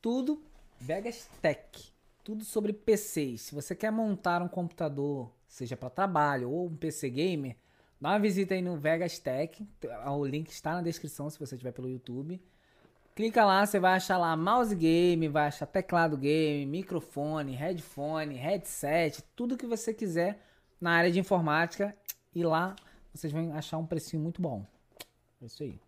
Tudo Vegas Tech. Tudo sobre PCs. Se você quer montar um computador, seja para trabalho ou um PC gamer, dá uma visita aí no Vegas Tech. O link está na descrição se você estiver pelo YouTube. Clica lá, você vai achar lá mouse game, vai achar teclado game, microfone, headphone, headset, tudo que você quiser na área de informática. E lá vocês vão achar um precinho muito bom. É isso aí.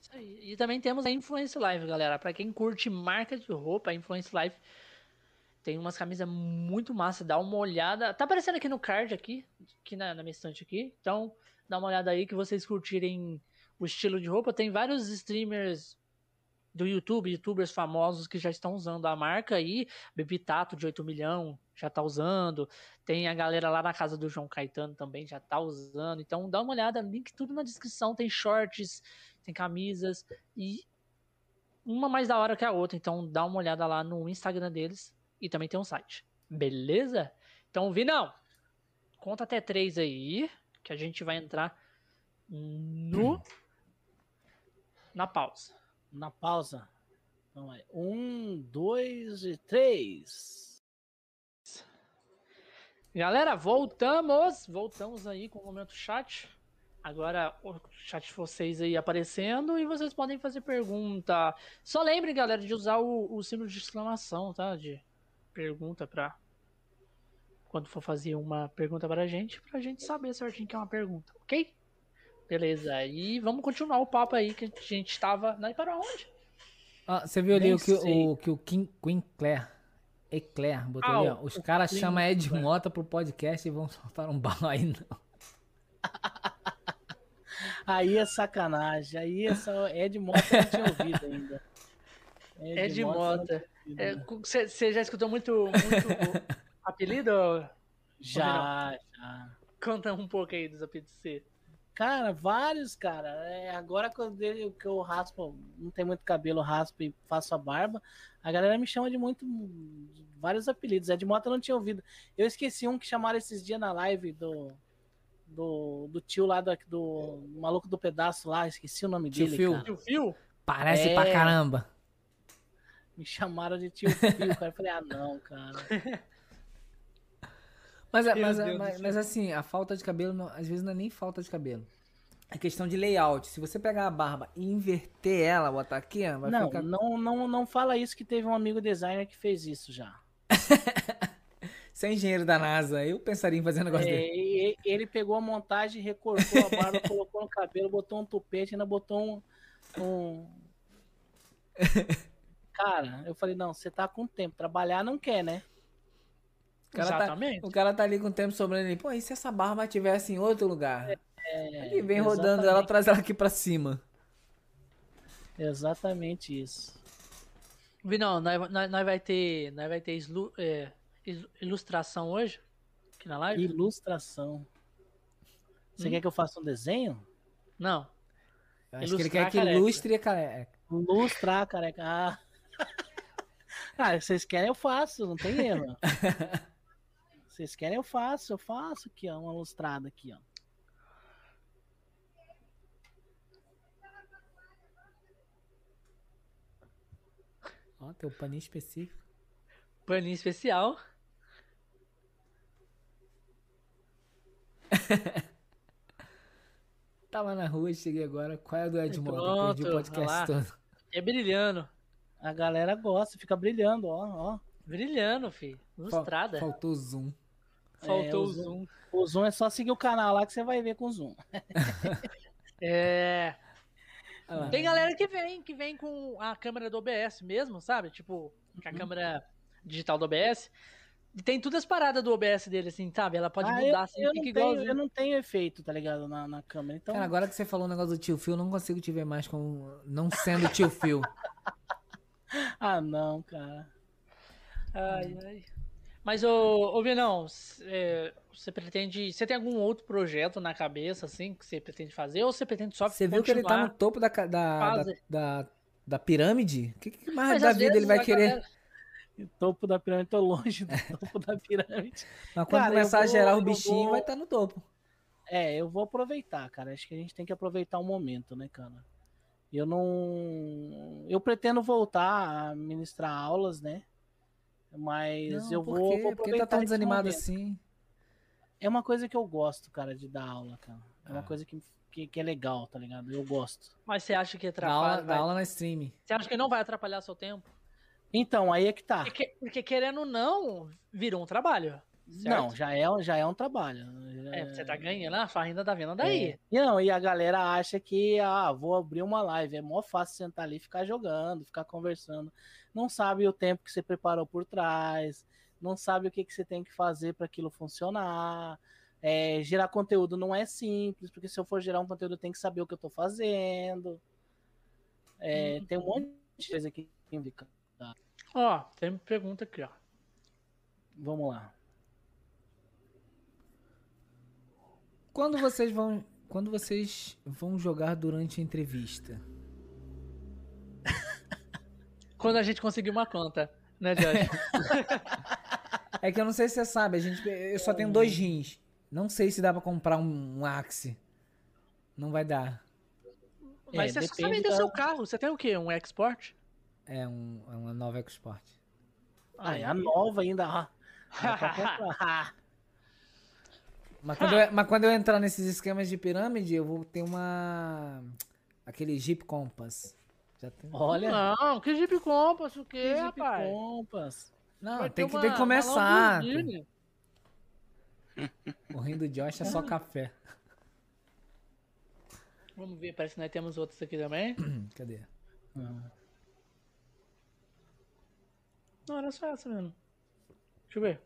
Isso aí. E também temos a Influence Live, galera. Pra quem curte marca de roupa, a Influence Live tem umas camisas muito massa. Dá uma olhada. Tá aparecendo aqui no card, aqui, aqui na, na minha estante aqui. Então, dá uma olhada aí que vocês curtirem o estilo de roupa. Tem vários streamers do YouTube, youtubers famosos que já estão usando a marca aí. Baby Tato de 8 milhão já tá usando. Tem a galera lá na casa do João Caetano também já tá usando. Então dá uma olhada, link tudo na descrição. Tem shorts, tem camisas e uma mais da hora que a outra. Então dá uma olhada lá no Instagram deles e também tem um site. Beleza? Então, Vinão, conta até três aí que a gente vai entrar no na pausa. Na pausa. Então vai. Um, dois e três. Galera, voltamos. Voltamos aí com o momento chat. Agora o chat de vocês aí aparecendo e vocês podem fazer pergunta. Só lembrem, galera, de usar o, o símbolo de exclamação, tá? De pergunta pra. Quando for fazer uma pergunta pra gente, pra gente saber certinho que é uma pergunta, ok? Beleza, e vamos continuar o papo aí que a gente tava. Não, para onde? Ah, você viu ali Nem o que sei. o, que o Kim, Queen Claire, Eclair, botou Ah, ali, ó. Os caras chamam Ed. Mota pro podcast e vão soltar um bala aí, não. Aí é sacanagem. Aí essa Ed Mota eu não tinha ouvido ainda. É de eu não Mota. Você já escutou muito, muito apelido? Já, já. Conta um pouco aí dos apelidos de você. Cara, vários, cara. É, agora que eu, que eu raspo, não tem muito cabelo, raspo e faço a barba, a galera me chama de muito. de vários apelidos. Ed Mota eu não tinha ouvido. Eu esqueci um que chamaram esses dias na live do. Do, do tio lá da- do, maluco do pedaço lá, esqueci o nome Tio dele. Phil. Cara. Tio Fio? Parece É. pra caramba. Me chamaram de tio Phil, cara. Eu falei, ah, não, cara. Mas, Meu mas, do mas, mas assim, a falta de cabelo, não- às vezes não é nem falta de cabelo. É questão de layout. Se você pegar a barba e inverter ela, botar aqui, vai Não, ficar. não, não, não fala isso que teve um amigo designer que fez isso já. Sem engenheiro da NASA, eu pensaria em fazer um negócio É, dele. ele pegou a montagem, recortou a barba, colocou no cabelo, botou um tupete, ainda botou um, um- Cara, eu falei, não, você tá com tempo, trabalhar não quer, né? O cara, tá, Exatamente. o cara tá ali com o tempo sobrando ali. Pô, e se essa barba tivesse em outro lugar? É, Ele vem rodando ela, traz ela aqui pra cima. Exatamente isso. Vinão, nós, nós, nós vai ter, nós vai ter islu- é, ilustração hoje? Aqui na live? Ilustração. Você Hum? quer que eu faça um desenho? Não. Eu acho que ele quer que careca. ilustre a careca. Ilustrar, careca. Ah. ah, vocês querem, eu faço, não tem erro. Vocês querem, eu faço, eu faço aqui, ó, uma ilustrada aqui, ó. Ó, tem um paninho específico. Paninho especial. Tava na rua, cheguei agora. Qual é a do Edmond? Pronto, Perdi o podcast todo. É brilhando. A galera gosta, fica brilhando, ó, ó. Brilhando, filho. Fal- Ilustrada. Faltou zoom. Faltou É, o o zoom. O zoom é só seguir o canal lá que você vai ver com zoom. É. Tem galera que vem, que vem com a câmera do OBS mesmo, sabe? Tipo, com Uhum. a câmera digital do OBS. E tem todas as paradas do OBS dele, assim, sabe? Ela pode Ah, mudar, eu, assim, eu, fica não igual. tenho, eu não tenho efeito, tá ligado? Na, na câmera. Então, Cara, agora que você falou o negócio do tio Phil, eu não consigo te ver mais como não sendo tio Phil. ah, não, cara. Ai, ai. Mas, ô, ô Vinão, é, você pretende. Você tem algum outro projeto na cabeça, assim, que você pretende fazer? Ou você pretende só Você viu que ele tá no topo da, da, da, da, da pirâmide? O que, que mais Mas da vida ele vai a querer? galera- O topo da pirâmide, tô longe do topo da pirâmide. Mas quando Cara, começar a vou- gerar o bichinho, vou- vai estar no topo. É, eu vou aproveitar, cara. Acho que a gente tem que aproveitar o momento, né, cara? Eu não. Eu pretendo voltar a ministrar aulas, né? Mas Não, eu por vou, quê? vou Por que tá tão desanimado momento. assim? É uma coisa que eu gosto, cara, de dar aula, cara. É uma Ah. coisa que, que, que é legal, tá ligado? Eu gosto. Mas você acha que aula, atrapalha? vai- aula na stream. Você acha que não vai atrapalhar seu tempo? Então, aí é que tá. Porque, porque querendo ou não, virou um trabalho. Certo? Não, já é, já é um trabalho. É, você tá ganhando, a sua renda tá vindo daí. É. Não, e a galera acha que, ah, vou abrir uma live. É mó fácil sentar ali e ficar jogando, ficar conversando. Não sabe o tempo que você preparou por trás, não sabe o que, que você tem que fazer para aquilo funcionar. É, gerar conteúdo não é simples, porque se eu for gerar um conteúdo, eu tenho que saber o que eu tô fazendo. É, Tem um monte de coisa aqui. Ó, tem uma pergunta aqui, ó. Vamos lá. Quando vocês vão, quando vocês vão jogar durante a entrevista? Quando a gente conseguir uma conta, né, Josh? É que eu não sei se você sabe, a gente, eu só tenho dois rins. Não sei se dá pra comprar um, um Axe. Não vai dar. Mas É, você só vender da- seu carro. Você tem o quê? Um export? É, um, é uma nova EcoSport. Ah, é a nova ainda. ah. Mas quando, eu, mas quando eu entrar nesses esquemas de pirâmide, eu vou ter uma. Aquele Jeep Compass. Já tem... Olha. Não, que Jeep Compass, o quê, Jeep rapaz? Compass. Não, Vai tem que, uma- tem que começar. O rim do Josh é só café. Vamos ver, parece que nós temos outros aqui também. Cadê? Não, era só essa mesmo. Deixa eu ver.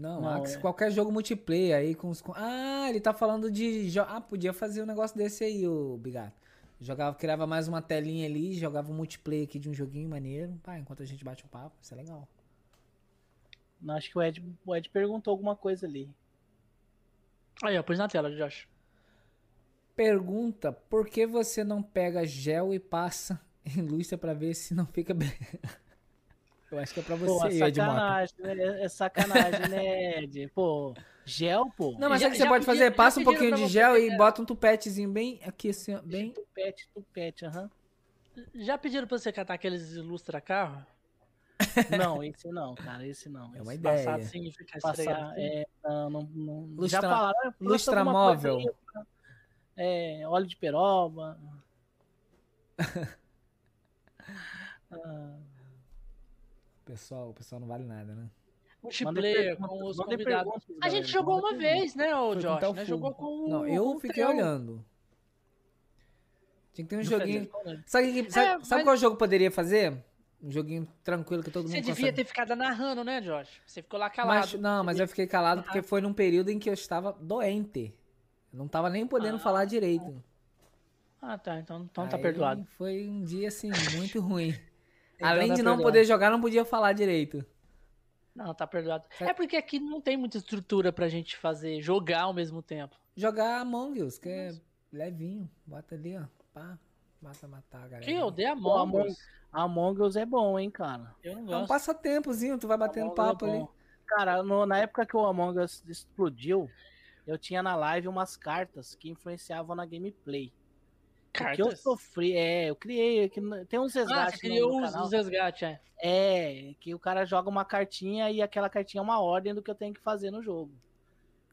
Não, Não, Axe, é- qualquer jogo multiplayer aí com os. com- Ah, ele tá falando de. jo- Ah, podia fazer um negócio desse aí, o Bigato. Jogava, criava mais uma telinha ali, jogava um multiplayer aqui de um joguinho maneiro. Pá, enquanto a gente bate um papo, isso é legal. Não, Acho que o Ed, o Ed perguntou alguma coisa ali. Aí, ó, pôs na tela, Josh. Pergunta: por que você não pega gel e passa em lustra pra ver se não fica bem? Eu acho que é pra Pô, você, é Ed Mota. sacanagem, né? É sacanagem, né, Ed? Pô, gel, pô. Não, mas Já- sabe o que você pode fazer? Passa um pouquinho de gel e bota um tupetezinho bem aqui assim, bem. Tupete, tupete, aham. Já pediram pra você catar aqueles ilustra carro? Não, esse não, cara, esse não. É uma Esse ideia. Ficar assim? é, não, não, não Lustra- já falaram, lança lustra coisa móvel. é, óleo de peroba. Ah, Pessoal, o pessoal não vale nada, né? multiplayer com os convidados. A gente galera, jogou uma vez, né, com Josh? Né? Jogou com Não, o- eu o fiquei olhando. Tinha que ter um joguinho. Fred, Sabe, sabe, É, sabe qual jogo poderia fazer? Um joguinho tranquilo que todo mundo Você devia consegue. ter ficado narrando, né, Josh? Você ficou lá calado. Mas, não, mas eu fiquei calado porque foi num período em que eu estava doente. Eu não tava nem podendo Ah. falar direito. Ah, tá. Então, então tá perdoado. Foi um dia, assim, muito ruim. Então Além tá de não perdoado. poder jogar, não podia falar direito. Não, tá perdoado. É porque aqui não tem muita estrutura pra gente fazer, jogar ao mesmo tempo. Jogar Among Us, que é levinho. Bota ali, ó. Pá. Mata, matar a galera. Que eu odeio Pô, Among Among- Us. Among Us é bom, hein, cara. Eu não É um gosto. passatempozinho, tu vai batendo Among é papo ali. bom. Cara, no- na época que o Among Us explodiu, eu tinha na live umas cartas que influenciavam na gameplay. O que eu Cartas? sofri, é, eu criei, que n- tem uns Ah, resgates você no- criou no os, canal. os resgates, é. É, que o cara joga uma cartinha e aquela cartinha é uma ordem do que eu tenho que fazer no jogo.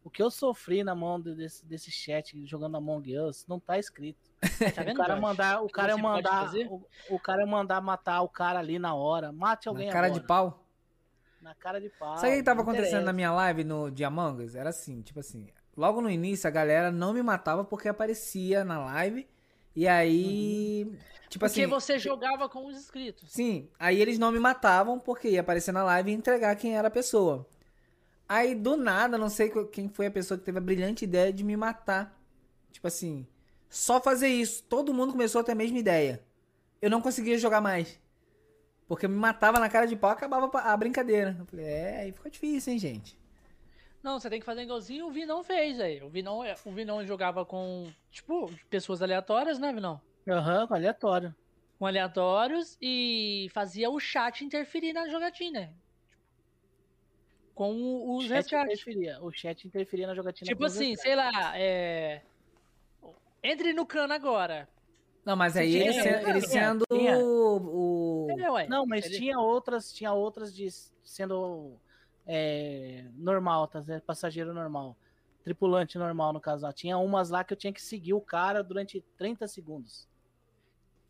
O que eu sofri na mão de- desse, desse chat jogando Among Us não tá escrito. Tá O vendo, cara Josh? mandar, o que cara você mandar, o, o cara mandar matar o cara ali na hora. Mate alguém Na cara agora. de pau. Na cara de pau. Sabe o que tava acontecendo na interessa. minha live no de Among Us? Era assim, tipo assim, logo no início a galera não me matava porque aparecia na live e aí, tipo Porque assim, você jogava com os inscritos. sim, aí eles não me matavam porque ia aparecer na live e entregar quem era a pessoa. Aí do nada, não sei quem foi a pessoa que teve a brilhante ideia de me matar. Tipo assim, só fazer isso. Todo mundo começou a ter a mesma ideia. Eu não conseguia jogar mais. Porque me matava na cara de pau, acabava a brincadeira. Eu falei, é, aí ficou difícil, hein, gente. Não, você tem que fazer igualzinho o Vinão fez aí. O Vinão, o Vinão jogava com, tipo, pessoas aleatórias, né, Vinão? Aham, aleatório. Com aleatórios e fazia o chat interferir na jogatina. Com O os chat, resgates. interferia, o chat interferia na jogatina. Tipo assim, sei lá, é. Entre no cano agora. Não, mas aí Tinha, ele, tinha, ele sendo tinha. o. o- É, ué. Não, mas Ele- tinha outras, tinha outras de sendo é, normal, tá? Passageiro normal. Tripulante normal, no caso. lá. Tinha umas lá que eu tinha que seguir o cara durante 30 segundos.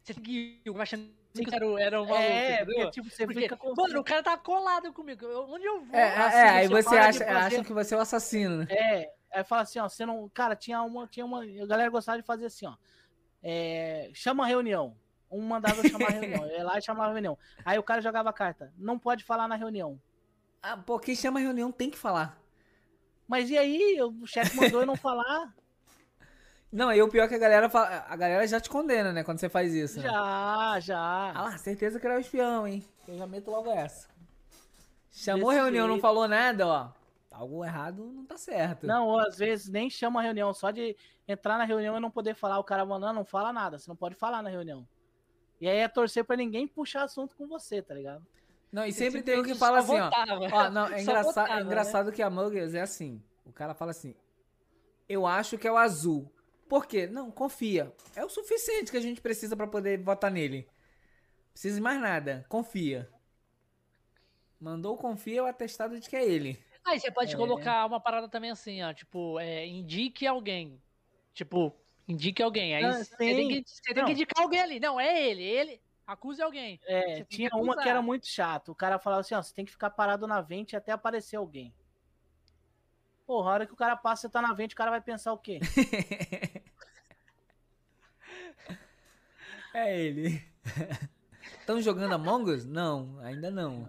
Você seguiu, achando que era, o- era o maluco, é, porque tipo, você Porque, fica com. mano, o cara tá colado comigo. Eu- onde eu vou? É, é, assim, é, aí você acha, fazer- acha que você é o assassino, né? É, aí fala assim, ó, você não. Cara, tinha uma. Tinha uma. A galera gostava de fazer assim, ó. É, chama a reunião. Um mandava eu chamar a reunião. Eu ia lá e chamava a reunião. Aí o cara jogava a carta. Não pode falar na reunião. Ah, pô, quem chama a reunião tem que falar. Mas e aí? O chefe mandou eu não falar? Não, aí o pior é que a galera fala, a galera já te condena, né, quando você faz isso. né? Já, Ah já. lá, certeza que era o espião, hein? Eu já meto logo essa. Chamou Desse reunião, não jeito. falou nada, ó. Algo errado não tá certo. Não, ou às vezes nem chama a reunião, só de entrar na reunião e não poder falar, o cara mandando, não fala nada, você não pode falar na reunião. E aí é torcer pra ninguém puxar assunto com você, tá ligado? Não, e sempre tem um que fala assim, ó. votava. Ó, não, é, engraçado, votava, é né? engraçado que a Us é assim. O cara fala assim, eu acho que é o azul. Por quê? Não, confia. É o suficiente que a gente precisa pra poder votar nele. Precisa de mais nada. Confia. Mandou confia, é o atestado de que é ele. Aí você pode É. colocar uma parada também assim, ó. Tipo, é, indique alguém. Tipo, indique alguém. Aí Ah, você tem, que, você tem Não. que indicar alguém ali. Não, é ele. Ele. Acuse alguém. É, tinha que uma que era muito chato. O cara falava assim, ó, você tem que ficar parado na vente até aparecer alguém. Porra, a hora que o cara passa, você tá na vente, o cara vai pensar o quê? É ele. Estão jogando Among Us? Não, ainda não.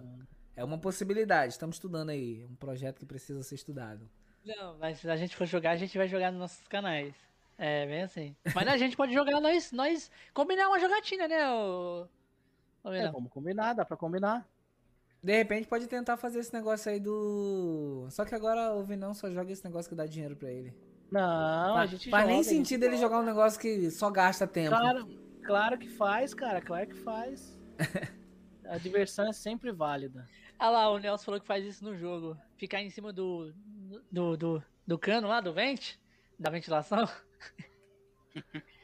É uma possibilidade. Estamos estudando aí. É um projeto que precisa ser estudado. Não, mas se a gente for jogar, a gente vai jogar nos nossos canais. É, bem assim. Mas a gente pode jogar nós, nós combinar uma jogatina, né, ô... ô É, Vinão? vamos combinar, dá pra combinar. De repente pode tentar fazer esse negócio aí do. Só que agora o Vinão só joga esse negócio que dá dinheiro pra ele. Não, a Faz, gente faz joga, nem a sentido ele jogar um negócio que só gasta tempo. Claro, claro que faz, cara, claro que faz. A diversão é sempre válida. Ah lá, o Nelson falou que faz isso no jogo. Ficar em cima do, do, do, do cano lá, do vente, da ventilação.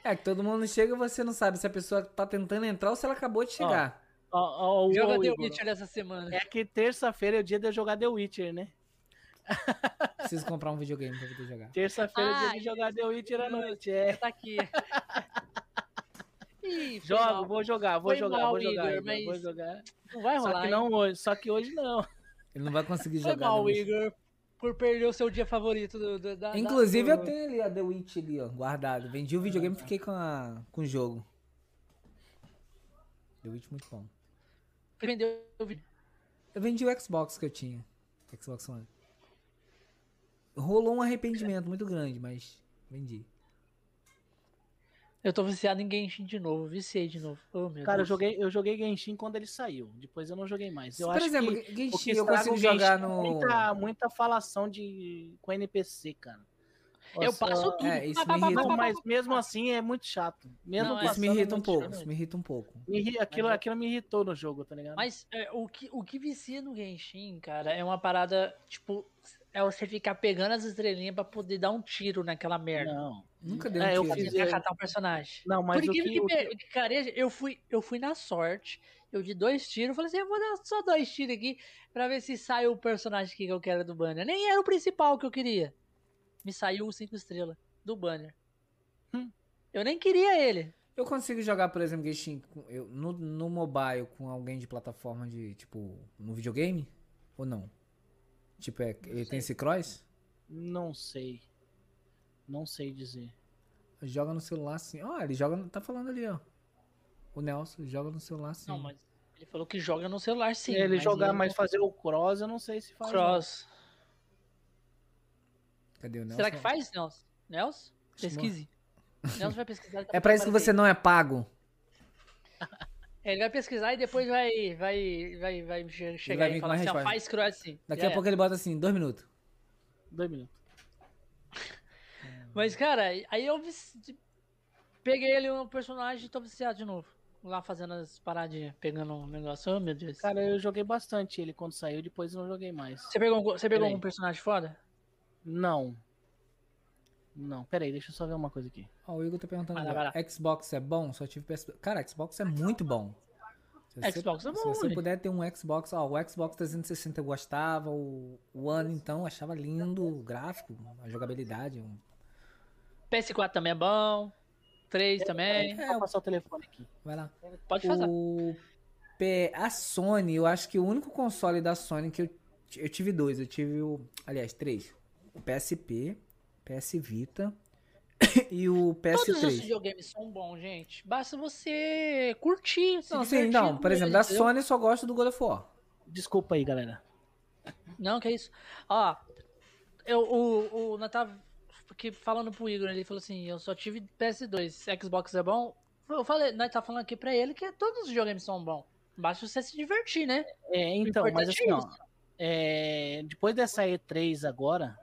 É que todo mundo chega e você não sabe se a pessoa tá tentando entrar ou se ela acabou de chegar. Ó, ó, ó, Joga ó, The Igor, Witcher dessa semana. É que terça-feira é o dia de eu jogar The Witcher, né? Preciso comprar um videogame pra poder jogar. Terça-feira é o dia de jogar The Witcher à noite. É. Tá aqui. Ih, foi Jogo, mal. vou jogar, vou Foi jogar, mal, vou jogar, Igor, mas vou jogar. Não vai rolar, Só que não hoje, só que hoje não. Ele não vai conseguir Foi jogar. mal, The Witch. Igor, por perder o seu dia favorito do, do- da. Inclusive, da, eu tenho ali a The Witch ali, ó, guardado. Vendi o videogame e fiquei com, a, com o jogo. The Witch muito bom. Vendeu o vídeo. Eu vendi o Xbox que eu tinha. Xbox One. Rolou um arrependimento muito grande, mas vendi. Eu tô viciado em Genshin de novo, viciei de novo. Oh, meu Cara, eu Deus. joguei, eu joguei Genshin quando ele saiu. Depois eu não joguei mais. Eu Por acho exemplo, que o Genshin que eu consigo o jogar Genshin é no. Muita, muita falação de, com NPC, cara. Eu passo tudo. é, isso me irrita. Não, mas mesmo assim é muito chato. Mesmo Não, é- Isso me passando, é irrita um pouco. chato. Isso me irrita um pouco. Me aquilo, aquilo me irritou no jogo, tá ligado? Mas é, o, que, o que vicia no Genshin, cara, é uma parada, tipo, é você ficar pegando as estrelinhas pra poder dar um tiro naquela merda. Não. Nunca deu É, um eu tiro. Pra catar um personagem. Não, mas Por incrível que, que, que- careja, eu fui, eu fui na sorte, eu de dois tiros, eu falei assim, eu vou dar só dois tiros aqui pra ver se sai o personagem que eu quero do banner. Nem era o principal que eu queria. Me saiu o 5 estrelas do banner. Hum. Eu nem queria ele. Eu consigo jogar, por exemplo, Genshin eu, no, no mobile com alguém de plataforma de, tipo, no videogame? Ou não? Tipo, é, ele tem esse cross? Não sei. Não sei dizer. Joga no celular sim. Ó, ele joga. Tá falando ali, ó. O Nelson joga no celular sim. Não, mas ele falou que joga no celular sim. ele mas jogar, ele mas não- fazer o cross, eu não sei se faz. não. cross. Cadê o Nelson? Será que faz, Nelson? Nelson? Pesquise. Nelson vai pesquisar. tá É pra isso que você não é pago. Ele vai pesquisar e depois vai, vai, vai, vai che- chegar vai vir e com falar assim, ó, faz cross sim. Daqui Já a pouco ele bota assim, dois minutos. Dois minutos. Mas, cara, aí eu peguei ele um personagem e tô viciado de novo. Lá fazendo as paradinhas, pegando um negócio. Oh, meu Deus. Cara, eu joguei bastante ele quando saiu, depois eu não joguei mais. Você pegou, você pegou Peraí. um personagem foda? Não. Não, peraí, deixa eu só ver uma coisa aqui. Ó, o Igor tá perguntando Vai lá, vai Xbox é bom? Só tive PS... Cara, Xbox é muito bom. Se você, Xbox é bom, Se você né? puder ter um Xbox, ó, o Xbox 360 eu gostava, o One então achava lindo o gráfico, a jogabilidade. um- PS4 também é bom. 3 também. É, Vou passar o telefone aqui. Vai lá. Pode fazer. O. A Sony, eu acho que o único console da Sony que eu, eu tive dois. Eu tive o. Aliás, três. O PSP, PS Vita e o Todos os PS3. videogames são bons, gente. Basta você curtir. se Não, sim, não. Por exemplo, da? Sony eu só gosto do God of War. Desculpa aí, galera. Não, que é isso. Ó, eu, o, o Natal, porque falando pro Igor, ele falou assim, eu só tive PS2, Xbox é bom. Eu falei, nós tá falando aqui pra ele que todos os videogames são bons. Basta você se divertir, né? É, então, mas importante assim, é ó. é, depois dessa E3 agora,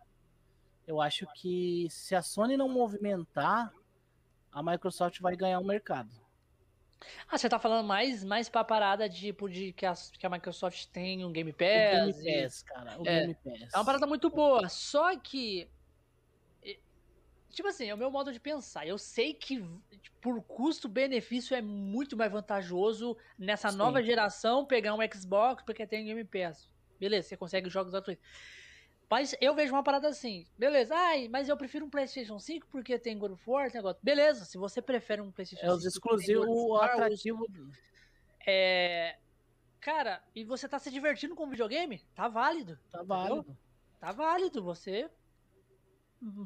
eu acho que se a Sony não movimentar, a Microsoft vai ganhar o mercado. Ah, você tá falando mais, mais pra parada tipo de que a, que a Microsoft tem um Game O Pass. Game e- Pass, cara. O é, Game Pass. É uma parada muito boa. Só que. Tipo assim, é o meu modo de pensar. Eu sei que por custo-benefício é muito mais vantajoso nessa Sim. nova geração pegar um Xbox porque tem Game Pass. Beleza, você consegue jogos gratuitos. Mas eu vejo uma parada assim, beleza, ai, mas eu prefiro um PlayStation 5 porque tem God of War, negócio. Beleza, se você prefere um PlayStation É os 5 porque tem exclusivos, o os- atrativo. É. Cara, e você tá se divertindo com o videogame? Tá válido. Tá válido. Tá válido, você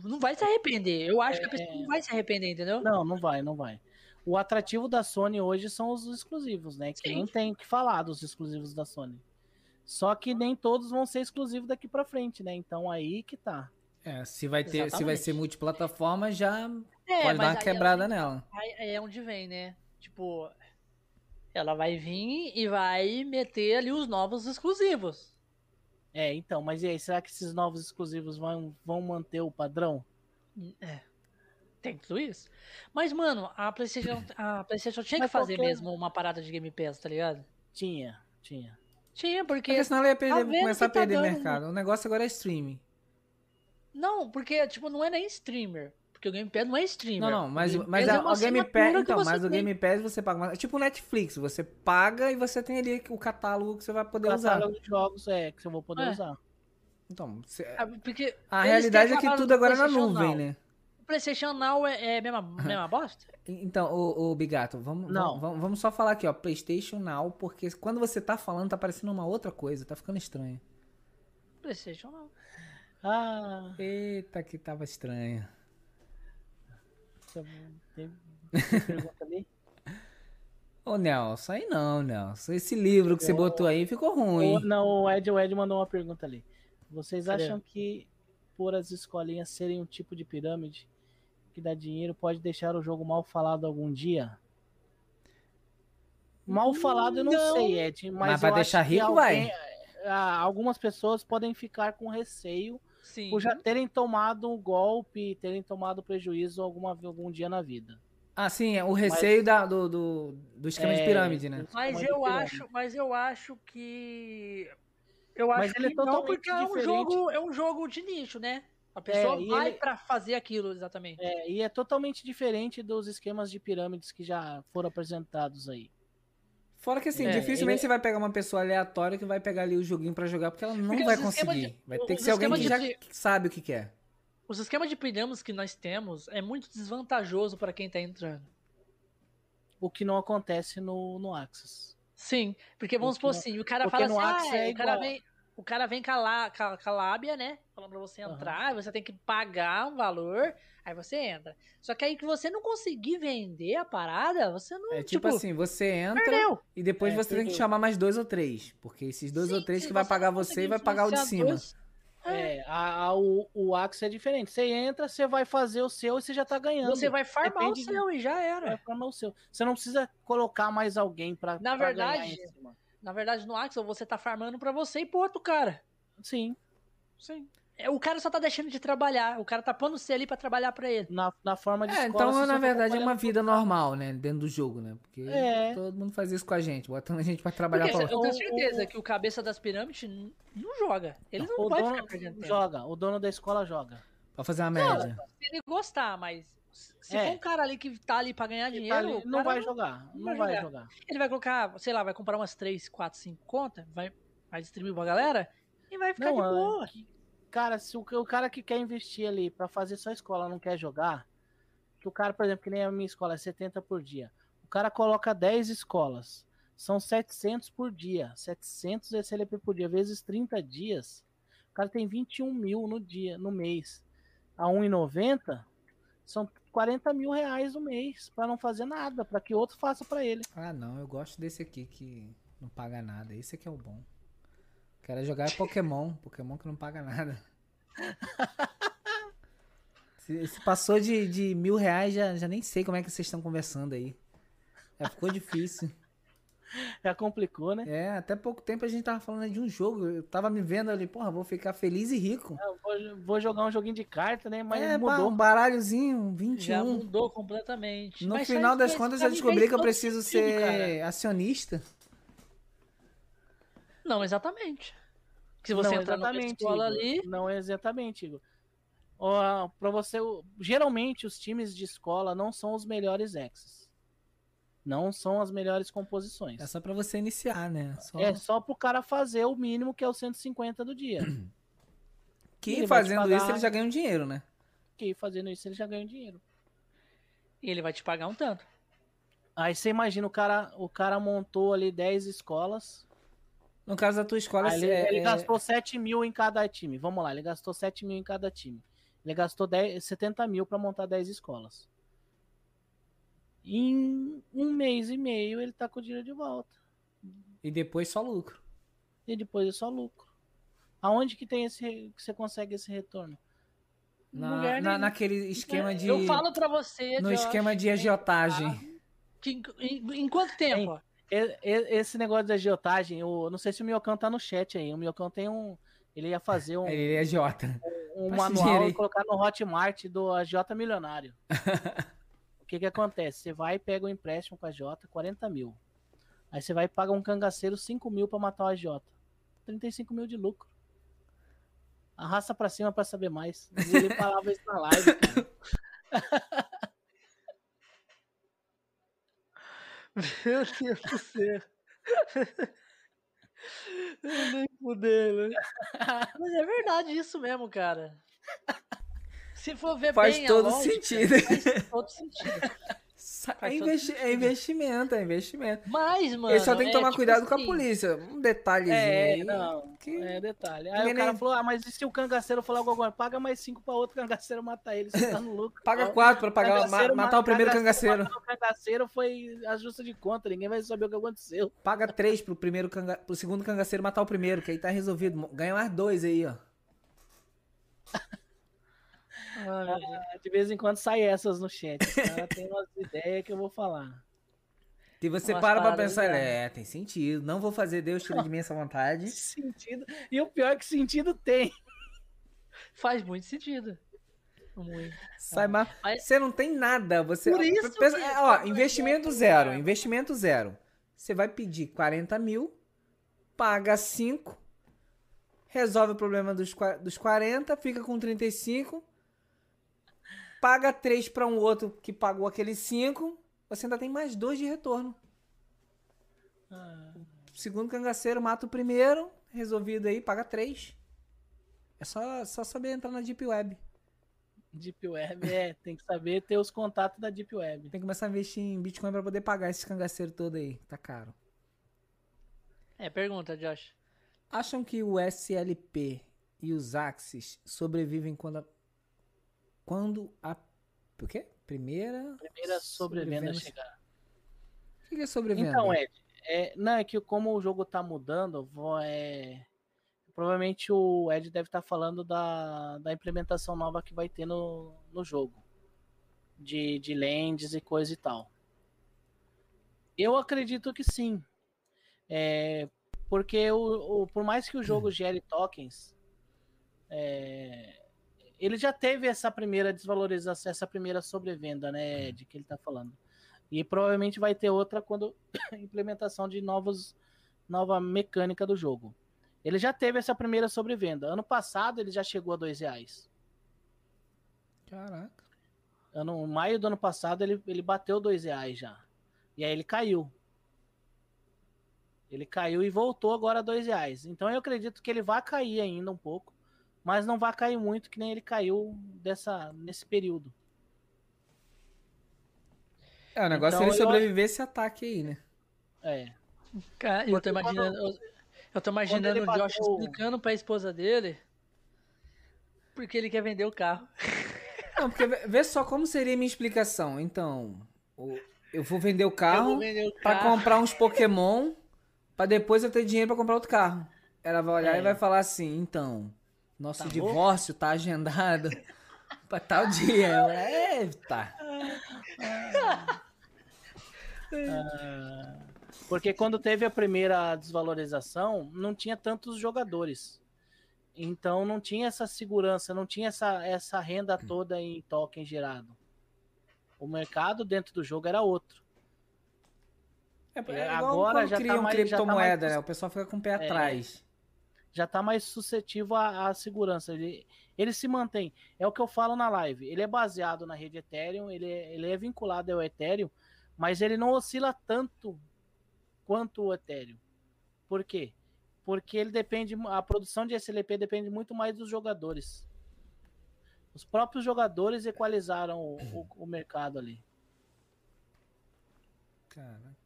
não vai se arrepender. Eu acho que a pessoa É. não vai se arrepender, entendeu? Não, não vai, não vai. O atrativo da Sony hoje são os exclusivos, né? Que Sim. não tem o que falar dos exclusivos da Sony. Só que nem todos vão ser exclusivos daqui pra frente, né? Então aí que tá. É, se vai ter, se vai Exatamente. ser multiplataforma, já É, pode dar uma aí quebrada ela- nela. Aí, aí é onde vem, né? Tipo, ela vai vir e vai meter ali os novos exclusivos. É, então, mas e aí, será que esses novos exclusivos vão, vão manter o padrão? É. Tem tudo isso. Mas, mano, a PlayStation, a PlayStation tinha que Mas fazer qualquer- mesmo uma parada de Game Pass, tá ligado? Tinha, tinha. Tinha, porque. Porque senão ela ia perder, vendo começar a que tá perder dando- mercado. O negócio agora é streaming. Não, porque, tipo, não é nem streamer. Porque o Game Pass não é streamer. Não, não, mas, O Game mas é uma o Game Pass. Então, você mas o tem. Game Pass você paga. É tipo o Netflix, você paga e você tem ali o catálogo que você vai poder usar. Catálogo de jogos é que eu vou poder É. usar. Então, você- Ah, Porque a realidade é que tudo o agora é na nuvem, Now. né? O PlayStation Now é, é mesma, mesma bosta? Então, o, Bigato, vamos, Não. vamos, vamos só falar aqui, ó. PlayStation Now, porque quando você tá falando, tá parecendo uma outra coisa, tá ficando estranho. Playstation não. Ah, Eita, que tava estranho. Tem, tem pergunta ali? Ô, Nelson, aí não, Nelson. Esse livro que você botou aí ficou ruim. O, não, o Ed, o Ed mandou uma pergunta ali. Vocês acham que por as escolinhas serem um tipo de pirâmide que dá dinheiro pode deixar o jogo mal falado algum dia? Mal falado eu não, Não. sei, Ed, mas, Mas vai deixar rico, vai. alguém- ah, algumas pessoas podem ficar com receio Sim. por já terem tomado um golpe, terem tomado prejuízo alguma, algum dia na vida. Ah, sim, é o receio da- do, do, do esquema de É, pirâmide, né? Mas de eu pirâmide. acho, mas eu acho que. Eu Mas acho ele é que não, totalmente porque é um, diferente. jogo, é um jogo de nicho, né? A pessoa e vai ele- pra fazer aquilo exatamente. É, e é totalmente diferente dos esquemas de pirâmides que já foram apresentados aí. Fora que assim, É, dificilmente ele- você vai pegar uma pessoa aleatória que vai pegar ali o joguinho pra jogar, porque ela não Porque vai conseguir. de- Vai ter que ser alguém que já esquema sabe o que quer. Os esquemas de pirâmides que nós temos é muito desvantajoso pra quem tá entrando. O que não acontece no, no Axis. Sim, porque vamos supor assim, o cara porque fala no assim, Axis ah, é o cara vem, o cara vem com a, lá- com a- com a lábia, né? Falando pra você entrar, você tem que pagar um valor, aí você entra. Só que aí que você não conseguir vender a parada, você não, É tipo, assim, você entra perdeu. e depois É, você tem que perdeu. chamar mais dois ou três. Porque esses dois ou Sim, três se que vai pagar você e vai pagar o de cima. dois, É, a, a- o, o Axis é diferente. Você entra, você vai fazer o seu e você já tá ganhando. Você vai farmar Depende o seu e já era. Vai formar o seu. Você não precisa colocar mais alguém pra. Na pra ganhar verdade- em cima. Na verdade, no Axel, você tá farmando pra você e pro outro cara. Sim. Sim. É, O cara só tá deixando de trabalhar. O cara tá pondo você ali pra trabalhar pra ele. Na, na forma de É, escola, então na tá verdade é uma vida normal, né? Dentro do jogo, né? Porque É. todo mundo faz isso com a gente, botando a gente pra trabalhar Porque pra eu tenho O- certeza o- que o cabeça das pirâmides não joga. Ele não o vai dono ficar joga, o dono da escola joga. pra fazer uma média. Se ele gostar, mas se É. for um cara ali que tá ali pra ganhar Ele dinheiro, tá ali, não vai jogar. Não, vai vai jogar. jogar. ele vai colocar, sei lá, vai comprar umas 3, 4, 5 contas, vai, vai distribuir pra galera e vai ficar Não, de é boa. que- cara, se o, o cara que quer investir ali pra fazer só escola não quer jogar, que o cara, por exemplo, que nem a minha escola é 70 por dia. O cara coloca 10 escolas. São 700 por dia. 700 SLP por dia, vezes 30 dias. O cara tem 21 mil no dia, no mês. A 1,90 são 40 mil reais no mês pra não fazer nada, pra que outro faça pra ele. Ah, não, eu gosto desse aqui que não paga nada. Esse aqui é o bom. Quero jogar Pokémon, Pokémon que não paga nada. Se, se passou de, de mil reais, já, já nem sei como é que vocês estão conversando aí. Já ficou difícil. Já complicou, né? É, até pouco tempo a gente tava falando de um jogo. Eu tava me vendo ali, porra, vou ficar feliz e rico. Eu vou, vou jogar um joguinho de carta, né? Mas é, pá, mudou. um baralhozinho, um 21. Já mudou completamente. No Mas final das faz- contas eu mim descobri que eu preciso sentido, ser cara. acionista. Não, exatamente. Se você não, entrar exatamente, escola Igor. ali, Não, exatamente, Igor. Ó, pra você, geralmente os times de escola não são os melhores exes. Não são as melhores composições. É só pra você iniciar, né? Só É só pro cara fazer o mínimo que é o 150 do dia. que ele fazendo pagar- isso ele já ganha um dinheiro, né? que fazendo isso ele já ganha dinheiro. ele vai te pagar um tanto. Aí você imagina, o cara, o cara montou ali 10 escolas. No caso da tua escola, ele, é- ele é- gastou 7 mil em cada time. Vamos lá, ele gastou 7 mil em cada time. Ele gastou 10, 70 mil para montar 10 escolas. Em um mês e meio ele tá com o dinheiro de volta. e depois só lucro. E depois é só lucro. Aonde que tem esse que você consegue esse retorno? Na, Lugar na- nenhum. naquele esquema de. Eu falo pra você, no Josh, esquema de agiotagem. que em, em- em quanto tempo? E- e- Esse negócio da agiotagem, eu não sei se o Miocão tá no chat aí. O Miocão tem um. Ele ia fazer um, Ele é agiota. um dinheiro manual e colocar no Hotmart do Agiota Milionário. o que que acontece? Você vai e pega um empréstimo com a Agiota, 40 mil. Aí você vai e paga um cangaceiro 5 mil pra matar o Agiota. 35 mil de lucro. Arrasta pra cima pra saber mais. Ele falava isso na live, cara. Meu Deus do céu. Eu nem fudei, né? Mas é verdade isso mesmo, cara. Se for ver Faz bem todo a lógica, sentido. Faz todo sentido. É, investi- é investimento, é investimento. Mas, mano. Ele só tem que é tomar tipo cuidado com a assim, polícia. Um detalhezinho É, aí. não. que- É detalhe. Aí o cara nem- falou: ah, mas e se o cangaceiro falar alguma coisa? Paga mais cinco pra outro cangaceiro matar ele. Você tá no lucro. Paga quatro pra pagar, ma- matar o primeiro cangaceiro matar O cangaceiro foi ajuste de conta, ninguém vai saber o que aconteceu. Paga três pro, primeiro canga... pro segundo cangaceiro matar o primeiro, que aí tá resolvido. Ganha mais dois aí, ó. ah. De vez em quando sai essas no chat. Cara tem umas ideias que eu vou falar. E você Umas para pra pensar, é, tem sentido. Não vou fazer Deus tira de mim essa vontade. Sentido. E o pior é que sentido tem. Faz muito sentido. Muito. Sai mais. Mas- Você não tem nada. Você. Por isso pensa- que- é, ó, investimento zero. Investimento zero. Você vai pedir 40 mil, paga 5, resolve o problema dos, dos 40, fica com 35, paga 3 para um outro que pagou aqueles 5, você ainda tem mais dois de retorno. O segundo cangaceiro mata o primeiro, resolvido aí, paga 3. É só, só saber entrar na Deep Web. Deep Web, é, tem que saber ter os contatos da Deep Web. Tem que começar a investir em Bitcoin pra poder pagar esses cangaceiros todo aí. Tá caro. É, pergunta, Josh. Acham que o SLP e os Axis sobrevivem quando a. Quando a. O quê? Primeira. Primeira sobrevenda chegar. O que é sobrevenda? Então, Ed, é, não, é que como o jogo tá mudando, vou, é, provavelmente o Ed deve estar falando da, da implementação nova que vai ter no, no jogo. De, de lands e coisa e tal. Eu acredito que sim. É, porque o, o- por mais que o jogo gere tokens, é, ele já teve essa primeira desvalorização, essa primeira sobrevenda, né, Ed, que ele tá falando. E provavelmente vai ter outra quando implementação de novos nova mecânica do jogo. Ele já teve essa primeira sobrevenda. Ano passado ele já chegou a dois reais. Caraca. Ano, em maio do ano passado ele, ele bateu dois reais já. E aí ele caiu. Ele caiu e voltou agora a dois reais. Então eu acredito que ele vai cair ainda um pouco, mas não vai cair muito que nem ele caiu dessa nesse período. É, o negócio Então, é ele eu- sobreviver esse ataque aí, né? É. Cara, eu tô imaginando. eu- Eu tô imaginando o Josh bateu- explicando pra esposa dele. Porque ele quer vender o carro. Não, porque vê- só como seria minha explicação. Então, eu vou vender o eu carro vender o pra carro. comprar uns Pokémon pra depois eu ter dinheiro pra comprar outro carro. Ela vai olhar É. e vai falar assim, então, nosso Tá bom? divórcio tá agendado pra tal dia. Eu, é, tá. Porque quando teve a primeira desvalorização, não tinha tantos jogadores. Então não tinha essa segurança, não tinha essa, essa renda toda em token gerado. O mercado dentro do jogo era outro. É, É, igual agora quando já tá cria um mais- tá criptomoeda, mais- né? O pessoal fica com o pé É. atrás. Já está mais suscetível à, à segurança. Ele, ele se mantém. É o que eu falo na live. Ele é baseado na rede Ethereum, ele é, ele é vinculado ao Ethereum, mas ele não oscila tanto quanto o Ethereum. Por quê? Porque ele depende, a produção de SLP depende muito mais dos jogadores. Os próprios jogadores equalizaram o, o- o mercado ali. Caraca.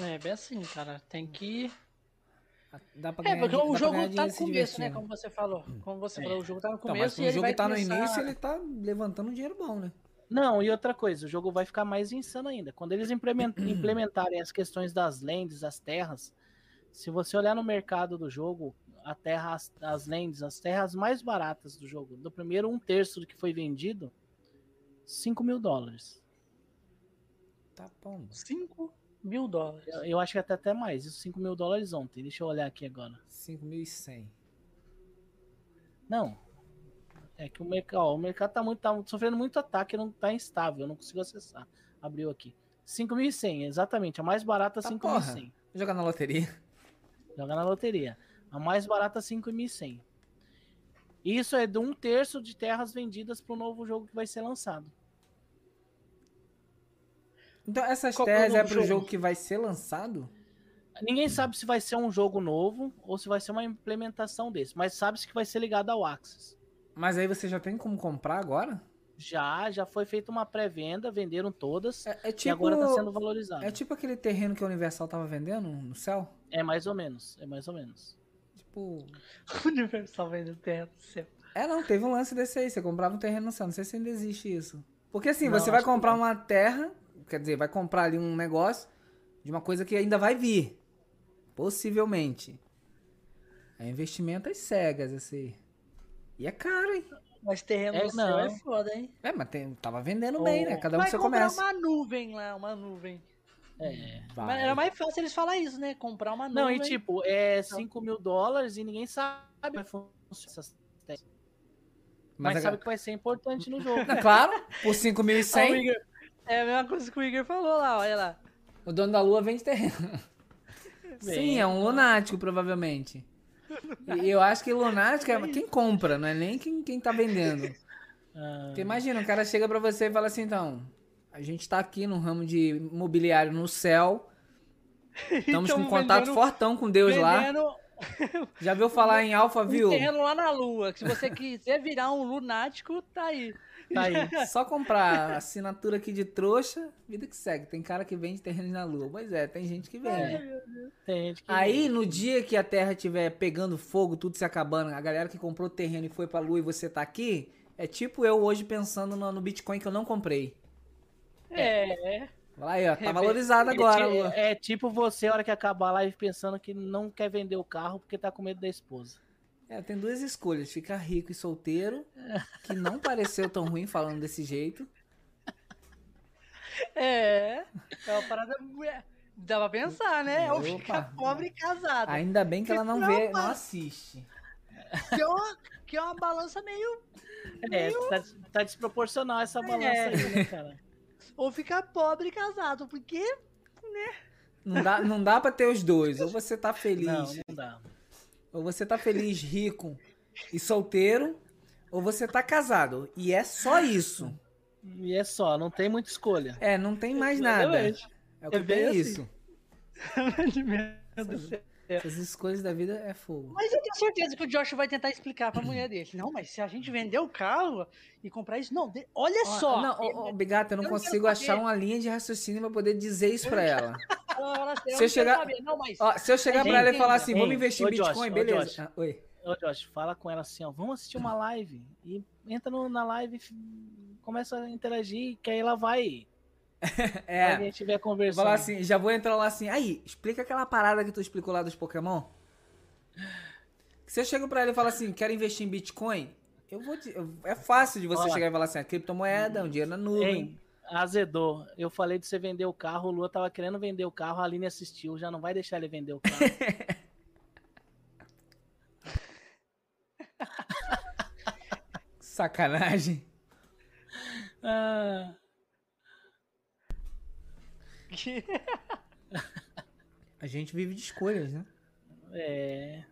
É, bem assim, cara. Tem que. Dá pra É, ganhar, porque di- o jogo tá no começo, né? Como você falou. Como você É. falou, o jogo tá no Então, mas começo se e o ele jogo vai tá no começar- início, ele tá levantando um dinheiro bom, né? Não, e outra coisa, o jogo vai ficar mais insano ainda. Quando eles implemen- implementarem as questões das lands, as terras, se você olhar no mercado do jogo, a terra, as, as lands, as terras mais baratas do jogo, do primeiro um terço do que foi vendido, 5 mil dólares. Tá bom. 5 mil dólares. Eu, acho que até, até mais, isso 5 mil dólares ontem. Deixa eu olhar aqui agora. 5.100. Não. É que o mercado, ó, o mercado tá, muito, tá sofrendo muito ataque, não tá instável, eu não consigo acessar. Abriu aqui. 5.100, exatamente. A mais barata, Tá 5.100. Jogar na loteria. Joga na loteria. A mais barata, 5.100. Isso é de um terço de terras vendidas para o novo jogo que vai ser lançado. Então essas Qual é o terras é pro jogo? jogo que vai ser lançado? Ninguém sabe se vai ser um jogo novo ou se vai ser uma implementação desse, mas sabe-se que vai ser ligado ao Axis. Mas aí você já tem como comprar agora? Já, já foi feita uma pré-venda, venderam todas É, é e tipo. agora tá sendo valorizado. É tipo aquele terreno que a Universal tava vendendo no céu? É mais ou menos, é mais ou menos. Tipo. Universal vendo terra do céu. É, não, teve um lance desse aí. Você comprava um terreno no céu. Não sei se ainda existe isso. Porque assim, Não, você vai comprar uma terra, quer dizer, vai comprar ali um negócio de uma coisa que ainda vai vir. Possivelmente. É investimento às cegas, assim. E é caro, hein? Mas terreno É, céu é não. foda, hein? É, mas tem- tava vendendo bem, né? Cada um Vai seu comprar comércio. uma nuvem lá, uma nuvem. É. Vai. Mas era mais fácil eles falar isso, né? Comprar uma nuvem. Não, e tipo, é 5 mil dólares e ninguém sabe como é essas. Mas, Mas, sabe a- que vai ser importante no jogo. Não, claro, por Ó, o 5.100, Igor- É a mesma coisa que o Igor falou lá, olha lá. o dono da lua vende terreno. Bem, Sim, é um lunático, provavelmente. E eu acho que lunático é quem compra, não é nem quem, quem tá vendendo. Ah, Porque imagina, o cara chega pra você e fala assim, então, a gente tá aqui no ramo de imobiliário no céu, estamos com contato vendendo- fortão com Deus lá. vendendo Já viu falar em Alpha um terreno lá na lua. que Se você quiser virar um lunático, tá aí. Tá aí. Só comprar assinatura aqui de trouxa, vida que segue. Tem cara que vende terrenos na lua. Pois é, tem gente que vende. Tem gente que. Aí, no dia que a Terra estiver pegando fogo, tudo se acabando, a galera que comprou terreno e foi pra Lua e você tá aqui, é tipo eu hoje pensando no, no Bitcoin que eu não comprei. É. Olha aí, ó, tá É, valorizado é, agora, Lua. é tipo você, a hora que acabar a live, pensando que não quer vender o carro porque tá com medo da esposa. É, tem duas escolhas, ficar rico e solteiro, que não pareceu tão ruim falando desse jeito. É. É uma parada. é, Dá pra pensar, né? Ou Opa. ficar pobre e casado. Ainda bem que ela não vê, não assiste. Que, é uma, que é uma balança meio. É, tá, tá desproporcional essa balança É. aí, né, cara? Ou ficar pobre e casado. Porque. Não dá, não dá pra ter os dois. Ou você tá feliz, Não, não dá. Ou você tá feliz, rico e solteiro, ou você tá casado. E é só isso. E é só, não tem muita escolha. É, não tem mais nada. Exatamente. É o que É bem tem assim. isso. Deus do céu. Essas escolhas da vida é fogo. Mas eu tenho certeza que o Josh vai tentar explicar pra mulher dele. Não, mas se a gente vender o carro e comprar isso. Não, de- olha Ó, só. Não, ô, ô, Bigato, eu não eu consigo achar uma linha de raciocínio pra poder dizer isso pra ela. Fala Se eu chegar-. Não, mas. Ó, se eu chegar pra ela e falar assim, vamos investir em Bitcoin, beleza. Ah, oi. Ô, Josh, fala com ela assim, ó, vamos assistir uma live. E entra no- na live, começa a interagir, que aí ela vai. É. Aí a gente vai conversando. Falar assim, já vou entrar lá assim. Aí, explica aquela parada que tu explicou lá dos Pokémon. Se eu chego pra ela e falo assim, quero investir em Bitcoin, eu vou. É fácil de você Ó. chegar e falar assim, a criptomoeda, um dinheiro na nuvem. Azedou. Eu falei de você vender o carro, o Lua tava querendo vender o carro, a Aline assistiu, já não vai deixar ele vender o carro. Sacanagem. Ah, A gente vive de escolhas, né? é.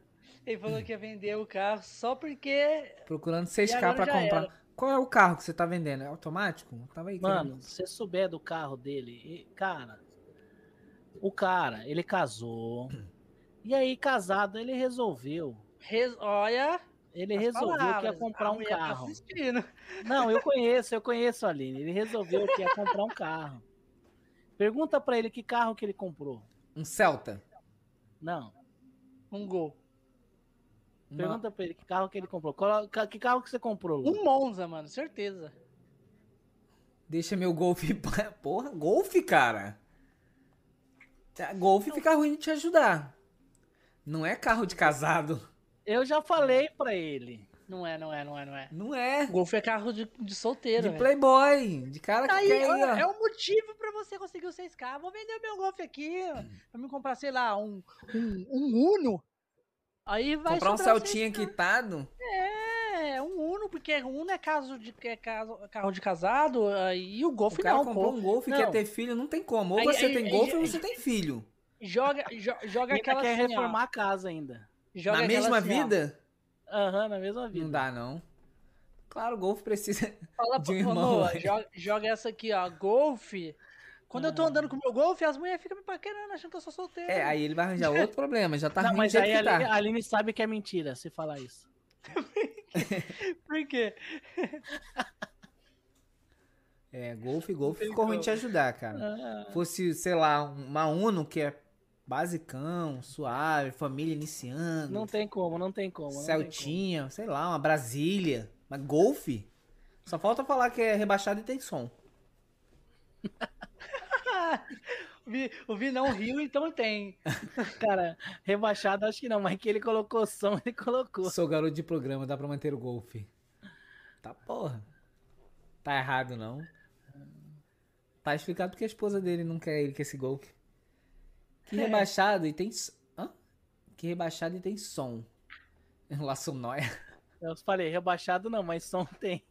Ele falou que ia vender o carro só porque. Procurando E 6K agora pra comprar. era. Qual é o carro que você tá vendendo? É automático? Tava aí. Mano, querendo- se você souber do carro dele, e- cara, o cara, ele casou. E aí, casado, ele resolveu. Res... Olha. Ele as resolveu que ia palavras, comprar a um tá carro. assistindo. Não, eu conheço, eu conheço a Aline. Ele resolveu que ia comprar um carro. Pergunta pra ele que carro que ele comprou. Um Celta. Não. Um gol. Pergunta pra ele que carro que ele comprou. Que carro que você comprou, Lu? Um Monza, mano, certeza. Deixa meu golfe. Porra, golfe, cara. Tá, Golfe fica ruim de te ajudar. Não é carro de casado. Eu já falei pra ele. Não é, não é, não é, não é. Não é. Golfe é carro de, de solteiro. De velho. playboy. De cara que Aí, quer ir, é, ó. o motivo pra você conseguir o 6K. Vou vender meu Golf aqui pra me comprar, sei lá, um, um, um Uno. Aí vai Comprar um Celtinha 6K. quitado. É, um Uno, porque Uno é caso de, é caso, carro de casado, aí e o Golf O cara não, comprou pô. um Golfe e quer ter filho, não tem como. Ou Aí- você aí- tem aí- Golfe ou aí- você tem filho. Joga, jo- joga Ele aquela quer assim, ó. reformar a casa ainda. Joga Na mesma assim, ó. vida? Aham, na mesma vida. Não dá, não. Claro, o Golfe precisa. Fala de um pra irmão, joga, joga essa aqui, ó, Golf. Quando eu tô andando com o meu Golf, as mulheres ficam me paquerando, achando que eu sou solteiro. É, aí ele vai arranjar outro problema. Já tá Não, ruim mas aí a Aline, tá. a Aline sabe que é mentira se falar isso. Por quê? É, golfe, golfe ficou ruim te ajudar, cara. Ah, Fosse, sei lá, uma Uno que é basicão, suave, família iniciando, não tem como, não tem como. não tem como. Celtinha, sei lá, uma Brasília. Mas golfe? Só falta falar que é rebaixado e tem som. O Vi, não riu, então tem. Cara, rebaixado acho que não, mas que ele colocou som, ele colocou. Sou garoto de programa, dá pra manter o golfe. Tá porra. Tá errado, não. Tá explicado porque a esposa dele não quer ele com esse golfe. Que É. rebaixado e tem. Hã? Que rebaixado e tem som. Laço nóia. Eu falei, rebaixado não, mas som tem.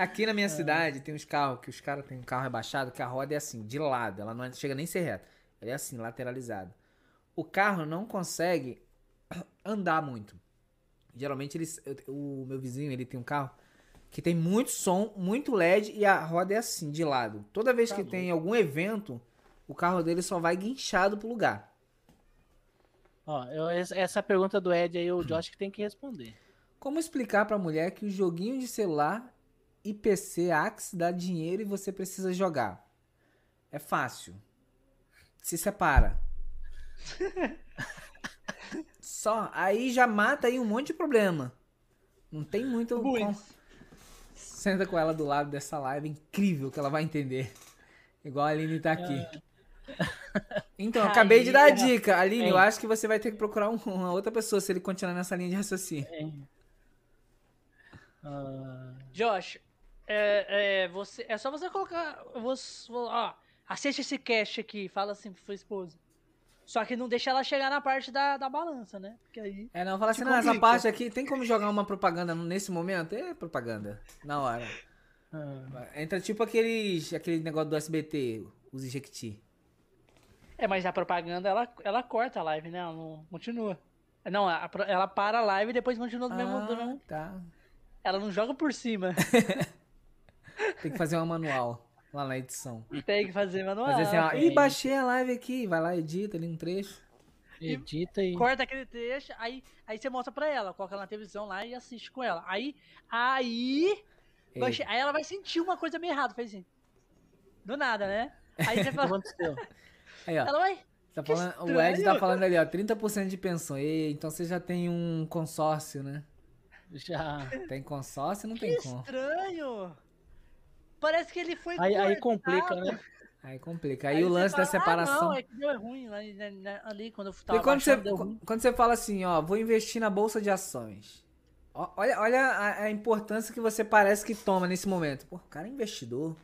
Aqui na minha cidade tem uns carros que os caras têm um carro rebaixado que a roda é assim, de lado. Ela não é- chega nem a ser reta. Ela é assim, lateralizada. O carro não consegue andar muito. Geralmente eles, eu- o meu vizinho ele tem um carro que tem muito som, muito LED e a roda é assim, de lado. Toda vez Tá que louco. tem algum evento, o carro dele só vai guinchado pro lugar. Ó, eu- essa- essa pergunta do Ed aí, o Josh que tem que responder. Como explicar pra mulher que o joguinho de celular e PC Axe dá dinheiro e você precisa jogar? É fácil. Se separa. Só. Aí já mata aí um monte de problema. Não tem muito. Com- Senta com ela do lado dessa live incrível que ela vai entender. Igual a Aline tá aqui. Então, eu acabei de dar a Aí, dica. Aline, eu Hein? acho que você vai ter que procurar um- uma outra pessoa se ele continuar nessa linha de raciocínio. Hein? Ah, Josh, é, é, você, é só você colocar. Você, ó, assiste esse cast aqui, fala assim pra sua esposa. Só que não deixa ela chegar na parte da, da balança, né? Porque aí. É, não, fala assim, não, essa parte aqui, tem como jogar uma propaganda nesse momento? É propaganda, na hora. ah, Entra tipo aqueles, aquele negócio do SBT, os Jequiti. É, mas a propaganda ela, ela corta a live, né? Ela não continua. Não, ela para a live e depois continua do, mesmo, do mesmo. tá. Ela não joga por cima. Tem que fazer uma manual lá na edição. Tem que fazer manual. Fazer assim, ó, ih, baixei a live aqui, vai lá, edita ali um trecho. edita e. Corta aquele trecho, aí, aí você mostra pra ela, coloca na televisão lá e assiste com ela. Aí, aí, vai Ei, che- aí ela vai sentir uma coisa meio errada, fez assim. Do nada, né? Aí você fala, aconteceu? Aí, ó, ela vai. tá falando, o Ed tá falando ali, ó, 30% de pensão. Ei, então você já tem um consórcio, né? Já. Tem consórcio não Que tem como. estranho. Parece que ele foi Aí, aí complica, né? Aí complica. Aí, Aí o lance da fala, separação. Ah, não, é que deu ruim lá, né, né, ali quando eu tava E quando você, quando você fala assim, ó, vou investir na bolsa de ações. Olha, olha a, a importância que você parece que toma nesse momento. Pô, o cara é investidor.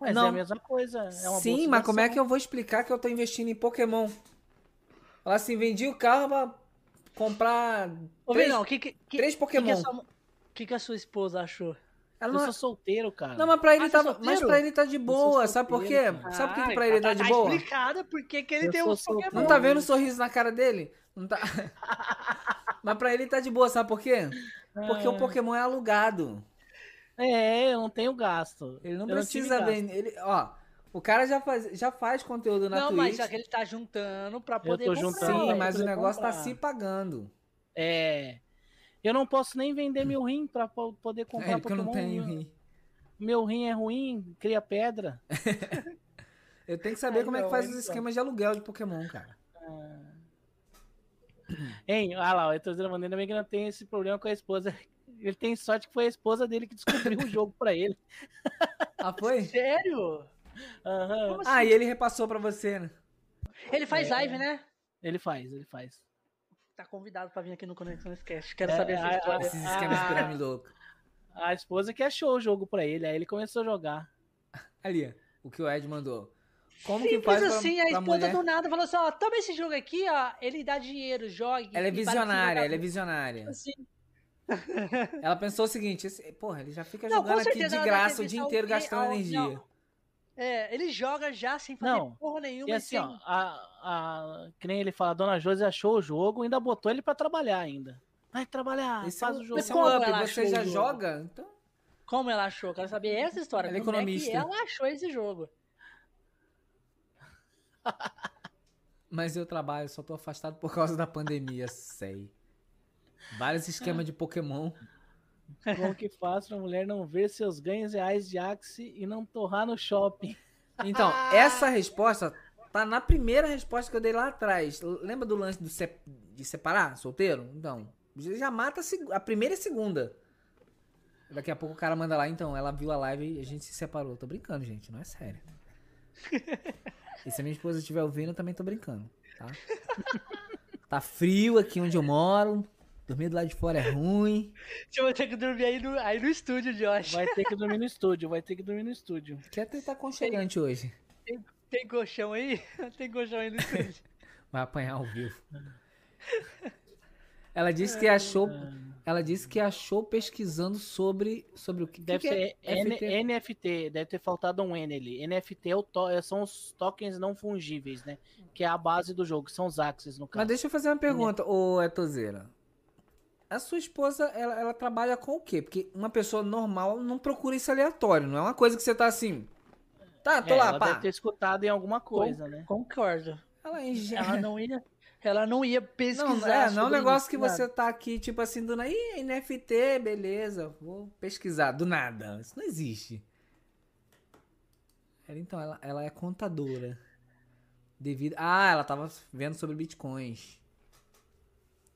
Mas Não. é a mesma coisa. É uma Sim, bolsa mas como é que eu vou explicar que eu tô investindo em Pokémon? Fala assim, vendi o carro pra comprar Ô, três, Vinão, o que que, que, três que, Pokémon. que, a sua, que que a sua esposa achou? Ela Eu não, sou solteiro, cara. não, mas pra ele, Ah, você é tá, mas pra ele tá de boa, sabe por quê? cara. Sabe por que, que pra ele tá, de boa? explicado porque que ele Eu tem uns Pokémon. Não tá vendo o sorriso na cara dele? Não tá. Mas pra ele tá de boa, sabe por quê? Porque o Ah. Pokémon é alugado. É, eu não tenho gasto. Ele não Eu precisa gasto. vender. Ele, ó, o cara já faz, já faz conteúdo na Não, Twitch. mas só que ele tá juntando pra poder tô comprar. juntando, Sim, eu mas o negócio tá comprar. se pagando. É. Eu não posso nem vender meu rim pra po- poder comprar É, porque eu não Pokémon. tenho meu, rim. meu rim é ruim, cria pedra. Eu tenho que saber Ai, como é que não, faz então. os esquemas de aluguel de Pokémon, cara. Hein, olha lá, dizendo, ainda bem que não tem esse problema com a esposa. Ele tem sorte que foi a esposa dele que descobriu o jogo pra ele. Ah, foi? Sério? Como assim? Ah, e ele repassou pra você, né? Ele faz É. live, né? Ele faz, ele faz. Tá convidado pra vir aqui no Conexão Cast. Quero É, saber essa a- história. Esses esquemas de Ah. pirâmide louco. A esposa que achou o jogo pra ele, aí ele começou a jogar. Ali, ó, o que o Ed mandou. Como que Simples faz pra, assim, a esposa mulher... do nada falou assim, ó, toma esse jogo aqui, ó, ele dá dinheiro, jogue. Ela é visionária, ela é visionária. assim. Ela pensou o seguinte, esse- porra, ele já fica Não, jogando aqui de graça o dia inteiro gastando energia. não. É, ele joga já sem fazer Não, porra nenhuma. E assim, ó, sem- a, a, que nem ele fala, a dona Josi achou o jogo, ainda botou ele pra trabalhar ainda. Vai trabalhar, Esse é, faz um, o jogo. esse é Como um up, ela você já joga? Então, Como ela achou? Quero saber essa história. Ela é como economista. É que ela achou esse jogo? mas eu trabalho, só tô afastado por causa da pandemia, sei. Vários esquemas de Pokémon. Como que faz pra mulher não ver seus ganhos reais de Axie e não torrar no shopping? Então, essa resposta tá na primeira resposta que eu dei lá atrás. Lembra do lance do se- de separar solteiro? Então, já mata a, seg- a primeira e a segunda. Daqui a pouco o cara manda lá, então, ela viu a live e a gente se separou. Tô brincando, gente, não é sério. E se a minha esposa estiver ouvindo, eu também tô brincando, tá? Tá frio aqui onde eu moro. Dormir do lado de fora é ruim. Eu vou ter que dormir aí no, aí no estúdio, Josh. Vai ter que dormir no estúdio, vai ter que dormir no estúdio. Quer tentar aconchegante hoje. Tem colchão aí? Tem colchão aí no estúdio. Vai apanhar ao vivo. Ela disse que achou. Ela disse que achou pesquisando sobre. Sobre o que. Deve que ser é N- FT? NFT, deve ter faltado um N ali. NFT é o to- são os tokens não fungíveis, né? Que é a base do jogo, são os Axis no Mas caso. deixa eu fazer uma pergunta, ô Etozeira. A sua esposa, ela, ela trabalha com o quê? Porque uma pessoa normal não procura isso aleatório. Não é uma coisa que você tá assim. Tá, tô É, lá, ela pá. deve ter escutado em alguma coisa, né? Concordo. Ela é Ela não ia, ela não ia pesquisar. Não, é, não é um negócio isso, que nada. você tá aqui, tipo assim, do nada. Ih, NFT, beleza, vou pesquisar. Do nada. Isso não existe. Ela, então, ela, ela é contadora. Devido. Ah, ela tava vendo sobre bitcoins.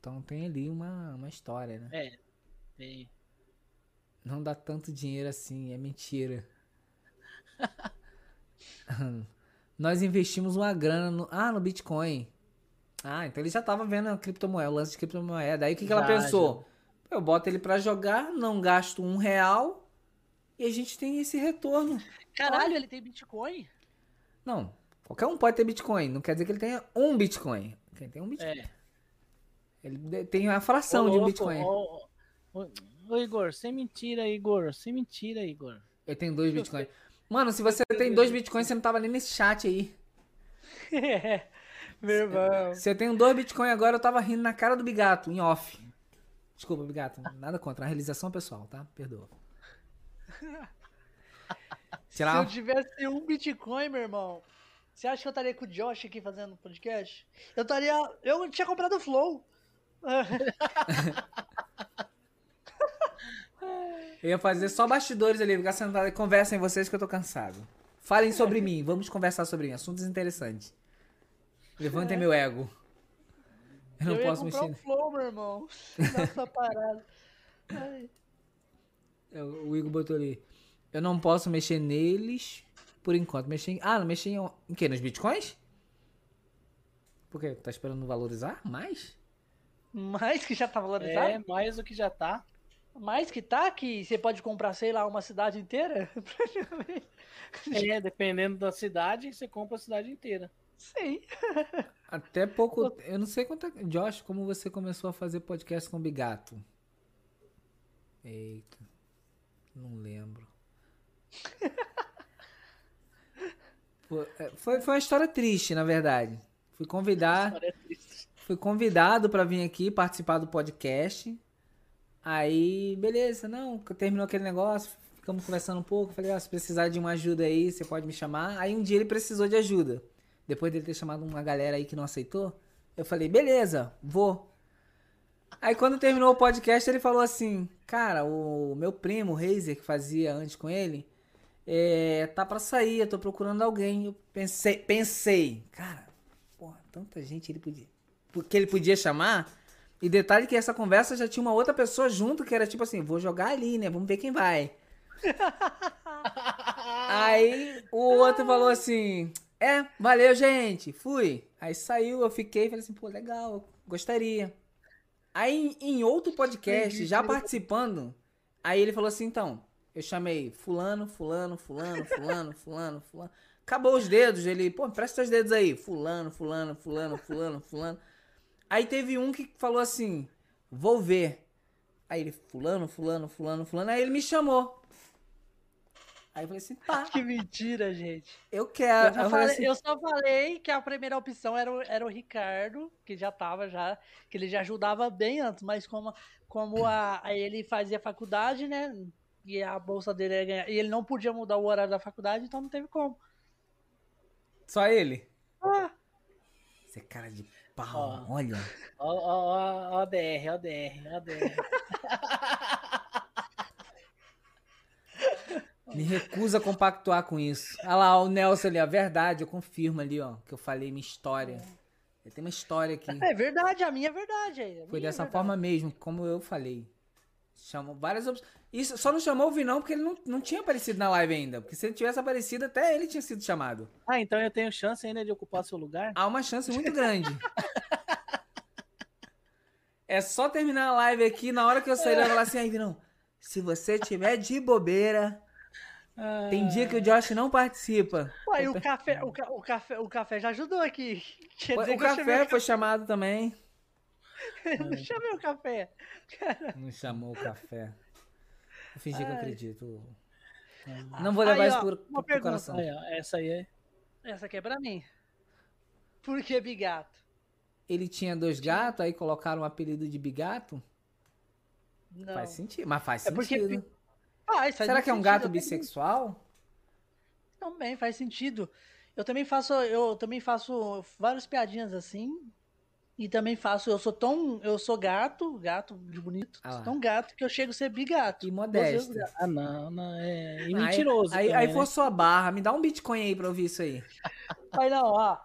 Então tem ali uma, uma história, né? É. tem. Não dá tanto dinheiro assim, é mentira. Nós investimos uma grana no. Ah, no Bitcoin. Ah, então ele já tava vendo a criptomoeda, o lance de criptomoeda. Aí o que, que ela Já, pensou? Eu boto ele pra jogar, não gasto um real e a gente tem esse retorno. Caralho, ele tem Bitcoin? Não, qualquer um pode ter Bitcoin, não quer dizer que ele tenha um Bitcoin. Quem tem um Bitcoin. É. Ele tem a fração Ô, de um Bitcoin. Ô, ô, ô, Igor, sem mentira, Igor. Sem mentira, Igor. Eu tenho dois Bitcoins. Mano, se você tem dois Bitcoins, você não tava nem nesse chat aí. Meu irmão. Se eu tenho dois Bitcoin agora, eu tava rindo na cara do Bigato, em off. Desculpa, Bigato. Nada contra. A realização pessoal, tá? Perdoa. Se eu tivesse um Bitcoin, meu irmão, você acha que eu estaria com o Josh aqui fazendo podcast? Eu estaria. Eu tinha comprado o Flow. Eu ia fazer só bastidores ali, ficar sentado e conversem vocês que eu tô cansado. Falem sobre mim, vamos conversar sobre mim. Assuntos interessantes. Levantem meu ego. Eu não eu posso mexer. o Flow, meu irmão. Nossa parada. Ai. Eu- O Igor botou ali. Eu não posso mexer neles por enquanto. Mexer em... Ah, não mexer em... em quê? Nos bitcoins? Por quê? Tá esperando valorizar mais? Mais que já tá valorizado? É, mais do que já tá. Mais que tá, que você pode comprar, sei lá, uma cidade inteira? Praticamente. É, dependendo da cidade, você compra a cidade inteira. Sim. Até pouco. Eu não sei quanto. é- Josh, como você começou a fazer podcast com o Bigato? Eita. Não lembro. É, Foi, foi uma história triste, na verdade. Fui convidar. História triste. Fui convidado pra vir aqui participar do podcast. Aí, beleza, não, terminou aquele negócio, ficamos conversando um pouco. Falei, ah, se precisar de uma ajuda aí, você pode me chamar. Aí um dia ele precisou de ajuda. Depois dele ter chamado uma galera aí que não aceitou, eu falei, beleza, vou. Aí quando terminou o podcast, ele falou assim, cara, o meu primo, o Razer, que fazia antes com ele, é, tá pra sair, eu tô procurando alguém. Eu pensei, pensei, cara, porra, tanta gente ele podia. Porque ele podia chamar. E detalhe que essa conversa já tinha uma outra pessoa junto, que era tipo assim, vou jogar ali, né? Vamos ver quem vai. Aí o outro falou assim: É, valeu, gente. Fui. Aí saiu, eu fiquei, falei assim, pô, legal, gostaria. Aí em outro podcast, já participando, aí ele falou assim, então, eu chamei fulano, fulano, fulano, fulano, fulano, fulano. Acabou os dedos, ele, pô, presta os dedos aí. Fulano, fulano, fulano, fulano, fulano. Aí teve um que falou assim, vou ver. Aí ele, fulano, fulano, fulano, fulano. Aí ele me chamou. Aí eu falei assim, tá, Que mentira, gente. eu quero. Eu só, eu falei falei, assim, eu só falei que a primeira opção era o, era o Ricardo, que já tava já, que ele já ajudava bem antes, mas como, como a, a ele fazia faculdade, né? E a bolsa dele ia ganhar. E ele não podia mudar o horário da faculdade, então não teve como. só ele. Ah, Você é cara de Pau, ó, olha. Ó, ó, ó, ó, DR, ó, DR, ó, DR. Me recusa a compactuar com isso. Olha lá, o Nelson ali, a verdade, eu confirmo ali, ó, que eu falei minha história. Tem uma história aqui. É verdade, a minha é verdade. É minha Foi dessa verdade. forma mesmo, como eu falei. Chamam várias opções. Isso só não chamou o Vinão porque ele não, não tinha aparecido na live ainda. Porque se ele tivesse aparecido, até ele tinha sido chamado. Ah, então eu tenho chance ainda de ocupar seu lugar? Há uma chance muito grande. é só terminar a live aqui, na hora que eu sair, ele vai falar assim, aí, Vinão, se você tiver de bobeira, tem dia que o Josh não participa. Ué, o café, o, ca- o café, o café já ajudou aqui. Quer dizer O eu chamei café foi chamado também. Eu não chamei o café. Não chamou o café. Vou fingir que eu Ai. acredito. Não vou levar Aí, isso ó, por, pro pergunta. coração. Aí, ó, essa aí é. Essa aqui é pra mim. Por que bigato? Ele tinha dois gatos, aí colocaram o apelido de bigato? Não. Faz sentido, mas faz É porque sentido. Faz, faz Será que é um gato bissexual? Também faz sentido. Eu também faço, eu também faço várias piadinhas assim. E também faço, eu sou tão, eu sou gato, gato de bonito, Ah tão gato que eu chego a ser bigato. E modesto. gato. Ah, não, não. É... E Aí- mentiroso. Aí, também, aí né? forçou a barra. Me dá um Bitcoin aí pra ouvir isso aí. Mas não, ó.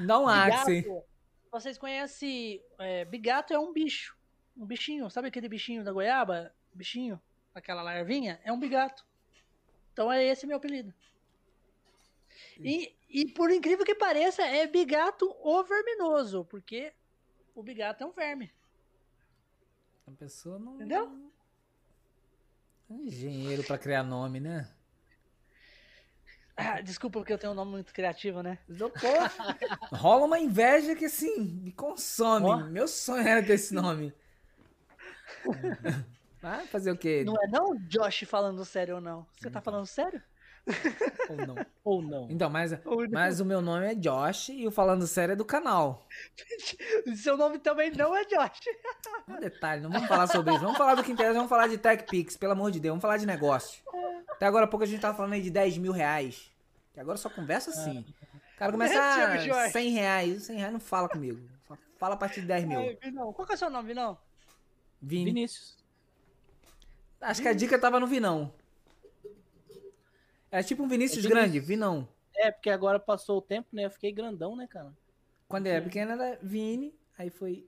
Dá um. Bigato, vocês conhecem, é, bigato é um bicho, um bichinho, sabe aquele bichinho da goiaba? Bichinho, aquela larvinha? É um bigato. Então é esse meu apelido. E, e por incrível que pareça, é bigato ou verminoso, porque o bigato é um verme. A pessoa não. Entendeu? É engenheiro pra criar nome, né? Ah, desculpa porque eu tenho um nome muito criativo, né? Rola uma inveja que assim, me consome. Ó. Meu sonho era ter esse nome. Vai fazer o quê? Não é não, Josh, falando sério ou não? Você tá falando sério? Ou não? Ou não. Então, mas, Ou não? mas o meu nome é Josh e o Falando Sério é do canal. Seu nome também não é Josh. Um detalhe, não vamos falar sobre isso. Vamos falar do que interessa, vamos falar de TechPix, pelo amor de Deus. Vamos falar de negócio. Até agora há pouco a gente tava falando aí de 10 mil reais. Que agora só conversa assim. O cara começa a Jorge. 100 reais. 100 reais não fala comigo. Só fala a partir de 10 mil. Vinão. Qual que é o seu nome, Vinão? Vini. Vinícius. Acho que a dica tava no Vinão. É tipo um Vinícius É grande, Vinícius. Vinão. É, porque agora passou o tempo, né? Eu fiquei grandão, né, cara? Quando ele era pequeno era Vini, aí foi.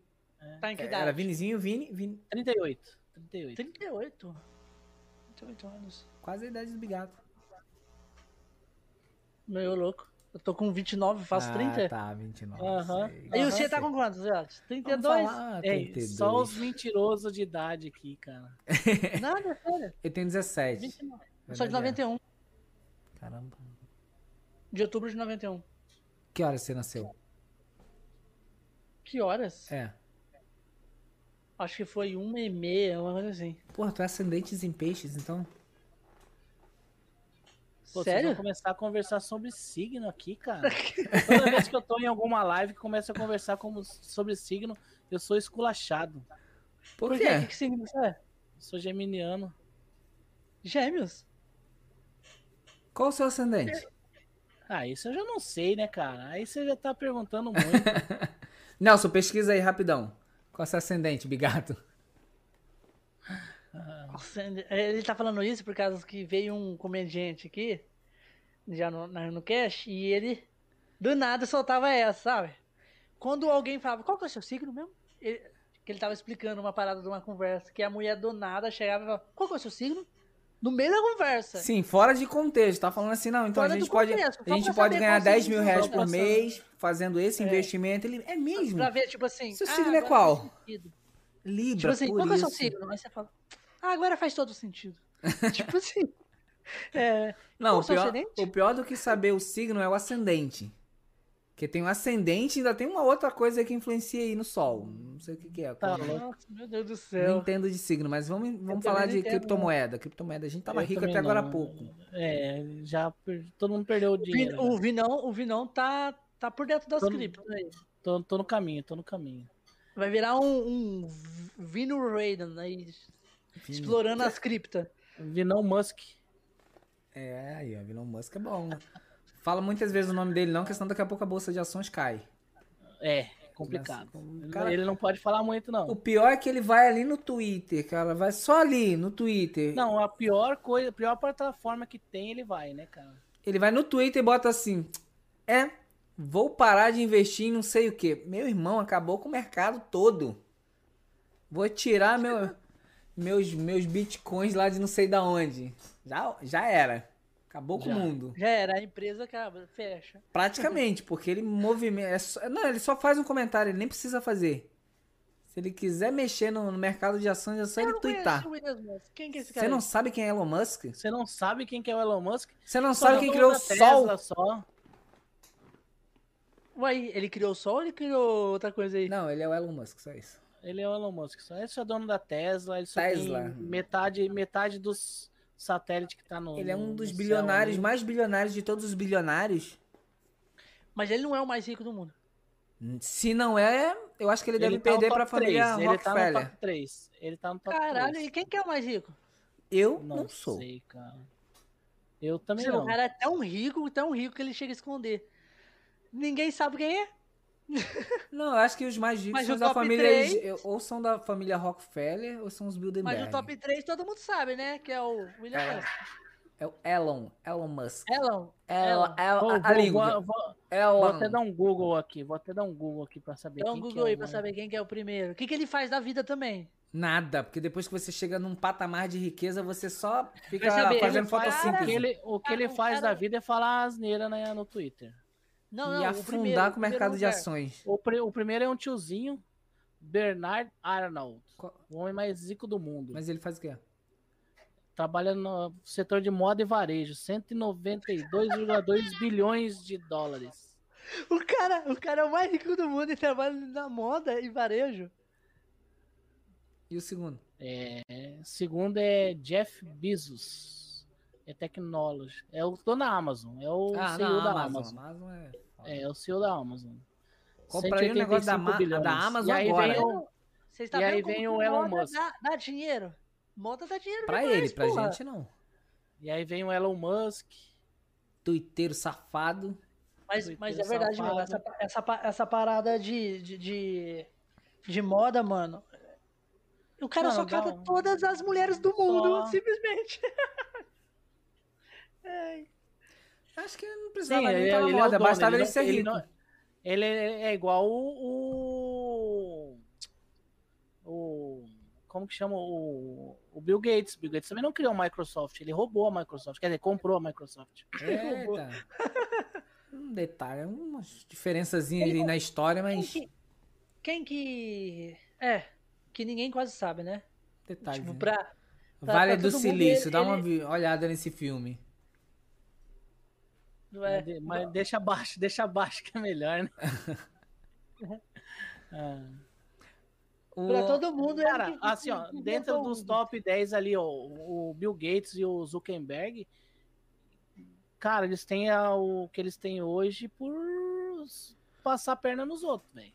Tá em que idade? Era Vinizinho, Vini, Vini. 38. 38. 38. 38 anos. Quase a idade do Bigato. Meu louco. Eu tô com 29, faço ah, 30. tá, 29. Aham. sei. Aí Aham, você tá com quantos, Zé? Vamos 32? falar, É, 32. só os mentirosos de idade aqui, cara. Nada, sério. Eu tenho 17. 29. Eu sou de Verdade é. 91. Caramba. De outubro de 91. Que horas você nasceu? Que horas? É. Acho que foi uma e meia, uma coisa assim. Porra, tu é ascendentes em peixes, então? Pô, Sério? vão começar a conversar sobre signo aqui, cara. Toda vez que eu tô em alguma live que começa a conversar como, sobre signo, eu sou esculachado. Por, Por quê? quê? O que, que significa isso? É? Sou geminiano. Gêmeos? Qual o seu ascendente? Ah, isso eu já não sei, né, cara? Aí você já tá perguntando muito. Nelson, pesquisa aí rapidão. Qual é o seu ascendente, Bigato? Nossa, ele tá falando isso por causa que veio um comediante aqui, já no, na- no cast, e ele do nada soltava essa, sabe? Quando alguém falava, qual que é o seu signo mesmo? Ele- que ele tava explicando uma parada de uma conversa, que a mulher do nada chegava e falava, qual que é o seu signo? No meio da conversa. Sim, fora de contexto. Tá falando assim, não. Então Fora a gente pode, contexto, a gente pode ganhar qual 10 signo mil reais por mês fazendo esse É. investimento. Ele é mesmo. Pra ver, tipo assim. Seu ah, signo é qual? Libra, Tipo assim, qual que é o seu signo? Aí você fala, ah, agora faz todo sentido. tipo assim. É, Não, o pior, o pior do que saber o signo é o ascendente. Porque tem o ascendente e ainda tem uma outra coisa que influencia aí no sol. Não sei o que, que é. Tá nossa, meu Deus do Não céu. entendo de signo, mas vamos, vamos falar não de entendo, criptomoeda. Criptomoeda, a gente tava Eu rico até agora há não. pouco. É, já per- todo mundo perdeu o O Vin- dinheiro. O né? Vinão, o Vinão tá, tá por dentro das Todo- criptos aí. Tô, tô no caminho, tô no caminho. Vai virar um, um Vino Raiden aí, explorando as criptas. Vinão Musk. É, aí, ó, Elon Musk é bom. Fala muitas vezes o nome dele não, porque senão daqui a pouco a bolsa de ações cai. É, complicado. Cara- Ele não pode falar muito, não. O pior é que ele vai ali no Twitter, cara. Vai só ali no Twitter. Não, a pior coisa, a pior plataforma que tem, ele vai, né, cara? Ele vai no Twitter e bota assim: É, vou parar de investir em não sei o que. Meu irmão, acabou com o mercado todo. Vou tirar meu, meus, meus bitcoins lá de não sei da onde. Já, já era. Acabou com Já. o mundo. Já era, a empresa acaba, fecha. Praticamente, porque ele movimenta. é só- não, ele só faz um comentário, ele nem precisa fazer. Se ele quiser mexer no, no mercado de ações, é só Eu ele twittar. Quem que é esse Você cara? não sabe quem é Elon Musk? Você não sabe quem que é o Elon Musk? Você não Só sabe quem criou o da Sol? Tesla Só. Uai, ele criou o Sol ou ele criou outra coisa aí? Não, ele é o Elon Musk, só isso. Ele é o Elon Musk. Só. Ele só é dono da Tesla. Ele só Tesla. tem metade, metade dos satélites que tá no. Ele é um dos bilionários, céu mais bilionários de todos os bilionários. Mas ele não é o mais rico do mundo. Se não é, eu acho que ele, deve tá perder pra família três, Ele tá no Rockefeller. top 3. Ele tá no top Caralho, 3. e quem que é o mais rico? Eu Não, não, sou. sei, cara. Eu também Sei, não. O cara é tão rico, tão rico que ele chega a esconder. Ninguém sabe quem é. Não, eu acho que os mais ricos Mas são da família. três- eles- ou são da família Rockefeller ou são os Bilderberg. Mas o top 3 todo mundo sabe, né? Que é o William É. Musk. É o Elon. Elon Musk. Elon. Elon. Elon. Elon Vou, vou- língua. vou- vou- Elon. vou até dar um Google aqui. Vou até dar um Google aqui pra saber Dá um Google é aí o pra saber quem que é o primeiro. O que, que ele faz da vida também? Nada, porque depois que você chega num patamar de riqueza, você só fica saber, fazendo faz- O fotossíntese. que ele, o que ele faz cara- da vida é falar asneira né, no Twitter. Não, e não, o afundar primeiro, com o mercado de ações. O, pri- o primeiro é um tiozinho, Bernard Arnold. Qual- O homem mais rico do mundo. Mas ele faz o quê? Trabalha no setor de moda e varejo. 192,2 bilhões de dólares. O cara, o cara é o mais rico do mundo e trabalha na moda e varejo. E o segundo? É, segundo é Jeff Bezos. É Technology. É o dono da Amazon. É o ah, CEO não, da Amazon. Amazon. Amazon é... É, é o CEO da Amazon. Compra aí o negócio da, 185 Ma- bilhões. da Amazon e aí agora. Vem o, Você está E aí vem o Elon Musk. Dá, dá dinheiro. Moda dá dinheiro Pra demais, ele, pra porra. gente não. e aí vem o Elon Musk. Tuiteiro safado. Mas, mas é verdade safado. essa, pa- essa, pa- essa parada de, de, de, de moda, mano. O cara Não, só não cata um- todas as mulheres do mundo, Só. simplesmente. Ai. Acho que não precisava Sim, nem ele, ele é o moda, dono, bastava ele, não- ser rico. não- ele é é igual o, o, o- Como que chama? O, o Bill Gates. Bill Gates também não criou a Microsoft. Ele roubou a Microsoft. Quer dizer, comprou a Microsoft. Eita. um detalhe, umas diferençazinhas aí na história, Quem mas. que, quem que. É, que ninguém quase sabe, né? Detalhe. Tipo, né? pra. pra- Vale pra do mundo, Silício, ele- dá uma ele- olhada nesse filme. É, Mas, de- mas deixa abaixo, deixa abaixo que é melhor, né? Ah. O- pra todo mundo. ele Cara, que- assim, ó, que dentro inventou dos top 10 ali, ó, o Bill Gates e o Zuckerberg, cara, eles têm a- o que eles têm hoje por passar a perna nos outros, velho.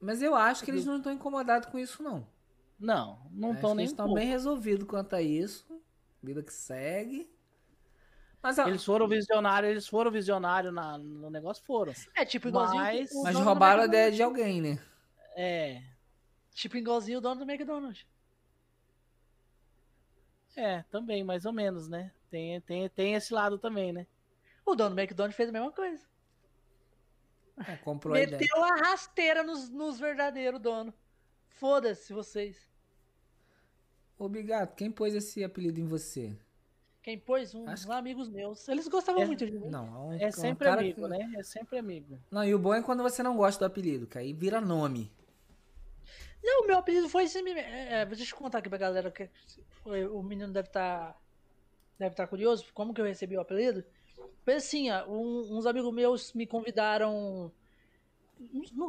Mas eu acho que eles não estão incomodados com isso, não. Não, não estão que nem Eles estão bem resolvidos quanto a isso. Vida que segue. Mas, Eles foram visionários, eles foram visionários na- no negócio, foram. É, tipo igualzinho. Mas- o mas roubaram a ideia de alguém, né? É, Tipo igualzinho o dono do McDonald's. é, também, mais ou menos, né? Tem, tem, tem esse lado também, né? O dono do McDonald's fez a mesma coisa. É, comprou a ideia. Meteu a rasteira nos, nos verdadeiros donos. Foda-se vocês. Ô, Bigato, quem pôs esse apelido em você? Quem pôs? Uns Acho amigos meus. Eles gostavam É- muito de mim. Não, é um, É um sempre cara amigo, que- né? É sempre amigo. Não, e o bom é quando você não gosta do apelido, que aí vira nome. Não, o meu apelido foi esse. É, é, deixa eu contar aqui pra galera que o menino deve estar deve estar curioso como que eu recebi o apelido. Foi assim, ó, um- uns amigos meus me convidaram.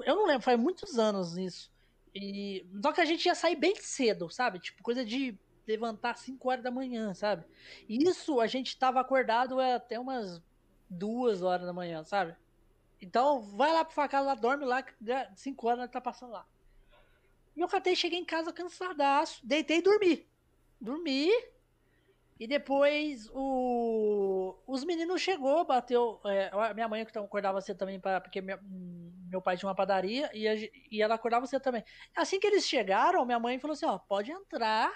Eu não lembro, faz muitos anos isso. E, só que a gente ia sair bem cedo, sabe? Tipo, coisa de levantar 5 horas da manhã, sabe? Isso a gente tava acordado até umas duas horas da manhã, sabe? Então, vai lá pro facada lá, dorme lá, 5 horas tá passando lá. E eu catei, cheguei em casa cansadaço, deitei e dormi. Dormi. E depois o... os meninos chegou, bateu. é, minha mãe que acordava cedo também, pra, porque minha- meu pai tinha uma padaria e, a e ela acordava cedo também. Assim que eles chegaram, minha mãe falou assim: ó, pode entrar.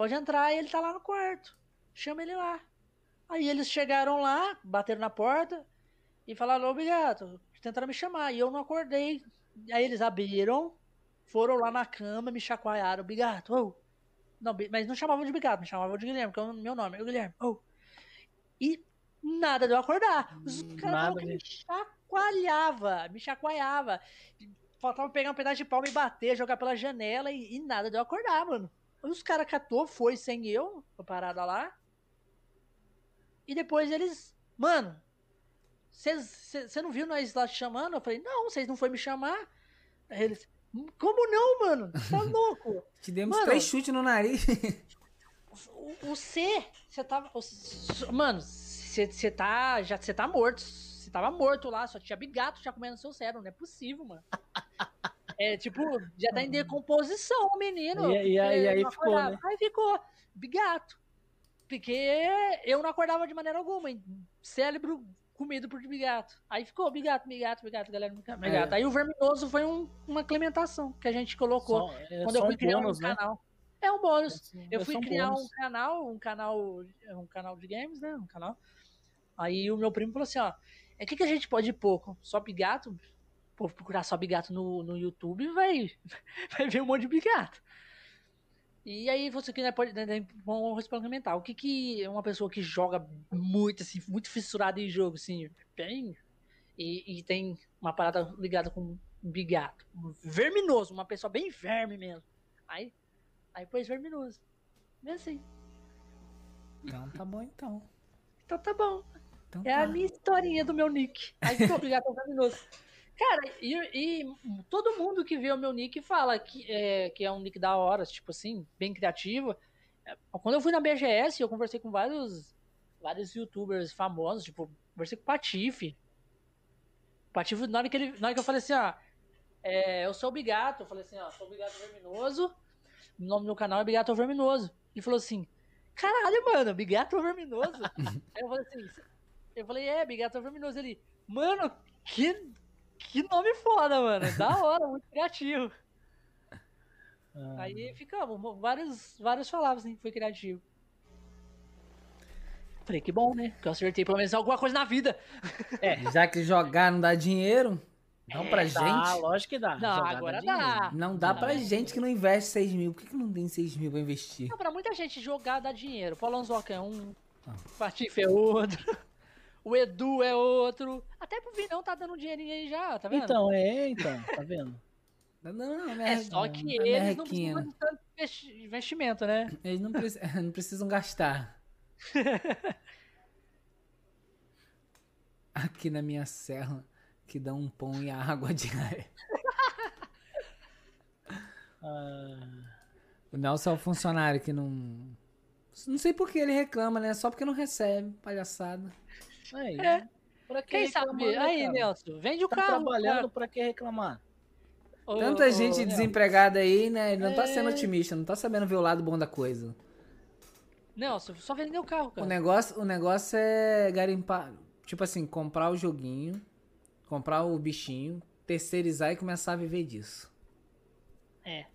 Pode entrar, ele tá lá no quarto. Chama ele lá. Aí eles chegaram lá, bateram na porta e falaram: Ô, Bigato, tentaram me chamar. E eu não acordei. Aí eles abriram, foram lá na cama, me chacoalharam: Bigato, ô. Não, mas não chamavam de Bigato, me chamavam de Guilherme, que é o meu nome. Eu, Guilherme, ô. E nada de eu acordar. Os caras falaram que me chacoalhava, me chacoalhava. Faltava pegar um pedaço de pau e bater, jogar pela janela e, e nada de eu acordar, mano. Os caras catou, foi sem eu, a parada lá. E depois eles, mano, você não viu nós lá te chamando? Eu falei, não, vocês não foram me chamar. Aí eles, como não, mano? Você tá louco? Te demos Mano, três chutes no nariz. O, C, você tava. o mano, você tá. Já você tá morto. Você tava morto lá, só tinha bigato já comendo seu cérebro. Não é possível, mano. É tipo, já tá em decomposição o menino. E- e e aí ficou, né? Aí ficou, bigato. Porque eu não acordava de maneira alguma. Cérebro comido por bigato. Aí ficou bigato, bigato, bigato, galera. Bigato. É. Aí o verminoso foi um- uma implementação que a gente colocou Só, é quando eu fui um criar bônus, um né? canal. É um bônus. Eu É fui só um criar bônus. um canal, um canal, um canal de games, né? Um canal. Aí o meu primo falou assim, ó, é que que a gente pode pôr? Só bigato? Povo procurar só bigato no, no YouTube vai, vai ver um monte de bigato. E aí você que né, pode né, né, vamos experimentar. O que que uma pessoa que joga muito assim, muito fissurada em jogo assim, bem e, e tem uma parada ligada com bigato, verminoso, uma pessoa bem verme mesmo. Aí Aí pôs verminoso. É assim. Então tá bom então. Então tá bom. Então É tá. a minha historinha do meu nick. Aí ficou obrigado verminoso. Cara, e, e todo mundo que vê o meu nick fala que é, que é um nick da hora, tipo assim, bem criativo. Quando eu fui na BGS, eu conversei com vários vários youtubers famosos, tipo, conversei com o Patife. O Patife, na hora que, ele, na hora que eu falei assim, ó, é, eu sou o Bigato, eu falei assim, ó, sou o Bigato Verminoso, o nome do canal é Bigato Verminoso. E falou assim, caralho, mano, Bigato Verminoso? Aí eu falei assim, eu falei, é, Bigato Verminoso. Ele, mano, que, que nome foda, mano. Da hora, muito criativo. Ah, Aí ficamos, vários, vários falavam assim, que foi criativo. Falei, que bom, né? Que eu acertei pelo menos alguma coisa na vida. Já que jogar não dá dinheiro, não pra Dá, gente. lógico que dá. Não, Jogar agora dinheiro. dá. Não dá pra Não. gente que não investe 6 mil. Por que, que não tem 6 mil pra investir? Não, pra muita gente jogar dá dinheiro. Paulo Anzoca é um, Ah. é outro, o Edu é outro. Até pro Vinão tá dando dinheirinho aí já, tá vendo? Então, é, então, tá vendo? Não, não, não é só que não, eles não precisam de tanto investi- investimento, né? Eles não, preci- não precisam gastar. Aqui na minha cela, que dá um pão e a água diária. Ah, O Nelson é o funcionário que não. Não sei por que ele reclama, né? Só porque não recebe, palhaçada. Aí, É. Pra que Quem reclamar, sabe? né, Aí, cara? Nelson, vende o Tá carro. trabalhando, pra que reclamar? Ô, Tanta ô, gente Nelson. desempregada aí, né? Ele não tá sendo É. otimista, não tá sabendo ver o lado bom da coisa. Nelson, só vender o carro, O cara. negócio, o negócio é garimpar. Tipo assim, comprar o joguinho, comprar o bichinho, terceirizar e começar a viver disso. É.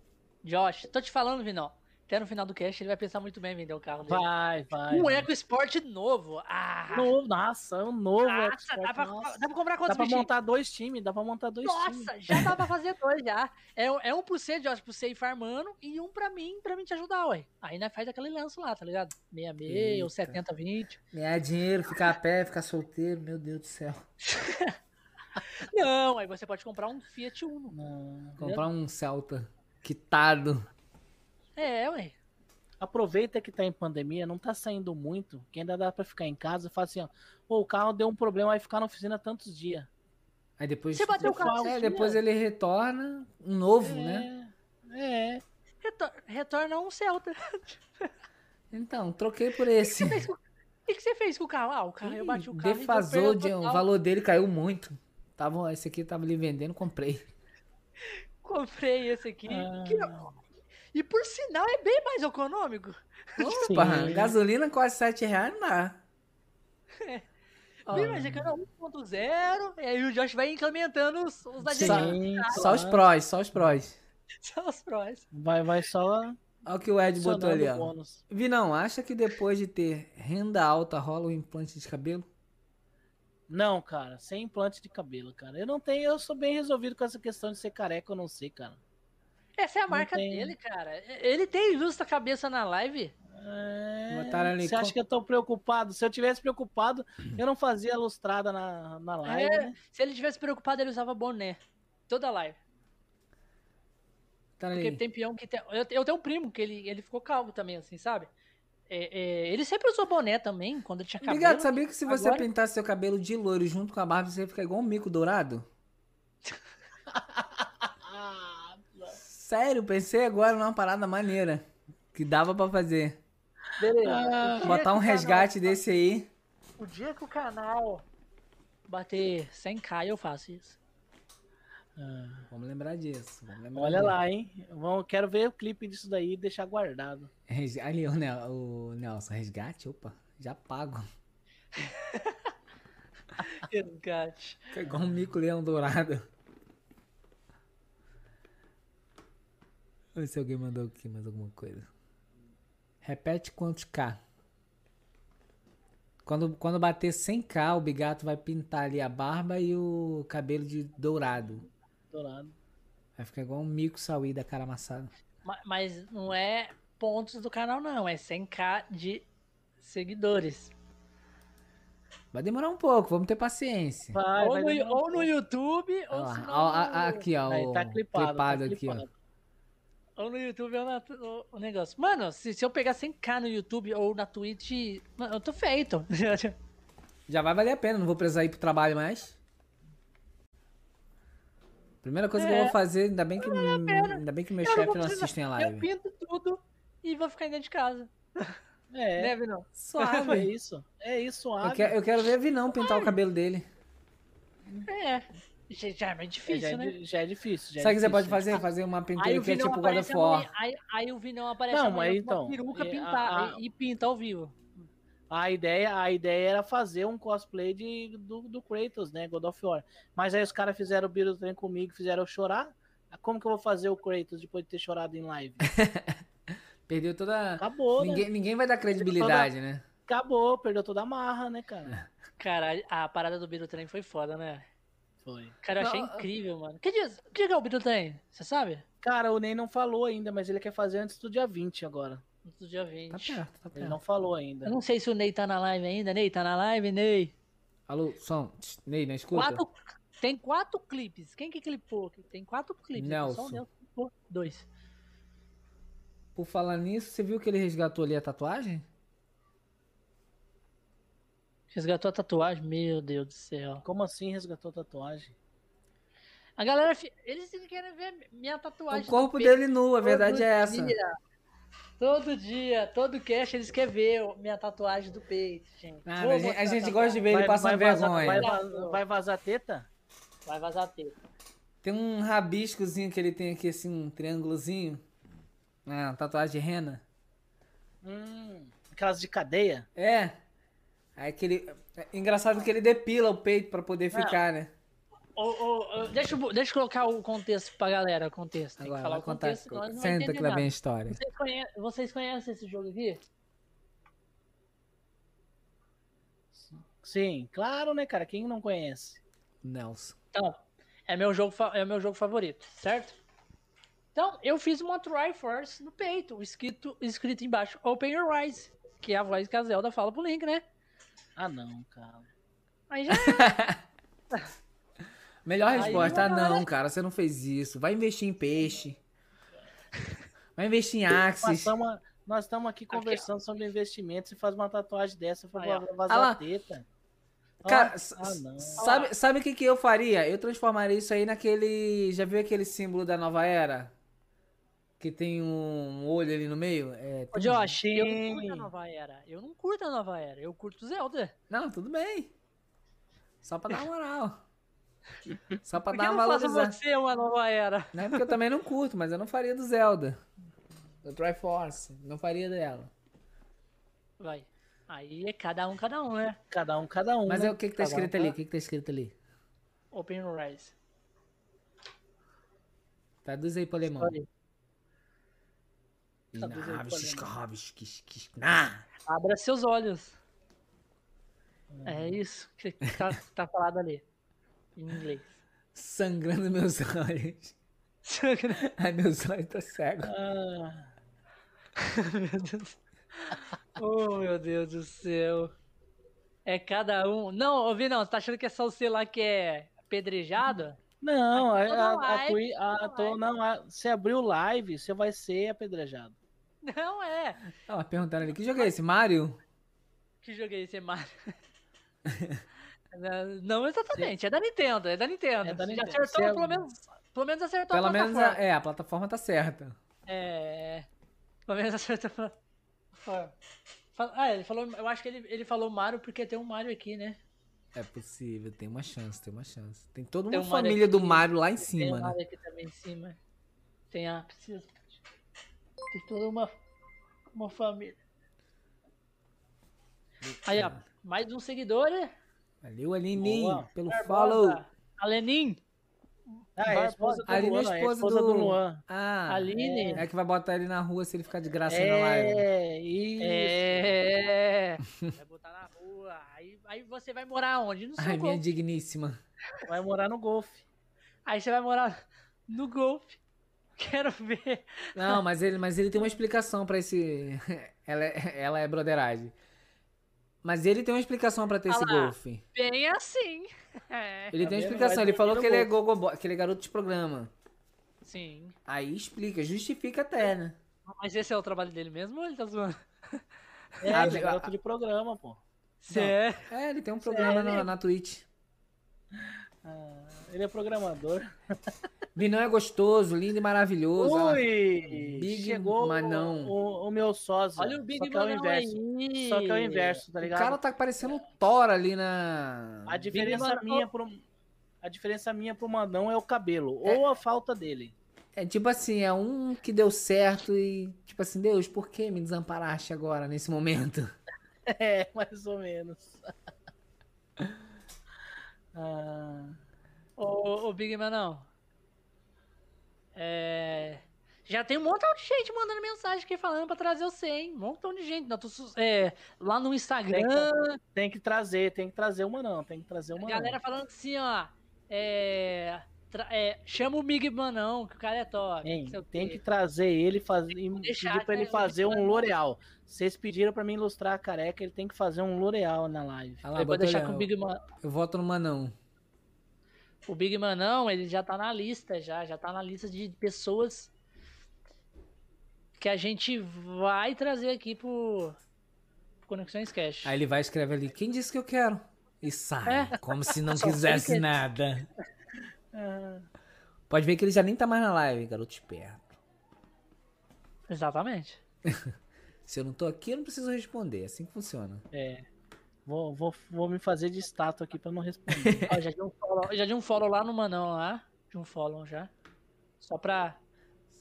Josh, tô te falando, Vinão. Até no final do cast ele vai pensar muito bem em vender o carro dele. Vai, vai. Um vai. Eco Sport novo. Ah! Novo, nossa, é um novo Nossa, Export, dá, pra, nossa. dá pra comprar Dá quantos pra bichinhos? montar dois times, dá pra montar dois times. Nossa, já dá pra fazer dois já. É, um- é um pro você, Josh, pro você ir farmando, e um pra mim, pra mim te ajudar, ué. Aí nós faz aquele lance lá, tá ligado? 66 ou Eita. 70, 20. Ganhar dinheiro, ficar a pé, ficar solteiro, meu Deus do céu. Não, aí você pode comprar um Fiat Uno. Não, Comprar um Celta quitado. É, ué. Aproveita que tá em pandemia, não tá saindo muito, que ainda dá pra ficar em casa e fala assim, ó, "Pô, o carro deu um problema, vai ficar na oficina tantos dias. Aí depois. Você bateu o carro É, depois ele retorna um novo, né? É, é. Retor- retorna um Celta. Então, troquei por esse. O que, que você fez com o carro? Ah, o carro, eu bati o carro. e Defasou, de, o valor dele caiu muito. Tava, esse aqui tava ali vendendo, comprei. Comprei esse aqui. Ah. que- E por sinal é bem mais econômico. Opa, Sim. gasolina quase 7 reais não dá. É que era 1.0, e aí o Josh vai implementando os, os da Sim. Sim, Só os prós, só os prós. São os prós. Vai, vai só Olha o que o Ed botou ali, ó. bônus. Vinão, acha que depois de ter renda alta rola o implante de cabelo? Não, cara, sem implante de cabelo, cara. Eu não tenho, eu sou bem resolvido com essa questão de ser careca ou não sei, cara. Essa é a marca tem. dele, cara. Ele tem justa cabeça na live. É, Você acha que eu tô preocupado? Se eu tivesse preocupado, eu não fazia lustrada na, na live, É, né? Se ele tivesse preocupado, ele usava boné. Toda live. Tá Porque ali. tem peão que tem. Eu, eu tenho um primo que ele, ele ficou calvo também, assim, sabe? É, é, ele sempre usou boné também, quando ele tinha cabelo. Obrigado, sabia que se você Agora- pintar seu cabelo de loiro junto com a barba, você ia ficar igual um mico dourado? Ah, Sério, pensei agora numa parada maneira. Que dava pra fazer. Beleza. Ah, Botar um o canal- resgate desse aí. O dia que o canal bater 100k, eu faço isso. Vamos lembrar disso. Vamos lembrar olha disso. lá, hein? Vamos, quero ver o clipe disso daí e deixar guardado. Res- Ali, o, Nel, o Nelson, resgate? Opa, já pago. Resgate. Fica igual um mico leão dourado. Vamos ver se alguém mandou aqui mais alguma coisa. Repete quantos K. Quando, quando bater 100k, o Bigato vai pintar ali a barba e o cabelo de dourado. Dourado. Vai ficar igual um mico saúde da cara amassada. Ma- Mas não é pontos do canal, não. É 100k de seguidores. Vai demorar um pouco, vamos ter paciência. Vai, ou, vai no, um ou no. YouTube, ou, lá, no- aqui, ó. Aí, tá clipado, tá aqui, ó. Ou no YouTube ou na, o, o negócio. Mano, se, se eu pegar 100k no YouTube ou na Twitch, mano, eu tô feito. Já vai valer a pena, não vou precisar ir pro trabalho mais. Primeira coisa que eu É. vou fazer, ainda bem que, ainda bem que meu Eu não assistem a eu live. pinto tudo e vou ficar dentro de casa. É, não. é Suave. isso. É isso, suave. Eu quero, eu quero ver Vinão pintar o cabelo dele. É. Já, já é mais É, difícil, já, é, né? di- já é difícil. já é Sabe o que você difícil. pode fazer? Fazer uma pintura que é tipo God of War. aí, aí o Vinão aparece Não, mas com uma então, peruca é, pintar a- a- e pinta ao vivo. A ideia, a ideia era fazer um cosplay de, do, do Kratos, né? God of War. Mas aí os caras fizeram o Beatles Trem comigo, fizeram eu chorar. Como que eu vou fazer o Kratos depois de ter chorado em live? Perdeu toda. Acabou, né? Ninguém, ninguém vai dar credibilidade, né? Acabou, perdeu toda a marra, né, cara? Cara, a parada do Beatle Trem foi foda, né? Foi. Cara, eu achei Não, incrível, mano. Que dia, que dia que é o Beatle Trem? Você sabe? Cara, o Ney não falou ainda, mas ele quer fazer antes do dia 20 agora. Do dia Tá 20. perto, tá Ele perto. não falou ainda. Eu não sei se o Ney tá na live ainda. Ney, tá na live, Ney? Alô, som. Ney, não escuta? Quatro, tem quatro clipes. Quem que clipou? Tem quatro clipes. Nelson. Só o Nelson clipou dois. Por falar nisso, você viu que ele resgatou ali a tatuagem? Resgatou a tatuagem? Meu Deus do céu. Como assim resgatou a tatuagem? A galera, eles querem ver minha tatuagem. O corpo dele nu, a verdade é essa. dia. Todo dia, todo cast eles querem ver minha tatuagem do peito, gente. Vou a gente, a gente gosta de ver ele passando vazar, vergonha. vai, vazar, vai vazar teta? Vai vazar teta. Tem um rabiscozinho que ele tem aqui, assim, um triângulozinho. Ah, tatuagem de rena. Hum, aquelas de cadeia? É. Aí aquele. é Engraçado que ele depila o peito pra poder Não. ficar, né? Ô, ô, ô, deixa, eu, deixa eu colocar o contexto pra galera, o contexto. Tem Agora, que falar o contar. contexto, Senta que lá vem a história. Vocês conhecem, vocês conhecem esse jogo aqui? Sim, claro, né, cara? Quem não conhece? Nelson. Então, é meu jogo, é meu jogo favorito, certo? Então, eu fiz uma Triforce no peito, escrito, escrito embaixo Open Your Eyes, que é a voz que a Zelda fala pro Link, né? Ah, não, cara. Aí já é. Melhor Aí, resposta, ah, não, cara, você não fez isso. Vai investir em peixe. Vai investir em Axis. nós estamos aqui conversando sobre investimentos e faz uma tatuagem dessa ó. vazar Ah lá. teta. Cara, ah, sabe, sabe o que, que eu faria? Eu transformaria isso aí naquele. Já viu aquele símbolo da nova era? Que tem um olho ali no meio? É, Ô, tem um- Josh, eu não curto a nova era. Eu não curto a nova era, eu curto Zelda. Não, tudo bem. Só pra dar uma moral. Só pra dar eu uma não faço valorizada. você uma nova era? Não é porque eu também não curto, mas eu não faria do Zelda. Do Triforce. Não faria dela. Vai. Aí é cada um, cada um, né? Cada um, cada um. Mas né? é o que que tá Cada um, escrito ali? O que que tá escrito ali? Open Rise. Traduz aí pro alemão. Olha, Traduz aí pro Naves, alemão. escarraves, quis- quis- na. Abra seus olhos. É isso que tá, tá falado ali. Em inglês. Sangrando meus olhos. Ai, meus olhos tá cego. Ah, meu Deus. Oh, meu Deus do céu. É cada um. Não, ouvi não. Você tá achando que é só você lá que é apedrejado? não, a, Toda a, a, Twi- a- tô- não, a- você abriu live, você vai ser apedrejado. Não é. Ah, perguntaram ali, que jogo é esse? Mario? Que joguei esse Mario? Não exatamente, é da Nintendo, é da Nintendo. É da Já Nintendo. acertou, Você é- pelo menos, pelo menos acertou Pelo a menos, plataforma. a, é, a plataforma tá certa. É. Pelo menos acertou a plataforma. Ah, ele falou. Eu acho que ele, ele falou Mario porque tem um Mario aqui, né? É possível, tem uma chance, tem uma chance. Tem toda Tem uma um Mario família do aqui, Mario lá em Tem cima, um né? Mario aqui também em cima. Tem a. Precisa. Tem toda uma. Uma família. Aí, ó. Mais um seguidor, né? Valeu, Aline, Boa. pelo Barbosa. follow. A Lenin. Ah, é a esposa do Aline é Luan, é a esposa do do- Luan. Ah, Aline. é que vai botar ele na rua se ele ficar de graça aí na live. É, isso. É. Vai botar na rua. Aí, aí você vai morar onde? No seu Ai, minha golfe. digníssima. Vai morar no golfe. Aí você vai morar no golfe. Quero ver. Não, mas ele, mas ele tem uma explicação pra esse. ela, é, ela é broderagem. Mas ele tem uma explicação pra ter Ah esse lá. golfe. Bem assim. É. Ele tem uma explicação. Ele falou que ele é gogobo, que ele é garoto de programa. Sim. Aí explica, justifica até, né? Mas esse é o trabalho dele mesmo ou ele tá zoando? É, Ah, ele é garoto de programa, pô. Cê é. É, ele tem um programa na, na Twitch. Ah, ele é programador. Vinão é gostoso, lindo e maravilhoso. Ui! Big chegou Manão. O, o meu sócio. Olha o Big só que é o Manão inverso. aí. Só que é o inverso, tá O ligado? cara tá parecendo um Thor ali na. A diferença Manão- minha pro a diferença minha pro Manão é o cabelo ou a falta dele. É tipo assim, é um que deu certo e, tipo assim, Deus, por que me desamparaste agora, nesse momento? É, mais ou menos. Ah, Ô, ô Big Manão. É. Já tem um montão de gente mandando mensagem aqui falando pra trazer você, hein? Um montão de gente. Não, tô é, lá no Instagram, tem que trazer, tem que trazer o Manão, tem que trazer o a Manão. galera falando assim, ó. É, tra- é, chama o Big Manão, que o cara é top. Não tem quê. que trazer ele fazer, e deixar pedir pra ele fazer um L'Oreal. Vocês pediram pra mim ilustrar a careca, ele tem que fazer um L'Oreal na live. Olha lá, Depois botou deixar com o Big Man. Eu voto no Manão. O Big Manão, ele já tá na lista, já. Já tá na lista de pessoas que a gente vai trazer aqui pro, Conexões Cash. Aí ele vai escrever ali, quem disse que eu quero? E sai, É. como se não quisesse nada. Ah, Pode ver que ele já nem tá mais na live, garoto esperto. Exatamente. Se eu não tô aqui, eu não preciso responder. É assim que funciona. é. Vou, vou, vou me fazer de estátua aqui pra não responder. Ó, já de um follow, já de um follow lá no Manão lá. De um follow já. Só pra,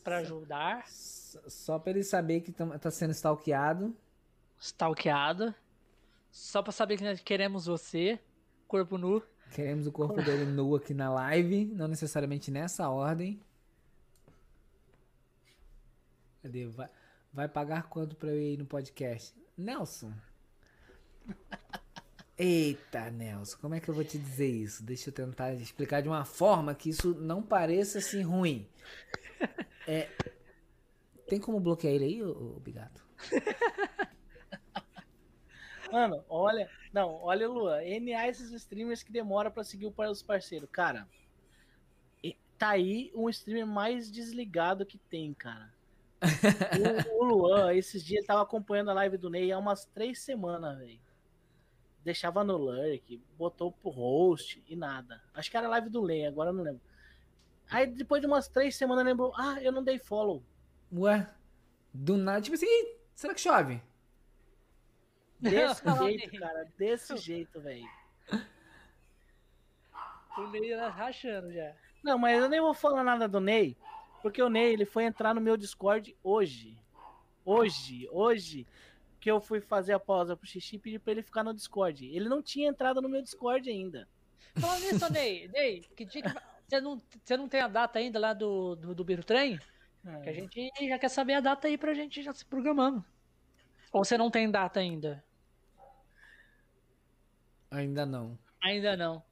pra ajudar. S- Só pra ele saber que tam- tá sendo stalkeado. Stalkeado. Só pra saber que nós queremos você. Corpo nu. Queremos o corpo dele nu aqui na live. Não necessariamente nessa ordem. Cadê? Vai, vai pagar quanto pra eu ir no podcast? Nelson. Eita, Nelson, como é que eu vou te dizer isso? Deixa eu tentar explicar de uma forma que isso não pareça assim ruim. É, tem como bloquear ele aí, ô, ô Bigato? Mano, olha. Não, olha, Luan. NA esses streamers que demora pra seguir o- os parceiros. Cara, tá aí um streamer mais desligado que tem, cara. O, o Luan, esses dias, ele tava acompanhando a live do Ney há umas três semanas, velho. Deixava no lurk, botou pro host e nada. Acho que era a live do Ney, agora eu não lembro. Aí depois de umas três semanas lembrou, ah, eu não dei follow. Ué, do nada, tipo assim, "Ih, será que chove? Desse jeito, cara, desse jeito, velho. O Ney lá rachando já. Não, mas eu nem vou falar nada do Ney, porque o Ney ele foi entrar no meu Discord hoje. Hoje, hoje. Que eu fui fazer a pausa pro xixi e pedi pra ele ficar no Discord. Ele não tinha entrado no meu Discord ainda. Falando nisso, Ney, Ney, que dia que você não, você não tem a data ainda lá do, do, do Birutrem? Que a gente já quer saber a data aí pra gente já se programando. Ou você não tem data ainda? Ainda não. Ainda não.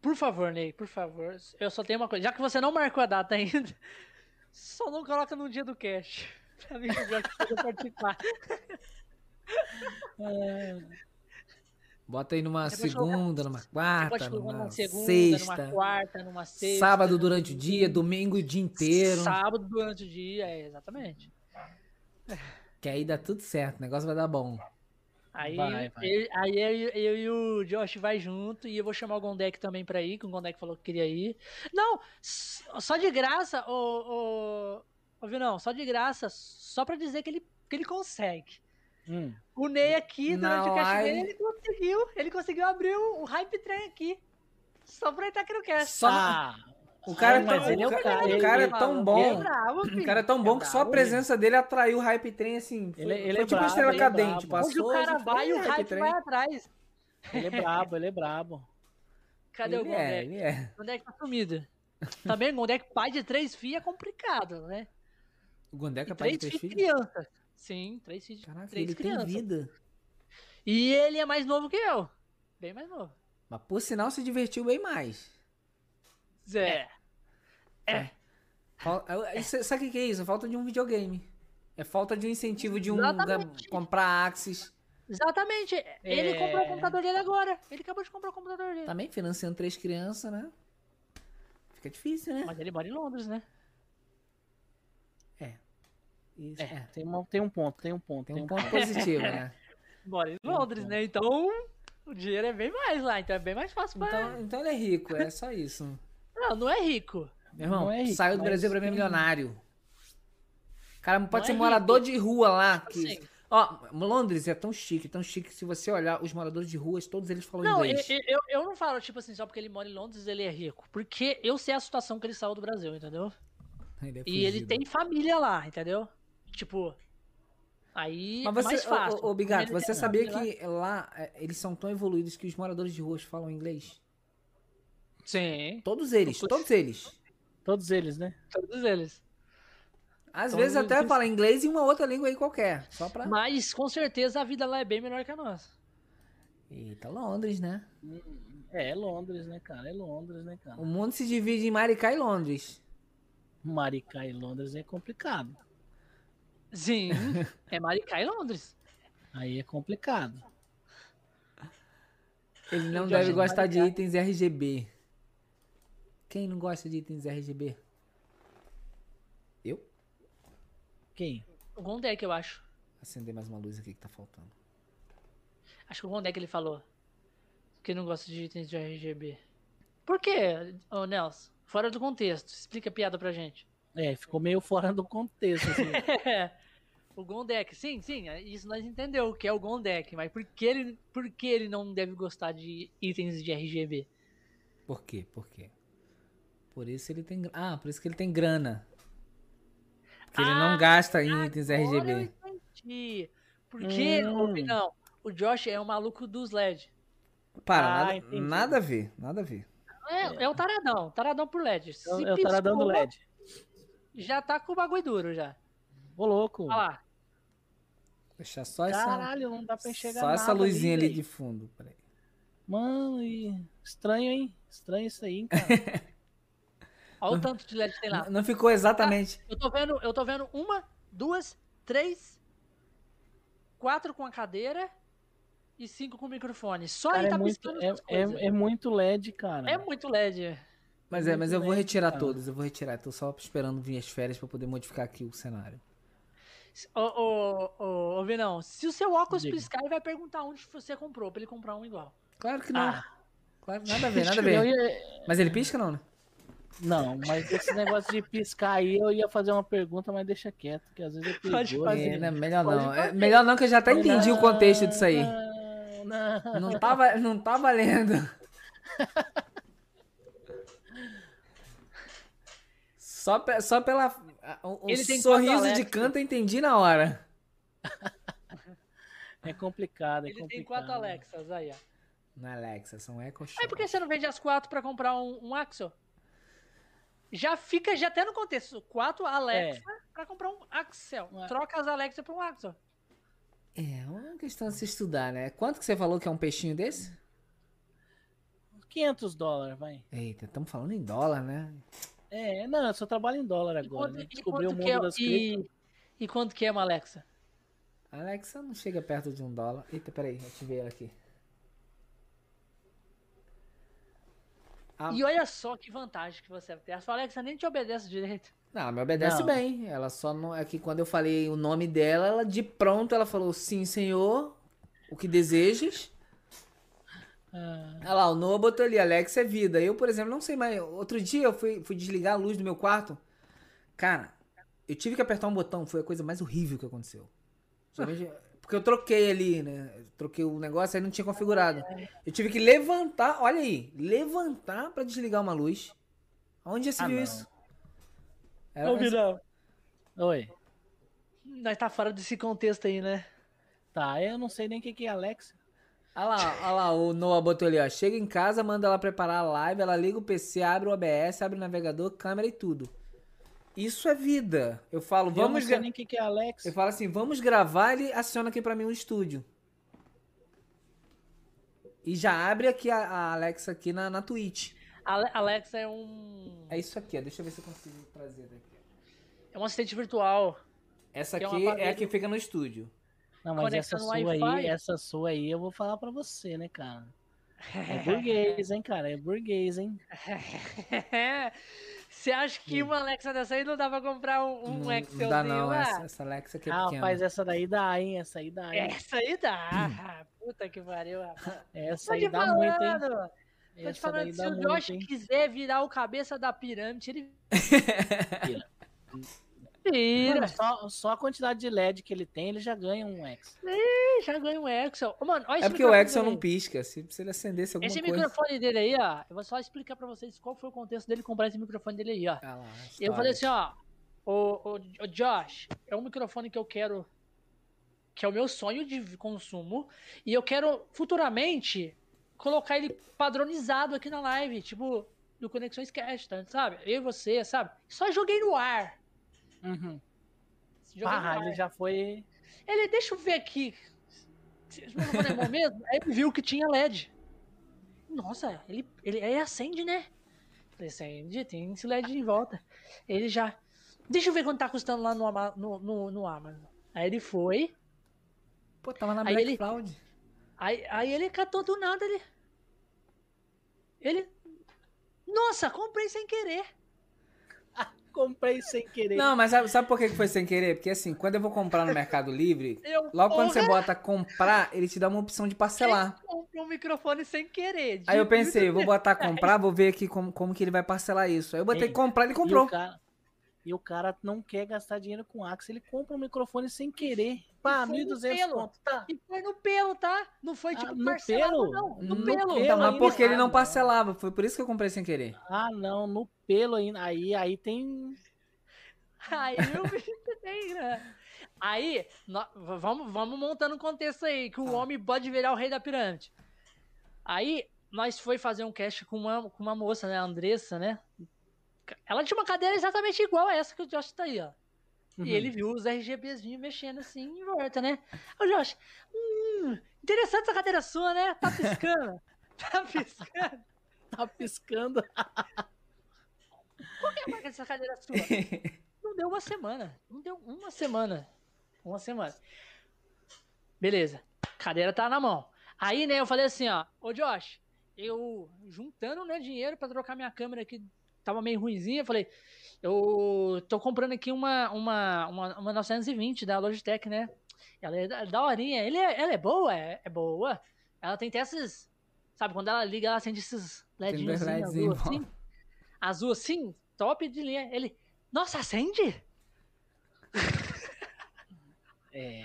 Por favor, Ney, por favor. Eu só tenho uma coisa. Já que você não marcou a data ainda, só não coloca no dia do cash. Pra mim, que o Josh Bota aí numa segunda, numa quarta, numa numa segunda, sexta, numa quarta, numa sexta. sábado durante o dia, domingo o dia inteiro. Sábado durante o dia, é, exatamente. Que aí dá tudo certo, o negócio vai dar bom. Vai, Aí, vai. ele- aí eu, eu e o Josh vai junto e eu vou chamar o Gondek também pra ir, que o Gondek falou que queria ir. Não, só de graça, ô, ô, ô Vinão, só de graça, só pra dizer que ele, que ele consegue. Hum. O Ney aqui, Na durante o cast live- dele, ele conseguiu, ele conseguiu abrir o, o hype train aqui. Só pra ele estar aqui no cast. Só Ah, o cara, Ai, é mas tão, ele é o o cara, cara, o cara é ele- tão Ele bom. é bravo, O cara é tão bom que só a bravo, presença dele atraiu o hype train assim. Foi, Ele- ele foi é tipo brabo, estrela ele é cadente. Passou, Onde o cara vai, o hype train. vai atrás. ele é brabo, ele é brabo. Cadê o Ele Gondek? é, ele é. Gondek tá sumido. Também, Gondek pai de três filhos é complicado, né? O Gondeka é E pai de três filhos? crianças. Sim, três filhos. Caraca, três ele crianças. tem vida. E ele é mais novo que eu. Bem mais novo. Mas por sinal se divertiu bem mais. Zé. É. Fal- isso- Sabe o que é isso? Falta de um videogame. É falta de um incentivo de um Exatamente. comprar Axis. Exatamente. Ele É. comprou o computador dele agora. Ele acabou de comprar o computador dele. Também financiando três crianças, né? Fica difícil, né? Mas ele mora em Londres, né? Isso, É, é. Tem, uma- tem um ponto, tem um ponto. Tem um ponto positivo, né? Mora em Londres, né? Então o dinheiro é bem mais lá. Então é bem mais fácil pra Então, então ele é rico, é só isso. Não, não é rico. Meu irmão, Não é rico, saiu do Brasil pra mim tem- milionário. O cara pode Não ser é morador de rua lá. Que... Assim. Ó, Londres é tão chique, tão chique. que Se você olhar os moradores de ruas, todos eles falam Não, eu, inglês. eu, eu não falo, tipo assim, só porque ele mora em Londres ele é rico. Porque eu sei a situação que ele saiu do Brasil, entendeu? Ele é E ele tem família lá, entendeu? Tipo, aí Mas é você, mais fácil. ô, Bigato, você sabia que lá é, eles são tão evoluídos que os moradores de ruas falam inglês? Sim, Todos eles, todos eles. Todos eles, né? todos eles. Às Todos vezes até eles. falam inglês e uma outra língua aí qualquer. Só pra. Mas com certeza a vida lá é bem melhor que a nossa. Eita, Londres, né? É, é Londres, né, cara? É Londres, né, cara? O mundo se divide em Maricá e Londres. Maricá e Londres é complicado. Sim, é Maricá e Londres. Aí é complicado. Ele não deve gostar de itens RGB. Quem não gosta de itens RGB? Eu? Quem? O Gondek, eu acho. Acender mais uma luz aqui que tá faltando. Acho que o Gondek ele falou que não gosta de itens de RGB. Por quê, ô Nelson? Fora do contexto. Explica a piada pra gente. É, ficou meio fora do contexto, assim. o Gondek, sim, sim, isso nós entendeu o que é o Gondek, mas por que ele, por que ele não deve gostar de itens de RGB? Por quê? Por quê? Por isso ele tem. Ah, por isso que ele tem grana. Porque ele não Ah, gasta em itens Agora eu RGB. entendi. Porque, Hum. não, o Josh é o maluco dos LED. Para, Ah, nada, entendi. nada a ver, nada a ver. É, é o taradão, taradão por LED. Se Eu, eu tava dando piscou, LED. Já tá com o bagulho duro já. Ô, louco. Olha lá. Deixar só essa. Caralho, não dá pra enxergar Só essa luzinha ali velho. de fundo. Peraí. Mano, e... estranho, hein? Estranho isso aí, hein, cara. Olha o tanto de LED que tem lá. Não, ficou exatamente. Eu tô vendo, eu tô vendo uma, duas, três, quatro com a cadeira e cinco com o microfone. Só Cara, aí tá é, muito, piscando é, é, é muito LED, cara. É muito LED. Mas é, mas eu vou retirar todos, eu vou retirar. Tô só esperando vir as férias pra poder modificar aqui o cenário. Ô, ô, ô, ô, Vinão, se o seu óculos Diga. piscar, ele vai perguntar onde você comprou, pra ele comprar um igual. Claro que não. Ah. Claro, nada a ver, nada a Eu ver. ia- Mas ele pisca não, né? Não, mas esse negócio de piscar aí, eu ia fazer uma pergunta, mas deixa quieto, que às vezes é Pode fazer. É, né, melhor Pode não. É, fazer. melhor não, que eu já até entendi o contexto disso aí. Não, não. Não tá, va- não tá valendo. Só, pe- só pela. O, o Ele tem sorriso de canto eu entendi na hora. É complicado, é Ele complicado. tem quatro Alexas aí, ó. Na é Alexa, são Echo Show. Aí por que você não vende as quatro pra comprar um, um Axel? Já fica, já até no contexto, quatro Alexa pra comprar um Axel. Ué. Troca as Alexa por um Axel. É, uma questão de se estudar, né? Quanto que você falou que é um peixinho desse? 500 dólares, vai. Eita, estamos falando em dólar, né? É, não, eu só trabalho em dólar E agora, quanto, né? e Descobri o quanto mundo é, das cripto. e, e quanto que é uma Alexa? A Alexa não chega perto de um dólar. Eita, peraí, ativei ela aqui. Ah. E olha só que vantagem que você tem. A sua Alexa nem te obedece direito. Não, ela me obedece Não. bem. Ela só não. É que quando eu falei o nome dela, ela de pronto ela falou sim, senhor. O que desejas? Ah, Olha lá, o Noah botou ali, Alex é vida. Eu, por exemplo, não sei mais. Outro dia eu fui, fui desligar a luz do meu quarto. Cara, eu tive que apertar um botão. Foi a coisa mais horrível que aconteceu. Porque eu troquei ali, né? Eu troquei o negócio, aí não tinha configurado. Eu tive que levantar, olha aí, levantar pra desligar uma luz. Onde já se Ah, viu não. isso? Era mais- Oi. Nós tá fora desse contexto aí, né? Tá, eu não sei nem o que que é Alexa. Olha lá, olha lá, o Noah botou ali, ó. Chega em casa, manda ela preparar a live, ela liga o PC, abre o OBS, abre o navegador, câmera e tudo. Isso é vida. Eu falo, eu não vamos. sei gra- nem o que que é Alexa. Eu falo assim, vamos gravar, ele aciona aqui pra mim um estúdio. E já abre aqui a, a Alexa aqui na, na Twitch. Ale- Alexa é um. É isso aqui, ó. Deixa eu ver se eu consigo trazer daqui. É um assistente virtual. Essa Que é aqui é a que fica no estúdio. Não, mas essa sua aí, essa sua aí, eu vou falar pra você, né, cara? É burguês, hein, cara? É burguês, hein? Você acha que uma Alexa dessa aí não dá pra comprar um, um não, não Excelzinho dá não, lá? essa, essa Alexa aqui é Ah, pequena. rapaz, essa daí dá, hein? Essa aí dá, hein? Essa aí dá. Puta que pariu, rapaz. Essa aí dá muito, hein? falando. Tô te falando, se o muito, Josh hein? quiser virar o cabeça da pirâmide, ele Vira. Mano, só, só a quantidade de LED que ele tem, ele já ganha um X. Ih, já ganha um Excel. Ô, mano, olha esse É porque o Excel não pisca. Se, se ele acendesse alguma Esse coisa... microfone dele aí, ó. Eu vou só explicar pra vocês qual foi o contexto dele comprar esse microfone dele aí, ó. Ah lá, Eu falei assim, ó, ô, ô, ô, Josh, é um microfone que eu quero, que é o meu sonho de consumo, e eu quero futuramente colocar ele padronizado aqui na live, tipo, do Conexões Cast, tá, sabe? Eu e você, sabe? Só joguei no ar. Uhum. No Ah, ele já foi. Ele, deixa eu ver aqui. Microfone é bom mesmo? Aí ele viu que tinha LED. Nossa, ele, ele aí acende, né? Falei, acende, tem esse LED em volta. Ele já. Deixa eu ver quanto tá custando lá no, Ama- no, no, no Amazon. Aí ele foi. Pô, tava na Aí Black ele- Cloud. Aí, aí ele catou do nada ele. Ele. Nossa, comprei sem querer. Comprei sem querer. Não, mas sabe, sabe por que foi sem querer? Porque assim, quando eu vou comprar no Mercado Livre, Eu, logo quando porra, você bota comprar, ele te dá uma opção de parcelar. comprei um microfone sem querer. Aí eu pensei, eu vou botar comprar, vou ver aqui como, como que ele vai parcelar isso. Aí eu botei Ei, comprar, ele E comprou. o, cara, e o cara não quer gastar dinheiro com Axie, ele compra um microfone sem querer. Pá, foi no 1.200 pelo. conto, tá? E foi no pelo, tá? Não foi Ah, tipo no parcelado, pelo? não. No, No pelo. pelo. Então, mas porque ele não parcelava, foi por isso que eu comprei sem querer. Ah, não, no pelo ainda. Aí, aí tem. Aí o bicho tem, né? Aí, nó- v- vamos, vamos montando um contexto aí, que o homem pode virar o rei da pirâmide. Aí, nós foi fazer um cast com uma, com uma moça, né, a Andressa, né? Ela tinha uma cadeira exatamente igual a essa que o Josh tá aí, ó. Uhum. E ele viu os RGBzinhos mexendo assim em volta, né? Ô, Josh, hum, interessante essa cadeira sua, né? Tá piscando. tá piscando. tá piscando. Qual que é a marca dessa cadeira sua? Não deu uma semana. Não deu uma semana. Uma semana. Beleza. Cadeira tá na mão. Aí, né, eu falei assim, ó. Ô, Josh, eu juntando, né, dinheiro pra trocar minha câmera aqui, tava meio ruimzinha, falei, eu tô comprando aqui uma, uma, uma, uma 920 da Logitech, né? Ela é da- daorinha. Ele é, ela é boa? É, é boa. Ela tem até esses... Sabe, quando ela liga, ela acende esses LEDinhos dois azul, assim. Azul assim, top de linha. Ele, nossa, acende? É.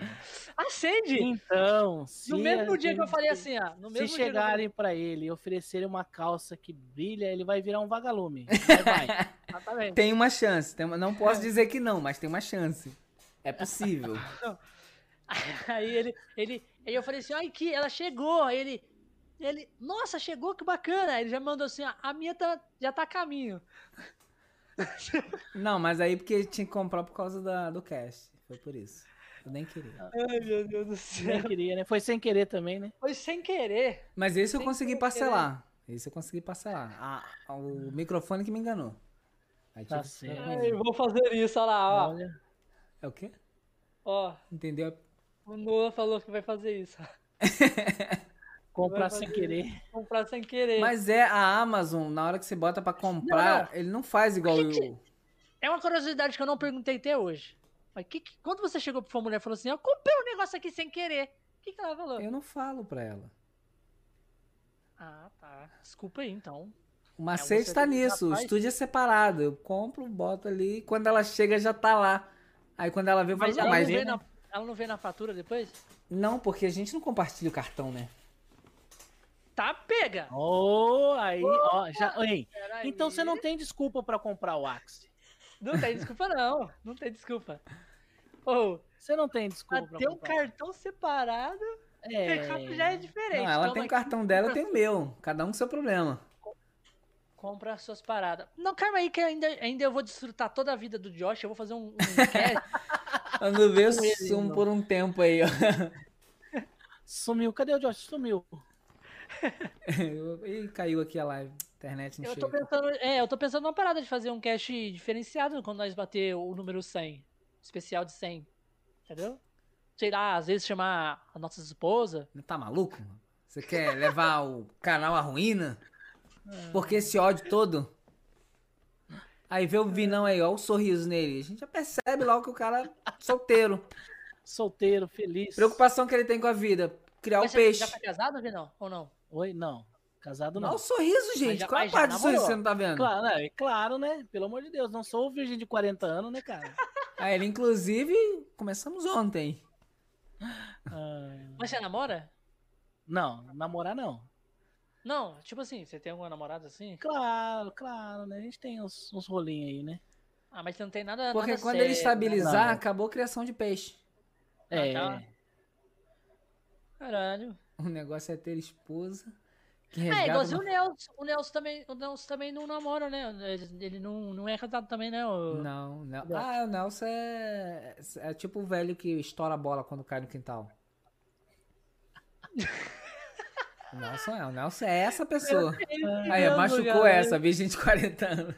Acende! Então, se no mesmo dia que eu se- falei assim, ó. No Se mesmo dia que eu falei- chegarem pra ele e oferecerem uma calça que brilha, ele vai virar um vagalume. Vai, vai. Tem uma chance. tem uma- não posso dizer que não, mas tem uma chance. É possível. Aí ele, ele, Aí eu falei assim, ai que ela chegou. Aí ele, ele, nossa, chegou, que bacana. Aí ele já mandou assim, a minha tá, já tá a caminho. Não, mas aí porque tinha que comprar por causa da, do cast. Foi por isso. Eu nem queria. Ai, meu Deus do Nem céu. queria, né? Foi sem querer também, né? Foi sem querer. Mas esse eu Sem consegui querer. parcelar. Esse eu consegui parcelar. Ah, o microfone que me enganou. Aí Tá tive- certo. Ai, vou fazer isso, olha lá, ó. Olha, É o quê? Ó, Entendeu? o Noah falou que vai fazer isso. comprar sem querer. Comprar sem querer. Mas é a Amazon, na hora que você bota pra comprar, ele não faz igual Gente, o. É uma curiosidade que eu não perguntei até hoje. Mas que, que- quando você chegou pra sua mulher e falou assim, eu comprei um negócio aqui sem querer. O que, que ela falou? Eu não falo pra ela. Ah, tá. Desculpa aí, então. O macete você tá nisso, o rapaz. estúdio é separado. Eu compro, boto ali, quando ela chega já tá lá. Aí quando ela vê, eu falo, Mas não, ela, mas não vê na, ela não vê na fatura depois? não, porque a gente não compartilha o cartão, né? Tá, pega! Oh, aí, ó, já, hein? Então você não tem desculpa pra comprar o Axe. Não tem desculpa, não. Não tem desculpa. Ô, Você não tem desculpa pra ter um cartão separado, É. já é diferente. Não, ela Então, tem o cartão dela, eu tenho o meu. Cada um com seu problema. Compra as suas paradas. Não, calma aí, que ainda, ainda eu vou desfrutar toda a vida do Josh. Eu vou fazer um, um cast. Quando vê, não. por um tempo aí, ó. Sumiu. Cadê o Josh? Sumiu. Ih, caiu aqui a live. Internet não Eu tô chega. pensando, é, eu tô pensando numa parada de fazer um cast diferenciado quando nós bater o número 100. Especial de 100. Entendeu? Sei lá, às vezes chamar a nossa esposa. Tá maluco? Você quer levar o canal à ruína? É. Porque esse ódio todo? Aí vê o Vinão aí, ó, o sorriso nele. A gente já percebe logo que o cara é solteiro. Solteiro, feliz. Preocupação que ele tem com a vida. Criar o Mas você peixe. já tá casado, Vinão? Ou não? Oi? Não. Casado Olha não. o sorriso, gente. já- Qual é a parte do sorriso você não tá vendo? Claro, né? É claro, né? Pelo amor de Deus, não sou virgem de 40 anos, né, cara? Aí ele, inclusive, começamos ontem. Ah, Mas você namora? não, namorar não. Não, tipo assim, você tem alguma namorada assim? Claro, claro, né? A gente tem uns, uns rolinhos aí, né? Ah, mas não tem nada. Porque nada quando sério, ele estabilizar, acabou a criação de peixe. É. tá. Caralho. O negócio é ter esposa. É, igualzinho uma- o Nelson. O Nelson também, o Nelson também não namora, né? Ele, ele não, não é casado também, né? O... Não, não. Ah, o Nelson é, é tipo o velho que estoura a bola quando cai no quintal. O Nelson é, o Nelson é essa pessoa. Aí, machucou essa, virgem de 40 anos.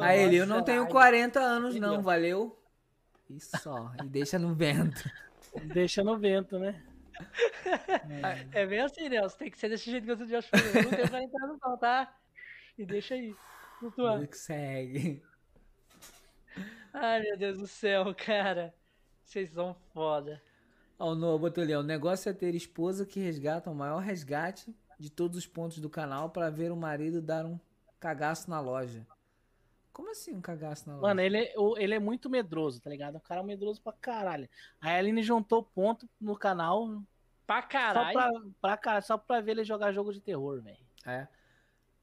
Aí ele, eu não Nossa, tenho ai, 40 anos não, ó. valeu. Isso só, e deixa no vento. Deixa no vento, né? É bem assim, Nelson. Tem que ser desse jeito que você já. Eu não tenho 40 anos não, tá? E deixa aí. Flutuando. Que segue. Ai, meu Deus do céu, cara. Vocês são foda. Ó, o Noah botou ali, ó, o negócio é ter esposa que resgata o maior resgate de todos os pontos do canal pra ver o marido dar um cagaço na loja. Como assim um cagaço na loja? Mano, ele, é- o- ele é muito medroso, tá ligado? É um cara medroso pra caralho. Aí a Aline juntou ponto no canal Pra só caralho. pra, pra, cara- só pra ver ele jogar jogo de terror, velho. É.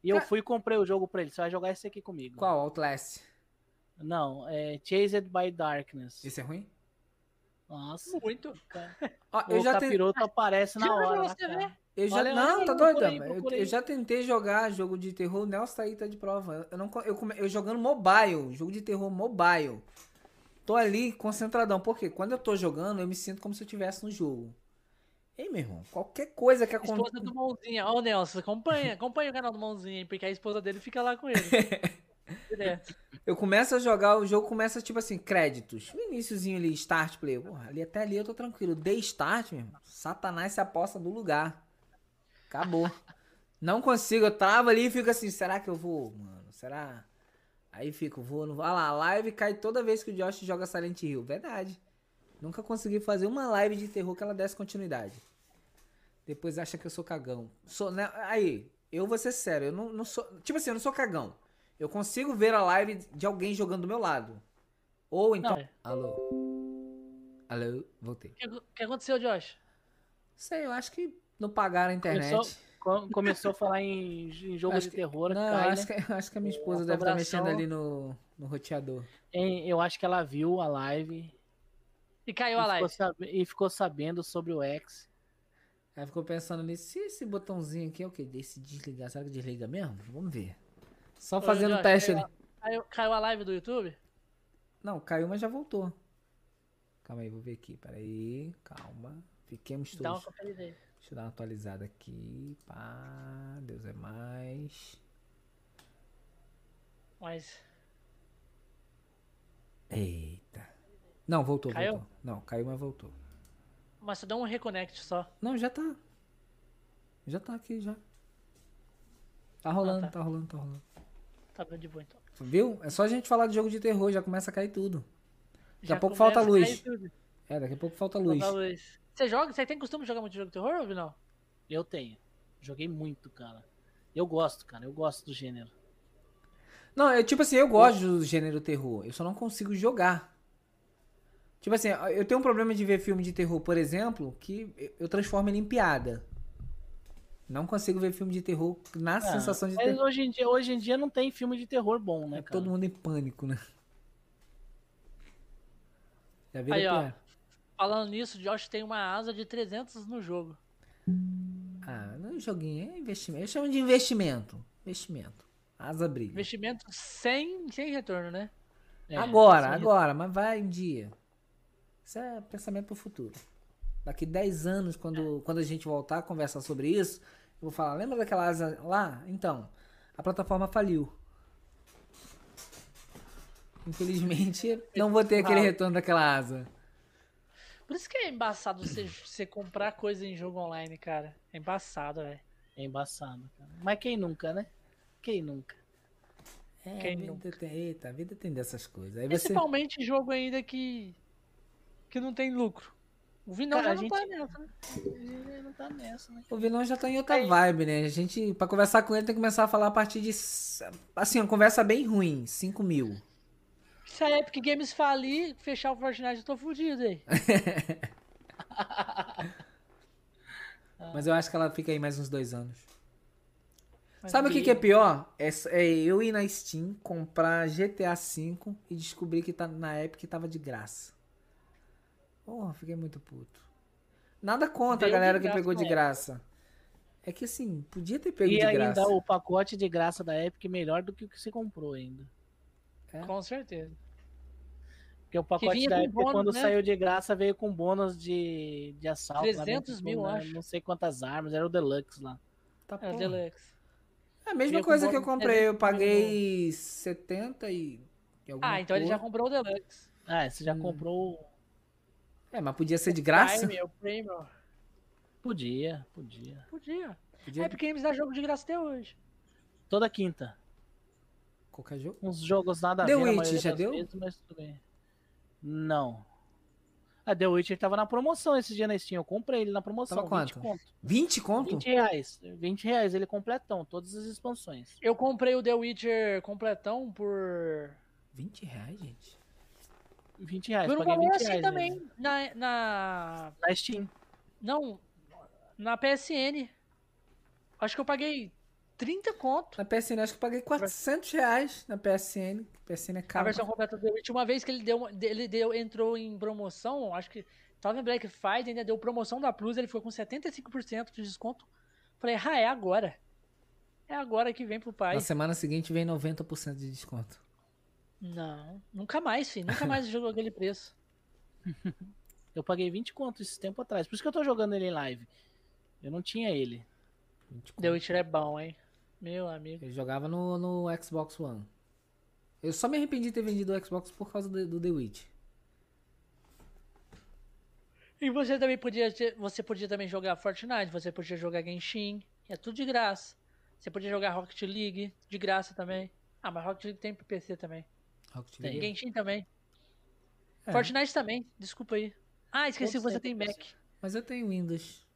E eu Ca- fui e comprei o jogo pra ele. Você vai jogar esse aqui comigo. Qual? Outlast? Não, é Chased by Darkness. Esse é ruim? Nossa. Muito. Ó, eu o já, ten- capiroto aparece na pra hora. você cara. ver. Eu já Olha, Não, tá doido. aí, eu, eu já tentei jogar jogo de terror, o Nelson tá aí, tá de prova. Eu, não, eu, eu jogando mobile, jogo de terror mobile. Tô ali concentradão, porque quando eu tô jogando, eu me sinto como se eu estivesse no jogo. Ei, meu irmão, qualquer coisa que Esposa aconteça. do Mãozinha. Ó, o Nelson, acompanha, acompanha o canal do Mãozinha, porque a esposa dele fica lá com ele. Direto. Eu começo a jogar, o jogo começa tipo assim, créditos. O iníciozinho ali, start play. Porra, ali até ali eu tô tranquilo. Dei start, meu irmão. Satanás se aposta do lugar. Acabou. Não consigo, eu travo ali e fico assim, será que eu vou, mano? Será? Aí fico, vou, não vou. Ah lá, a live cai toda vez que o Josh joga Silent Hill. Verdade. Nunca consegui fazer uma live de terror que ela desse continuidade. Depois acha que eu sou cagão. Sou, né? Aí, eu vou ser sério, eu não, não sou. Tipo assim, eu não sou cagão. Eu consigo ver a live de alguém jogando do meu lado. Ou então. Não, é. Alô? Alô? Voltei. O que, o que aconteceu, Josh? Sei, eu acho que não pagaram a internet. Começou, com- começou a falar em, em jogo Acho de que- terror. Não, cai, acho, né? que, acho que a minha esposa A deve estar assombração- mexendo ali no, no roteador. Eu acho que ela viu a live E caiu E a live. e ficou sabendo sobre o X. Aí ficou pensando nisso. Se esse botãozinho aqui é o quê? Desse desligar. Será que desliga mesmo? Vamos ver. Só fazendo Josh, teste caiu ali. Caiu, caiu a live do YouTube? Não, caiu, mas já voltou. Calma aí, vou ver aqui. Peraí, calma. Fiquemos Dá uma todos. conferida aí. Deixa eu dar uma atualizada aqui. Pá, Deus é mais. Mas. Eita. Não, voltou, Caiu? voltou. Não, caiu, mas voltou. Mas só dá um reconnect só. Não, já tá. Já tá aqui, já. Tá rolando, tá. tá rolando, tá rolando. Tá bem de boa então. Viu? É só a gente falar de jogo de terror, já começa a cair tudo. Daqui a pouco falta luz. É, daqui a pouco falta luz. Falta luz. Você joga? Você tem costume de jogar muito jogo de terror ou não? Eu tenho. Joguei muito, cara. Eu gosto, cara. Eu gosto do gênero. Não, é tipo assim, eu gosto do gênero terror. Eu só não consigo jogar. Tipo assim, eu tenho um problema de ver filme de terror, por exemplo, que eu transformo ele em piada. Não consigo ver filme de terror na sensação de Ah, Mas terror. hoje em, dia, hoje em dia não tem filme de terror bom, né, É cara? todo mundo em pânico, né? Já Aí, ó. Falando nisso, Josh tem uma asa de 300 no jogo. Ah, não é joguinho, é investimento. Eu chamo de investimento. Investimento. Asa brilha. Investimento sem, sem retorno, né? É, agora, agora, mas vai um dia. Isso é pensamento pro futuro. Daqui 10 anos, quando, quando a gente voltar a conversar sobre isso, eu vou falar, lembra daquela asa lá? Então, a plataforma faliu. Infelizmente, não vou ter aquele retorno daquela asa. Por isso que é embaçado você, você comprar coisa em jogo online, cara. É embaçado, velho. É embaçado, cara. Mas quem nunca, né? Quem nunca? É, Quem a vida nunca? tem, eita, a vida tem dessas coisas. Aí você, Principalmente jogo ainda que. que não tem lucro. O Vinão Cara, já não tá gente- nessa, né? Ele não tá nessa, né? o Vinão já tá em outra vibe, né? A gente, pra conversar com ele, tem que começar a falar a partir de. Assim, uma conversa bem ruim, 5 mil. Se a Epic Games falir, fechar o Fortnite, eu tô fudido aí. Mas eu acho que ela fica aí mais uns dois anos. Mas Sabe o que, que- que é pior? É, é eu ir na Steam, comprar GTA V e descobrir que tá, na Epic tava de graça. Porra, fiquei muito puto. Nada contra Deu a galera que pegou de graça. É que assim, podia ter pego E de ainda graça. o pacote de graça da Epic melhor do que o que você comprou ainda. Com certeza. Porque o pacote da Epic, bônus, quando né? saiu de graça, veio com bônus de, de assalto. lá 300 dentro, mil, né? acho. Não sei quantas armas, era o Deluxe lá. Tá, É, porra. Deluxe. É a mesma Veio coisa que eu comprei. Eu 300 mil. paguei 70 e. Ah, então ele já comprou o Deluxe. Ah, você já Hum. comprou. É, mas podia ser de graça? Prime, é o Premium. Podia, podia. Podia. Podia Epic Games dá jogo de graça até hoje. Toda quinta. Qualquer jogo. Uns jogos nada a The ver. na Witch, maioria já deu? vezes, mas tudo bem. Não. A The Witcher tava na promoção esse dia na Steam. Eu comprei ele na promoção. Tava 20 quanto? conto. 20 conto? 20 reais. 20 reais ele completão, todas as expansões. Eu comprei o The Witcher completão por. 20 reais, gente. 20 reais. por um paguei valor 20 assim reais também. Na, na. Na Steam. Não. Na PSN. Acho que eu paguei 30 conto. Na PSN, acho que eu paguei 400 reais na PSN. PSN é A caro. versão completa do The Witcher. Uma vez que ele deu, ele deu, entrou em promoção, acho que tava em Black Friday, ainda deu promoção da Plus, ele ficou com 75% de desconto. Falei, ah, é agora. É agora que vem pro pai. Na semana seguinte vem 90% de desconto. Não, nunca mais, filho. Nunca mais jogou aquele preço. Eu paguei 20 conto esse tempo atrás. Por isso que eu tô jogando ele em live. Eu não tinha ele. 20 The. Witcher é bom, hein? Meu amigo. Eu jogava no, no Xbox One. Eu só me arrependi de ter vendido o Xbox por causa do, do The Witch. E você também podia ter, você podia também jogar Fortnite, você podia jogar Genshin, é tudo de graça. Você podia jogar Rocket League de graça também. Ah, mas Rocket League tem pro PC também. Rocket Tem. League. Genshin também. É, Fortnite também, desculpa aí. Ah, esqueci que você tem Mac. Mas eu tenho Windows.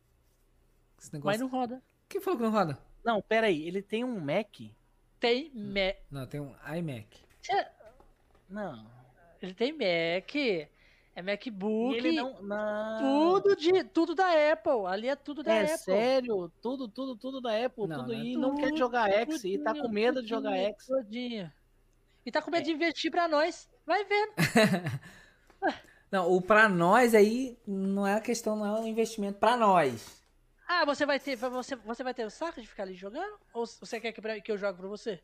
Esse Mas negócio. não roda. Quem falou que não roda? Não, pera aí. Ele tem um Mac? Tem Mac. Não, tem um iMac. Não. Ele tem Mac. É E MacBook. ele não... não. Tudo de tudo da Apple. Ali é tudo da É Apple. sério? Tudo, tudo, tudo da Apple. Não, tudo não é e não quer Tudo, jogar X e tá com medo de jogar X. tudinho. E tá com medo É. de investir pra nós. Vai vendo. Não, o pra nós aí não é a questão, não é um investimento pra nós. Ah, você vai ter. Você, você vai ter o saco de ficar ali jogando? Ou você quer que, pra- que eu jogue pra você?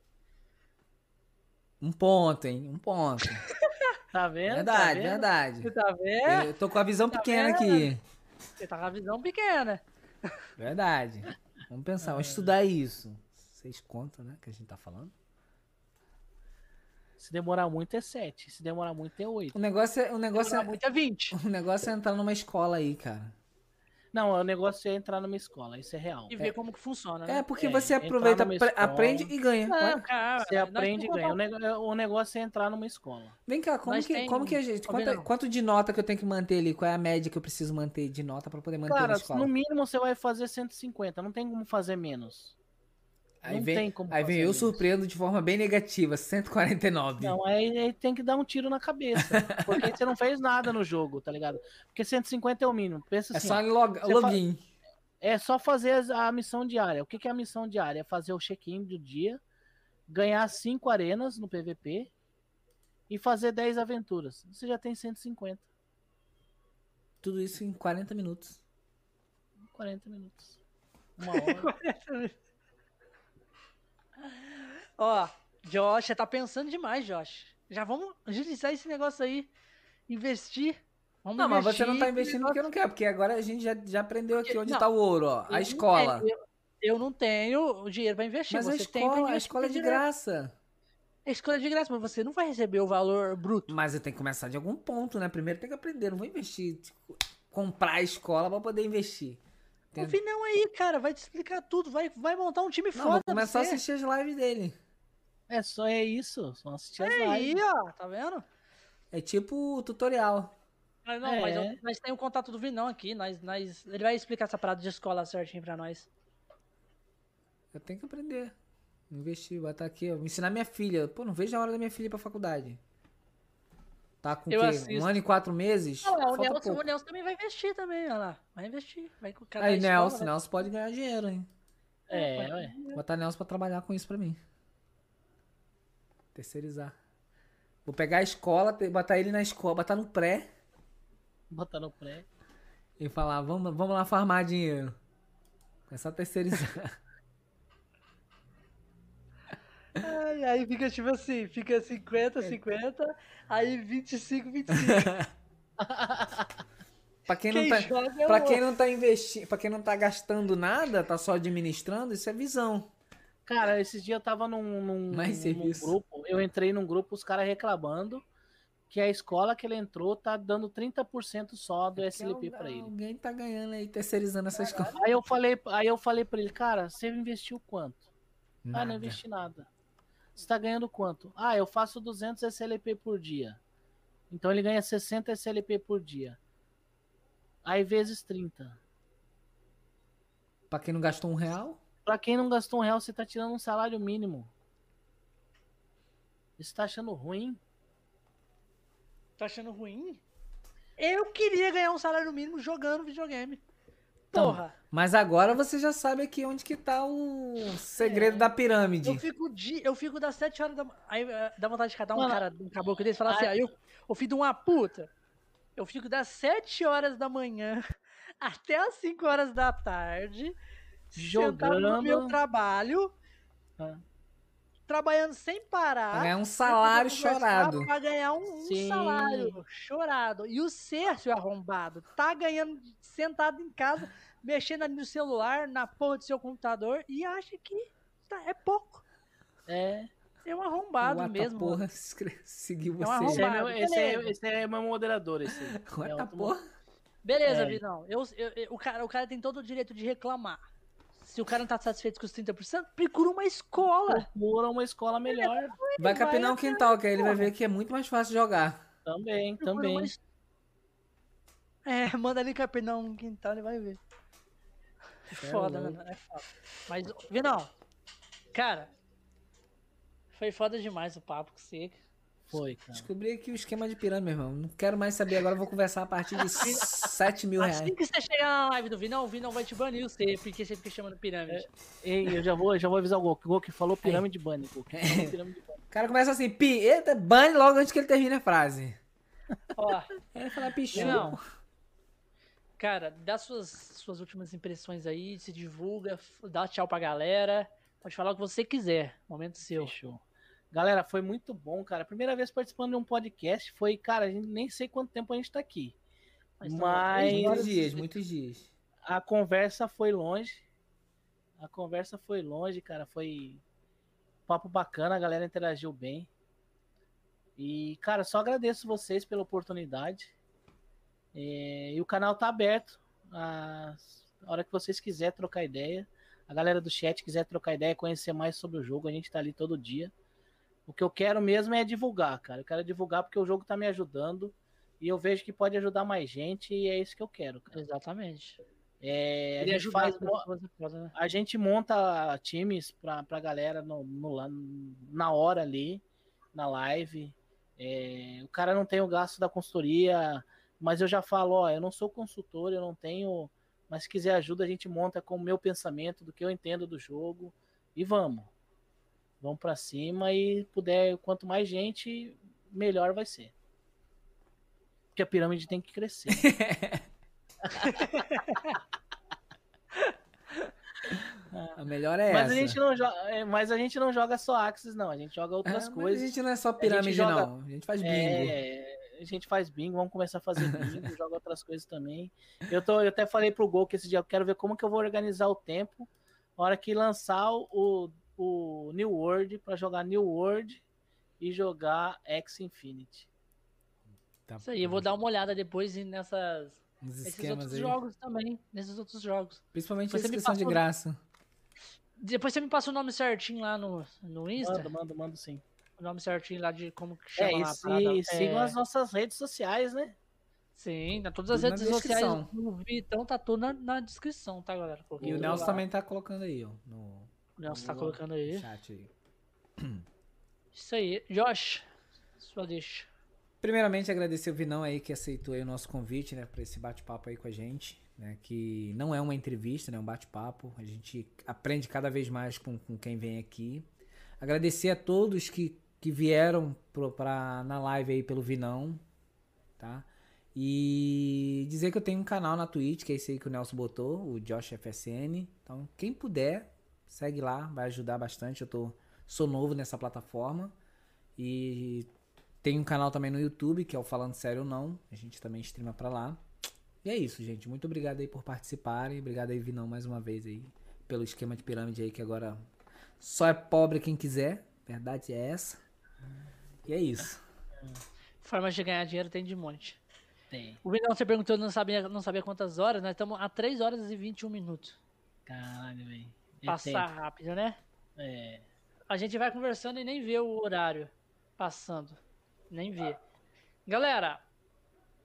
Um ponto, hein? Um ponto. Tá vendo? Verdade, tá vendo? verdade. Você tá vendo? Eu tô com a visão Tá pequena vendo? aqui. Você tá com a visão pequena. Verdade. Vamos pensar, vamos estudar isso. Vocês contam, né? Que a gente tá falando. Se demorar muito é 7. Se demorar muito é 8. O negócio é, o negócio Demorar é, muito é 20. o negócio é entrar numa escola aí, cara. Não, o negócio é entrar numa escola, isso é real. E ver como que funciona, né? É porque É, você aproveita, aprende e ganha. Não, cara, Você aprende e ganha. O, negócio é entrar numa escola. Vem cá, como Nós que, tem- como que a gente. Quanto, quanto de nota que eu tenho que manter ali? Qual é a média que eu preciso manter de nota pra poder manter na Cara, escola? no mínimo você vai fazer 150, não tem como fazer menos. Aí não vem, tem como aí vem eu menos. surpreendo de forma bem negativa, 149. Não, aí, aí tem que dar um tiro na cabeça. Porque você não fez nada no jogo, tá ligado? Porque 150 é o mínimo. Pensa é assim, só log, login. é só fazer a missão diária. O que, que é a missão diária? É fazer o check-in do dia, ganhar 5 arenas no PVP e fazer 10 aventuras. Você já tem 150, Tudo isso em 40 minutos. 40 minutos. Uma hora. Ó, Josh, você tá pensando demais, Josh. Já vamos agilizar esse negócio aí. Investir. Vamos Não, mas você não tá investir investindo porque não quer, porque agora a gente já, já aprendeu aqui onde Não, tá o ouro, ó. Eu A escola. tenho- Eu, eu não tenho o dinheiro pra investir. Mas a você tem pra escola, a investir escola é de graça. A escola é de graça, mas você não vai receber o valor bruto. Mas eu tenho que começar de algum ponto, né? Primeiro tem que aprender, não vou investir, tipo, comprar a escola pra poder investir. O. Vinão aí, cara, vai te explicar tudo. Vai, vai montar um time Não, foda. vou começar a assistir as lives dele. É só é isso. Só assistir as É aí, lives. ó, tá vendo? É tipo tutorial. Mas não, mas É. eu- nós temos o contato do Vinão aqui. Nós, nós, ele vai explicar essa parada de escola certinho pra nós. Eu tenho que aprender. Investir, botar aqui, ó. Ensinar minha filha. Pô, não vejo a hora da minha filha ir pra faculdade. Tá com o Eu quê? assisto. Um ano e quatro meses? Lá, o, Nelson, o Nelson também vai investir também, olha lá. Vai investir. Vai com cada Aí, escola, Nelson, vai- Nelson pode ganhar dinheiro, hein? É, ué. Botar Nelson pra trabalhar com isso pra mim. Terceirizar. Vou pegar a escola, botar ele na escola, botar no pré Botar no pré. e falar, vamos, vamos lá farmar dinheiro. Começar a terceirizar. Ai, aí fica tipo assim, fica 50, 50, aí 25, 25. pra quem não Quem tá, joga é pra quem não tá investindo, para quem não tá gastando nada, tá só administrando, isso é visão. Cara, esses dias eu tava num, num, num grupo. Eu entrei num grupo, os caras reclamando que a escola que ele entrou tá dando 30% só do SLP pra ele. Alguém tá ganhando aí, terceirizando essa escola. Aí eu falei, aí eu falei para ele, cara, você investiu quanto? Ah, Nada. não investi nada. Você tá ganhando quanto? Ah, eu faço 200 SLP por dia. Então ele ganha 60 SLP por dia. Aí vezes 30. Pra quem não gastou um real, Pra quem não gastou um real, você tá tirando um salário mínimo. Você tá achando ruim? Tá achando ruim? Eu queria ganhar um salário mínimo jogando videogame. Então, Porra, mas agora você já sabe aqui onde que tá o segredo da pirâmide. eu fico, de, eu fico das 7 horas da manhã. Aí eh, dá vontade de catar um Mano, cara, um caboclo desse e falar assim, aí eu, eu filho de uma puta. Eu fico das 7 horas da manhã até as 5 horas da tarde, sentado no meu Jogando. trabalho, Ah. trabalhando sem parar. Pra ganhar um salário chorado. Pra ganhar um, um salário chorado. E o Sérgio arrombado tá ganhando sentado em casa, mexendo ali no celular, na porra do seu computador e acha que tá- é pouco. É. É um arrombado What the mesmo. porra, seguiu É uma você. Esse é, meu, esse, é, esse é meu moderador, esse. What É outro porra? Beleza, É. Vinão. Eu, eu- eu- o, cara, o cara tem todo o direito de reclamar. Se o cara não tá satisfeito com os 30%, procura uma escola. Procura uma escola melhor. Vai vai capinar atrás, quintal, que aí ele vai ver que é muito mais fácil jogar. Também, Procura também. uma É, manda ele capinar um quintal, ele vai ver. É foda, mano. É foda. Mas, Vinão, cara, foi foda demais o papo com você. Foi, cara. Descobri aqui o esquema de pirâmide, meu irmão. Não quero mais saber agora, vou conversar a partir de 7 mil reais. Assim que você chegar na live do Vinão, o Vinão vai te banir você, porque você fica chamando pirâmide. Ei, eu já vou, já vou avisar o Gok. O Gok falou pirâmide bunny. Gok. Falou pirâmide bunny. O cara começa assim, pi, eita, bane logo antes que ele termine a frase. Ó, É falar pichu. Não. Cara, dá suas, suas últimas impressões aí, se divulga, dá tchau pra galera. Pode falar o que você quiser. Momento seu. Fechou. Galera, foi muito bom, cara. Primeira vez participando de um podcast foi, cara, a gente nem sei quanto tempo a gente tá aqui. Mas Mas-. Muitos dias, muitos dias. A conversa foi longe. A conversa foi longe, cara. Foi papo bacana, a galera interagiu bem. E, cara, só agradeço vocês pela oportunidade. É, e o canal tá aberto. A a hora que vocês quiserem trocar ideia. A galera do chat quiser trocar ideia, conhecer mais sobre o jogo, a gente tá ali todo dia. O que eu quero mesmo é divulgar, cara. Eu quero divulgar porque o jogo tá me ajudando. E eu vejo que pode ajudar mais gente. E é isso que eu quero, cara. Exatamente. É, a gente faz né? a gente monta times pra, pra galera no, no- na hora ali, na live. É, o cara não tem o gasto da consultoria, mas eu já falo, ó, eu não sou consultor, eu não tenho. Mas se quiser ajuda, a gente monta com o meu pensamento, do que eu entendo do jogo. E vamos. Vamos pra cima e puder, quanto mais gente, melhor vai ser. Porque a pirâmide tem que crescer. A melhor é mas, essa. a gente não joga, é, mas a gente não joga só Axis, não. A gente joga É, outras mas coisas. A gente não é só pirâmide, joga- não. A gente faz bingo. É, a gente faz bingo, vamos começar a fazer bingo, joga outras coisas também. Eu, tô, eu até falei pro Gol que esse dia eu quero ver como que eu vou organizar o tempo. Na hora que lançar o, o New World, pra jogar New World e jogar X Infinity. Tá Isso aí, eu vou dar uma olhada depois e nessas. Nesses outros aí. jogos também. Nesses outros jogos. Principalmente Você me inscrição de graça. Depois você me passa o nome certinho lá no, no Insta. Mando, mando, mando sim. O nome certinho lá de como que chama É, lá a e, parada. e sigam É, as nossas redes sociais, né? Sim, na todas as Tudo redes sociais do Vitão tá tudo na, na descrição, tá, galera? Coloquei E o Nelson lá. também tá colocando aí, ó, no O Nelson tá colocando aí. chat aí. Isso aí. Josh, sua deixa. Primeiramente, agradecer o Vinão aí que aceitou aí o nosso convite, né, para esse bate-papo aí com a gente, né, que não é uma entrevista, né, é um bate-papo. A gente aprende cada vez mais com, com quem vem aqui. Agradecer a todos que, que vieram pro, pra, na live aí pelo Vinão, tá? E dizer que eu tenho um canal na Twitch, que é esse aí que o Nelson botou, o Josh FSN. Então, quem puder, segue lá, vai ajudar bastante. Eu tô, sou novo nessa plataforma. E tem um canal também no YouTube, que é o Falando Sério ou Não. A gente também streama pra lá. E é isso, gente. Muito obrigado aí por participarem. Obrigado aí, Vinão, mais uma vez aí. Pelo esquema de pirâmide aí, que agora só é pobre quem quiser. Verdade é essa. E é isso. Formas de ganhar dinheiro tem de monte. Tem. O Vinão, você perguntou, não sabia, não sabia quantas horas. Nós estamos a 3 horas e 21 minutos. Caralho, velho. É Passar tempo. rápido, né? É. A gente vai conversando e nem vê o horário passando. Nem vê. Galera,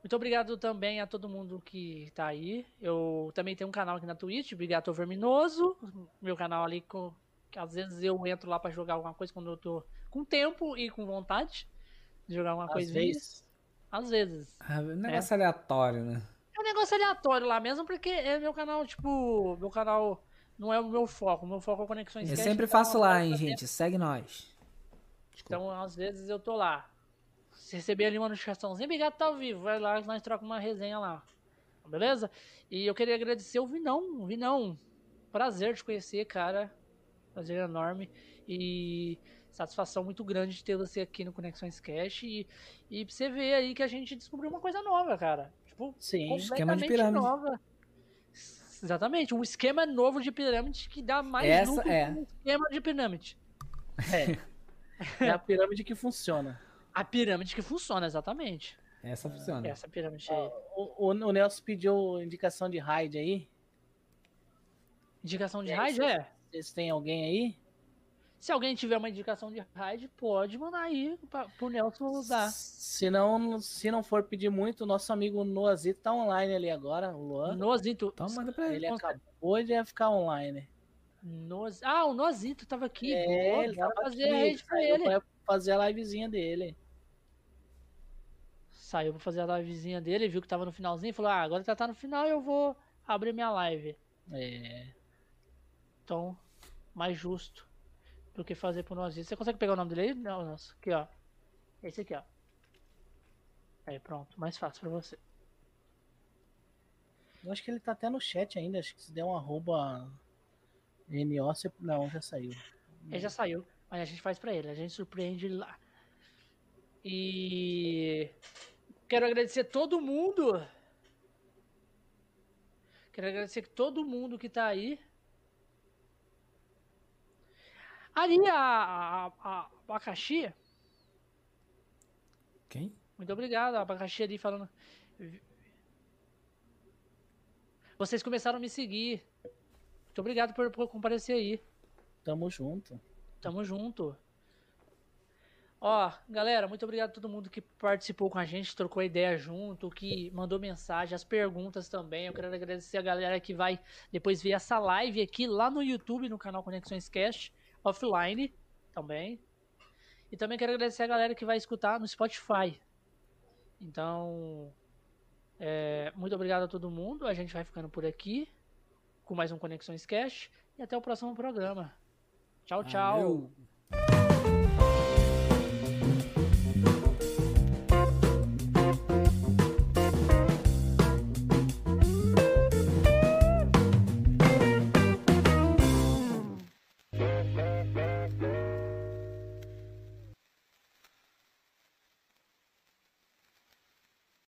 muito obrigado também a todo mundo que tá aí. Eu também tenho um canal aqui na Twitch, Brigato Verminoso. Meu canal ali com. Que às vezes eu entro lá pra jogar alguma coisa quando eu tô com tempo e com vontade de jogar alguma Às coisinha. vezes. Às vezes. Ah, um negócio aleatório, né? É um negócio aleatório lá mesmo, porque é meu canal, tipo, meu canal não é o meu foco. O meu foco é Conexões Eu sempre então, faço lá, hein, gente. Segue nós. Então, às vezes eu tô lá. Se receber ali uma notificaçãozinha, obrigado, tá ao vivo. Vai lá, nós trocamos uma resenha lá. Beleza? E eu queria agradecer o Vinão. Vinão, prazer te conhecer, cara. Prazer enorme. E satisfação muito grande de ter você aqui no Conexões Cash. E, e pra você ver aí que a gente descobriu uma coisa nova, cara. Tipo, Sim. esquema de completamente pirâmide. nova. Exatamente, um esquema novo de pirâmide que dá mais Essa lucro é. que um esquema de pirâmide. É. É a pirâmide que funciona. A pirâmide que funciona, exatamente. Essa funciona. Essa pirâmide aí. O, o, o Nelson pediu indicação de raid aí. Indicação de É, raid é. Vocês têm alguém aí? Se alguém tiver uma indicação de raid, pode mandar aí pra, pro Nelson dar. Se não, se não for pedir muito, nosso amigo Noazito tá online ali agora, o Luan. Nozito. Então manda pra ele. Ele acabou de ficar online. Noz... Ah, o Nozito tava aqui. É, Boa, ele tava fazer aqui, a raid pra saiu ele. pra fazer a livezinha dele. Saiu pra fazer a livezinha dele, viu que tava no finalzinho, falou: Ah, agora tá, tá no final, eu vou abrir minha live. É, Então, mais justo do que fazer pro Nozito. Você consegue pegar o nome dele aí? Não, nossa. Aqui, ó. Esse aqui, ó. Aí, pronto. Mais fácil pra você. Eu acho que ele tá até no chat ainda. Acho que se der um arroba NO, você... não, já saiu. Ele já saiu, mas a gente faz pra ele. A gente surpreende ele lá. E quero agradecer todo mundo. Quero agradecer todo mundo que tá aí. Ali a, a, a abacaxi. Quem? Muito obrigado, a abacaxi ali falando. Vocês começaram a me seguir. Muito obrigado por, por comparecer aí. Tamo junto. Tamo junto. Ó, galera, muito obrigado a todo mundo que participou com a gente, trocou ideia junto, que mandou mensagem, as perguntas também. Eu quero agradecer a galera que vai depois ver essa live aqui lá no YouTube, no canal Conexões Cast, offline também. E também quero agradecer a galera que vai escutar no Spotify. Então, é, muito obrigado a todo mundo. A gente vai ficando por aqui com mais um Conexões Cast e até o próximo programa. Tchau, tchau. Valeu.